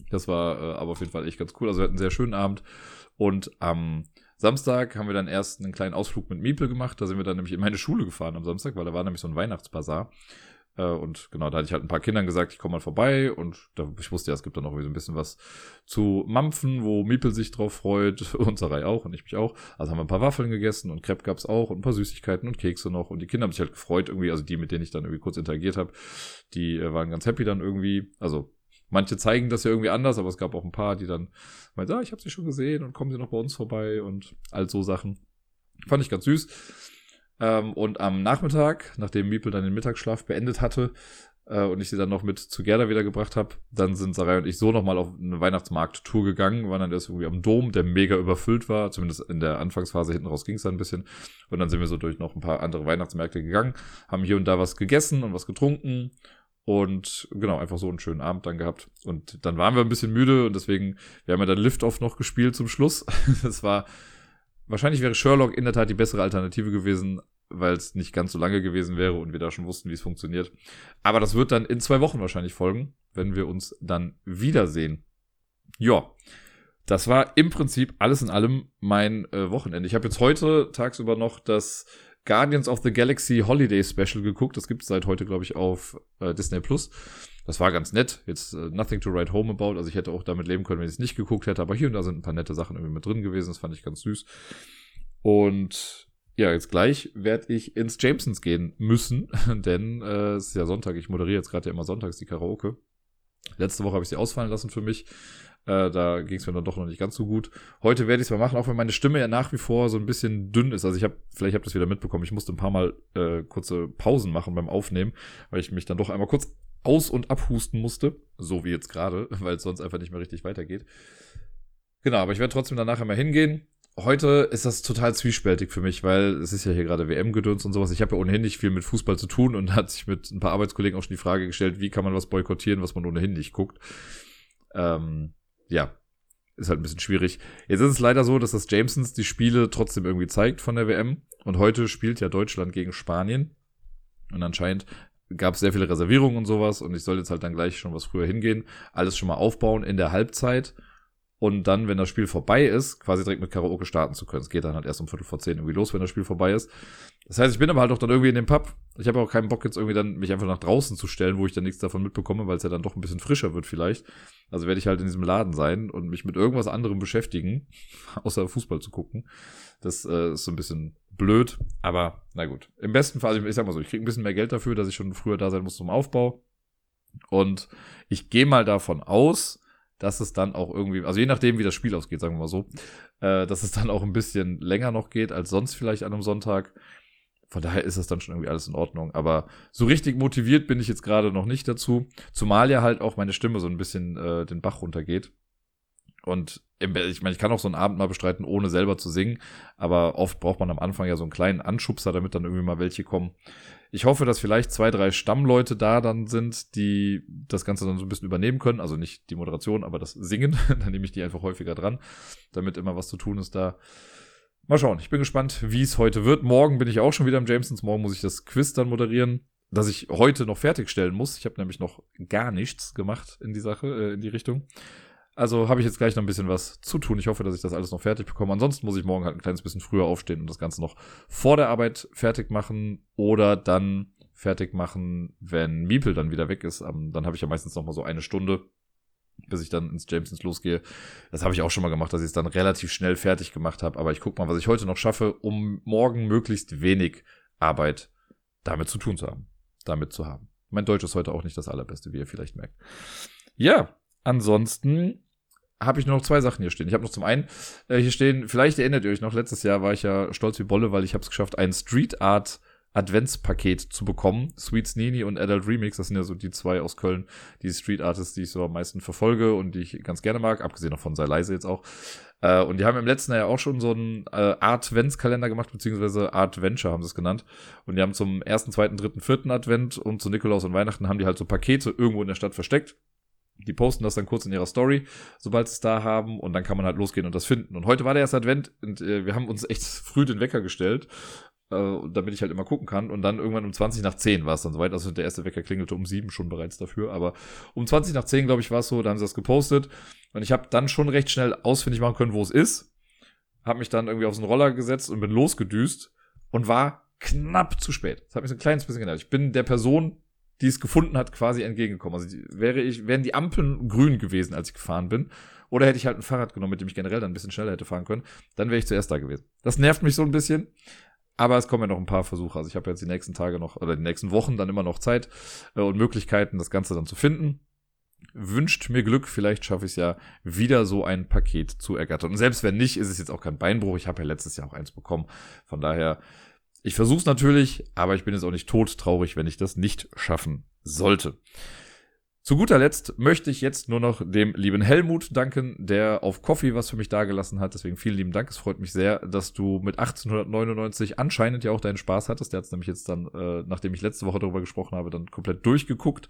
Das war äh, aber auf jeden Fall echt ganz cool. Also wir hatten einen sehr schönen Abend. Und am Samstag haben wir dann erst einen kleinen Ausflug mit Miepel gemacht. Da sind wir dann nämlich in meine Schule gefahren am Samstag, weil da war nämlich so ein Weihnachtsbazar. Äh, und genau, da hatte ich halt ein paar Kindern gesagt, ich komme mal vorbei. Und da, ich wusste ja, es gibt dann noch so ein bisschen was zu Mampfen, wo Miepel sich drauf freut. *laughs* Und Sarai auch und ich mich auch. Also haben wir ein paar Waffeln gegessen und Crepe gab's auch und ein paar Süßigkeiten und Kekse noch. Und die Kinder haben sich halt gefreut irgendwie. Also die, mit denen ich dann irgendwie kurz interagiert habe, die äh, waren ganz happy dann irgendwie. Also Manche zeigen das ja irgendwie anders, aber es gab auch ein paar, die dann meinten, ah, ich habe sie schon gesehen und kommen sie noch bei uns vorbei und all so Sachen. Fand ich ganz süß. Ähm, und am Nachmittag, nachdem Miepel dann den Mittagsschlaf beendet hatte äh, und ich sie dann noch mit zu Gerda wiedergebracht habe, dann sind Sarai und ich so nochmal auf eine Weihnachtsmarkt-Tour gegangen, waren dann erst irgendwie am Dom, der mega überfüllt war, zumindest in der Anfangsphase hinten raus ging es dann ein bisschen. Und dann sind wir so durch noch ein paar andere Weihnachtsmärkte gegangen, haben hier und da was gegessen und was getrunken und genau, einfach so einen schönen Abend dann gehabt. Und dann waren wir ein bisschen müde und deswegen, wir haben ja dann Lift-Off noch gespielt zum Schluss. *laughs* Das war, wahrscheinlich wäre Sherlock in der Tat die bessere Alternative gewesen, weil es nicht ganz so lange gewesen wäre und wir da schon wussten, wie es funktioniert. Aber das wird dann in zwei Wochen wahrscheinlich folgen, wenn wir uns dann wiedersehen. Ja, das war im Prinzip alles in allem mein äh, Wochenende. Ich habe jetzt heute tagsüber noch das Guardians of the Galaxy Holiday Special geguckt. Das gibt es seit heute, glaube ich, auf äh, Disney Plus. Das war ganz nett. Jetzt uh, nothing to write home about. Also ich hätte auch damit leben können, wenn ich es nicht geguckt hätte. Aber hier und da sind ein paar nette Sachen irgendwie mit drin gewesen. Das fand ich ganz süß. Und ja, jetzt gleich werde ich ins Jamesons gehen müssen, *laughs* denn äh, es ist ja Sonntag. Ich moderiere jetzt gerade ja immer sonntags die Karaoke. Letzte Woche habe ich sie ausfallen lassen für mich. Äh, da ging es mir dann doch noch nicht ganz so gut. Heute werde ich es mal machen, auch wenn meine Stimme ja nach wie vor so ein bisschen dünn ist. Also ich habe, vielleicht habt ihr das wieder mitbekommen, ich musste ein paar Mal äh, kurze Pausen machen beim Aufnehmen, weil ich mich dann doch einmal kurz aus- und abhusten musste. So wie jetzt gerade, *laughs* weil es sonst einfach nicht mehr richtig weitergeht. Genau, aber ich werde trotzdem danach einmal hingehen. Heute ist das total zwiespältig für mich, weil es ist ja hier gerade WM-Gedöns und sowas. Ich habe ja ohnehin nicht viel mit Fußball zu tun und *laughs* hat sich mit ein paar Arbeitskollegen auch schon die Frage gestellt, wie kann man was boykottieren, was man ohnehin nicht guckt. Ähm, ja, ist halt ein bisschen schwierig. Jetzt ist es leider so, dass das Jamesons die Spiele trotzdem irgendwie zeigt von der WM. Und heute spielt ja Deutschland gegen Spanien. Und anscheinend gab es sehr viele Reservierungen und sowas. Und ich soll jetzt halt dann gleich schon was früher hingehen. Alles schon mal aufbauen in der Halbzeit und dann, wenn das Spiel vorbei ist, quasi direkt mit Karaoke starten zu können. Es geht dann halt erst um Viertel vor zehn irgendwie los, wenn das Spiel vorbei ist. Das heißt, ich bin aber halt auch dann irgendwie in dem Pub. Ich habe auch keinen Bock jetzt irgendwie dann mich einfach nach draußen zu stellen, wo ich dann nichts davon mitbekomme, weil es ja dann doch ein bisschen frischer wird vielleicht. Also werde ich halt in diesem Laden sein und mich mit irgendwas anderem beschäftigen, *laughs* außer Fußball zu gucken. Das äh, ist so ein bisschen blöd, aber na gut. Im besten Fall, ich sag mal so, ich kriege ein bisschen mehr Geld dafür, dass ich schon früher da sein muss zum Aufbau. Und ich gehe mal davon aus, dass es dann auch irgendwie, also je nachdem, wie das Spiel ausgeht, sagen wir mal so, äh, dass es dann auch ein bisschen länger noch geht als sonst vielleicht an einem Sonntag. Von daher ist das dann schon irgendwie alles in Ordnung. Aber so richtig motiviert bin ich jetzt gerade noch nicht dazu. Zumal ja halt auch meine Stimme so ein bisschen äh, den Bach runtergeht. Und ich meine, ich kann auch so einen Abend mal bestreiten, ohne selber zu singen, aber oft braucht man am Anfang ja so einen kleinen Anschubser, damit dann irgendwie mal welche kommen. Ich hoffe, dass vielleicht zwei, drei Stammleute da dann sind, die das Ganze dann so ein bisschen übernehmen können. Also nicht die Moderation, aber das Singen. *laughs* dann nehme ich die einfach häufiger dran, damit immer was zu tun ist da. Mal schauen, ich bin gespannt, wie es heute wird. Morgen bin ich auch schon wieder im Jamesons. Morgen muss ich das Quiz dann moderieren, das ich heute noch fertigstellen muss. Ich habe nämlich noch gar nichts gemacht in die Sache, äh, in die Richtung. Also habe ich jetzt gleich noch ein bisschen was zu tun. Ich hoffe, dass ich das alles noch fertig bekomme. Ansonsten muss ich morgen halt ein kleines bisschen früher aufstehen und das Ganze noch vor der Arbeit fertig machen oder dann fertig machen, wenn Miepel dann wieder weg ist. dann habe ich ja meistens noch mal so eine Stunde, bis ich dann ins Jamesons losgehe. Das habe ich auch schon mal gemacht, dass ich es dann relativ schnell fertig gemacht habe. Aber ich gucke mal, was ich heute noch schaffe, um morgen möglichst wenig Arbeit damit zu tun zu haben. Damit zu haben. Mein Deutsch ist heute auch nicht das allerbeste, wie ihr vielleicht merkt. Ja, ansonsten habe ich nur noch zwei Sachen hier stehen. Ich habe noch zum einen äh, hier stehen, vielleicht erinnert ihr euch noch, letztes Jahr war ich ja stolz wie Bolle, weil ich habe es geschafft, ein Street Art Adventspaket zu bekommen. Sweet Sneeny und Adult Remix, das sind ja so die zwei aus Köln, die Street Artists, die ich so am meisten verfolge und die ich ganz gerne mag, abgesehen noch von Sei leise jetzt auch. Äh, und die haben im letzten Jahr auch schon so einen äh, Adventskalender gemacht, beziehungsweise Adventure haben sie es genannt. Und die haben zum ersten, zweiten, dritten, vierten Advent und zu Nikolaus und Weihnachten haben die halt so Pakete irgendwo in der Stadt versteckt die posten das dann kurz in ihrer Story, sobald sie es da haben und dann kann man halt losgehen und das finden. Und heute war der erste Advent und äh, wir haben uns echt früh den Wecker gestellt, äh, damit ich halt immer gucken kann. Und dann irgendwann um 20 nach 10 war es dann soweit. Also der erste Wecker klingelte um 7 schon bereits dafür. Aber um 20 nach 10, glaube ich, war es so, da haben sie das gepostet. Und ich habe dann schon recht schnell ausfindig machen können, wo es ist. Habe mich dann irgendwie auf so einen Roller gesetzt und bin losgedüst und war knapp zu spät. Das hat mich so ein kleines bisschen genervt. Ich bin der Person die es gefunden hat, quasi entgegengekommen. Also die, wäre ich, wären die Ampeln grün gewesen, als ich gefahren bin, oder hätte ich halt ein Fahrrad genommen, mit dem ich generell dann ein bisschen schneller hätte fahren können, dann wäre ich zuerst da gewesen. Das nervt mich so ein bisschen. Aber es kommen ja noch ein paar Versuche. Also ich habe jetzt die nächsten Tage noch oder die nächsten Wochen dann immer noch Zeit äh, und Möglichkeiten, das Ganze dann zu finden. Wünscht mir Glück, vielleicht schaffe ich es ja, wieder so ein Paket zu ergattern. Und selbst wenn nicht, ist es jetzt auch kein Beinbruch. Ich habe ja letztes Jahr auch eins bekommen. Von daher ich versuche es natürlich, aber ich bin jetzt auch nicht todtraurig, wenn ich das nicht schaffen sollte. Zu guter Letzt möchte ich jetzt nur noch dem lieben Helmut danken, der auf Coffee was für mich dagelassen hat. Deswegen vielen lieben Dank. Es freut mich sehr, dass du mit 1899 anscheinend ja auch deinen Spaß hattest. Der hat es nämlich jetzt dann, äh, nachdem ich letzte Woche darüber gesprochen habe, dann komplett durchgeguckt,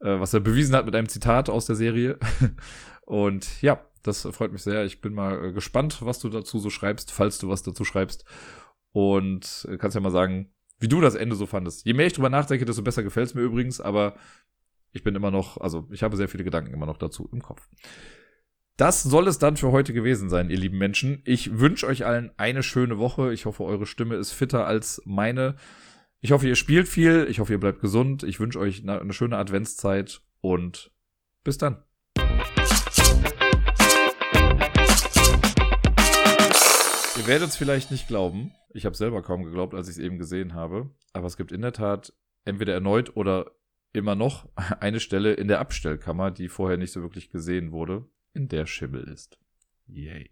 äh, was er bewiesen hat mit einem Zitat aus der Serie. *laughs* Und ja, das freut mich sehr. Ich bin mal äh, gespannt, was du dazu so schreibst, falls du was dazu schreibst. Und kannst ja mal sagen, wie du das Ende so fandest. Je mehr ich drüber nachdenke, desto besser gefällt es mir übrigens, aber ich bin immer noch, also ich habe sehr viele Gedanken immer noch dazu im Kopf. Das soll es dann für heute gewesen sein, ihr lieben Menschen. Ich wünsche euch allen eine schöne Woche. Ich hoffe, eure Stimme ist fitter als meine. Ich hoffe, ihr spielt viel. Ich hoffe, ihr bleibt gesund. Ich wünsche euch eine schöne Adventszeit und bis dann. Ihr werdet es vielleicht nicht glauben. Ich habe selber kaum geglaubt, als ich es eben gesehen habe. Aber es gibt in der Tat entweder erneut oder immer noch *laughs* eine Stelle in der Abstellkammer, die vorher nicht so wirklich gesehen wurde, in der Schimmel ist. Yay.